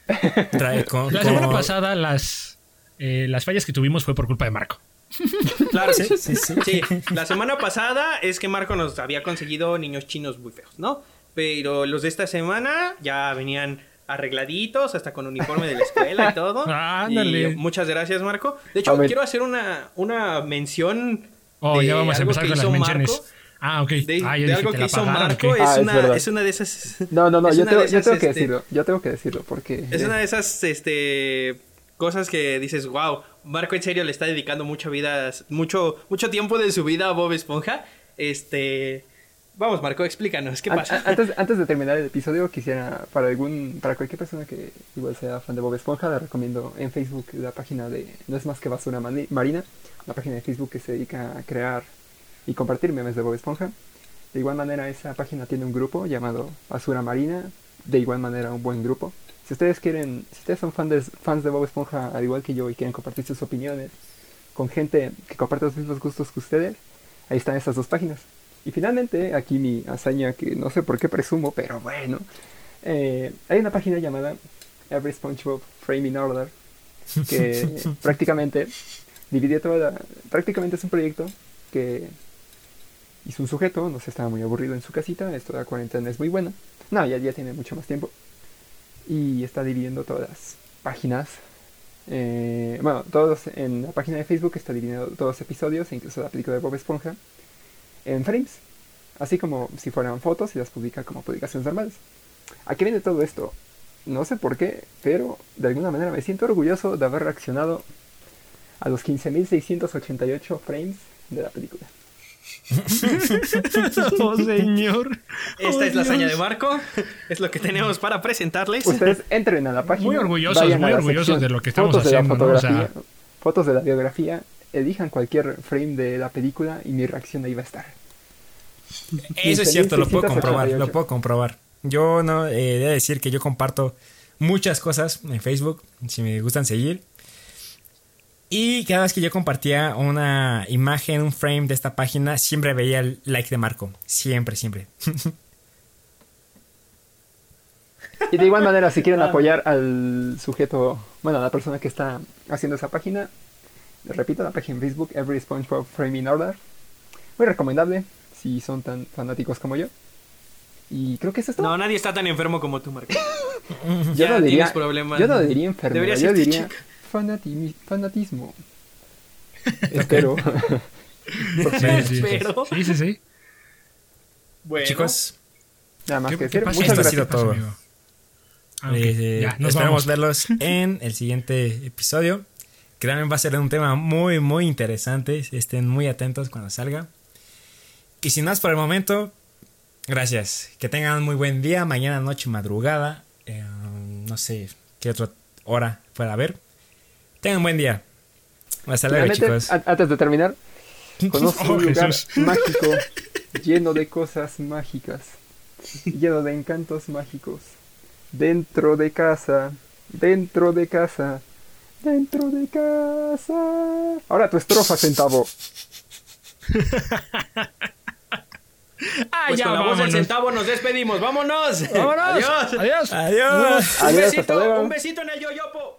Trae con-
La
con-
semana pasada las, eh, las fallas que tuvimos fue por culpa de Marco.
Claro,
Sí, sí, sí.
Sí, la semana pasada es que Marco nos había conseguido niños chinos muy feos, ¿no? Pero los de esta semana ya venían arregladitos, hasta con uniforme de la escuela y todo.
Ándale.
Y muchas gracias, Marco. De hecho, quiero hacer una, una mención.
Oh,
de
ya vamos a
algo
empezar
que
con las
hizo
menciones.
Marco.
Ah, ok.
De,
ah,
de
yo dije,
algo
¿te
que hizo
pagaron
Marco es,
Ah,
una,
verdad.
es una de esas.
No, no, no, yo tengo, yo que
este,
decirlo. Yo tengo que decirlo porque.
Es
eh,
una de esas este, cosas que dices, wow, Marco en serio le está dedicando mucha vida, mucho, mucho tiempo de su vida a Bob Esponja. Este. Vamos, Marco, explícanos, ¿qué pasa?
an- Antes, antes de terminar el episodio, quisiera, para algún, para cualquier persona que igual sea fan de Bob Esponja, le recomiendo en Facebook la página de No es más que basura marina, una página de Facebook que se dedica a crear y compartir memes de Bob Esponja. De igual manera, esa página tiene un grupo llamado Basura Marina, de igual manera un buen grupo. Si ustedes quieren, si ustedes son fan de- fans de Bob Esponja al igual que yo y quieren compartir sus opiniones con gente que comparte los mismos gustos que ustedes, ahí están esas dos páginas. Y finalmente, aquí mi hazaña que no sé por qué presumo, pero bueno, eh, hay una página llamada Every SpongeBob Framing Order que prácticamente dividió toda la- prácticamente es un proyecto que hizo un sujeto, no sé, estaba muy aburrido en su casita, esto de la cuarentena es muy buena, no, ya, ya tiene mucho más tiempo, y está dividiendo todas las páginas, eh, bueno, todos en la página de Facebook está dividiendo todos los episodios, incluso la película de Bob Esponja, en frames, así como si fueran fotos y las publica como publicaciones normales. ¿A qué viene todo esto? No sé por qué, pero de alguna manera me siento orgulloso de haber reaccionado a los 15.688 frames de la película.
oh, señor.
Esta
Oh,
es la hazaña de Marco. Es lo que tenemos para presentarles.
Ustedes entren a la página.
Muy orgullosos, muy orgullosos de lo que estamos
fotos de la
haciendo, ¿no? O sea-
fotografía, Fotos de la biografía, elijan cualquier frame de la película y mi reacción ahí va a estar.
Eso es cierto, lo puedo
15.688.
comprobar, lo puedo comprobar. Yo no eh, he de decir que yo comparto muchas cosas en Facebook, si me gustan seguir. Y cada vez que yo compartía una imagen, un frame de esta página, siempre veía el like de Marco. Siempre, siempre.
Y de igual manera, si
Ah.
quieren apoyar al sujeto, bueno, a la persona que está haciendo esa página, les repito, la página en Facebook, Every SpongeBob Framing Order. Muy recomendable, si son tan fanáticos como yo. Y creo que eso es todo.
No, nadie está tan enfermo como tú, Marco.
yo
ya
no diría,
tienes problemas.
yo no diría
Deberías
yo diría
checar.
Fanati- fanatismo. Espero.
Sí, sí, sí.
Bueno,
Chicos,
Nada más
¿Qué-
que decir. Muchas
Esto ha
gracias.
sido
¿Qué pasa,
todo.
amigo? Ah,
eh,
Ya, nos
esperamos
vamos.
verlos en el siguiente episodio, que también va a ser un tema muy, muy interesante. Estén muy atentos cuando salga. Y sin más por el momento, gracias. Que tengan un muy buen día, mañana, noche, madrugada. eh, no sé qué otra hora pueda haber. Tengan un buen día. Hasta luego, chicos.
antes de terminar, conozco
Oh,
un lugar
Jesús.
mágico, lleno de cosas mágicas, lleno de encantos mágicos. Dentro de casa, dentro de casa, dentro de casa. Ahora tu estrofa, centavo.
Ah,
pues
ya,
con la voz del
vámonos.
centavo nos despedimos. ¡Vámonos!
¡Vámonos!
Adiós.
Adiós.
Adiós.
Un besito, un besito en el yoyopo.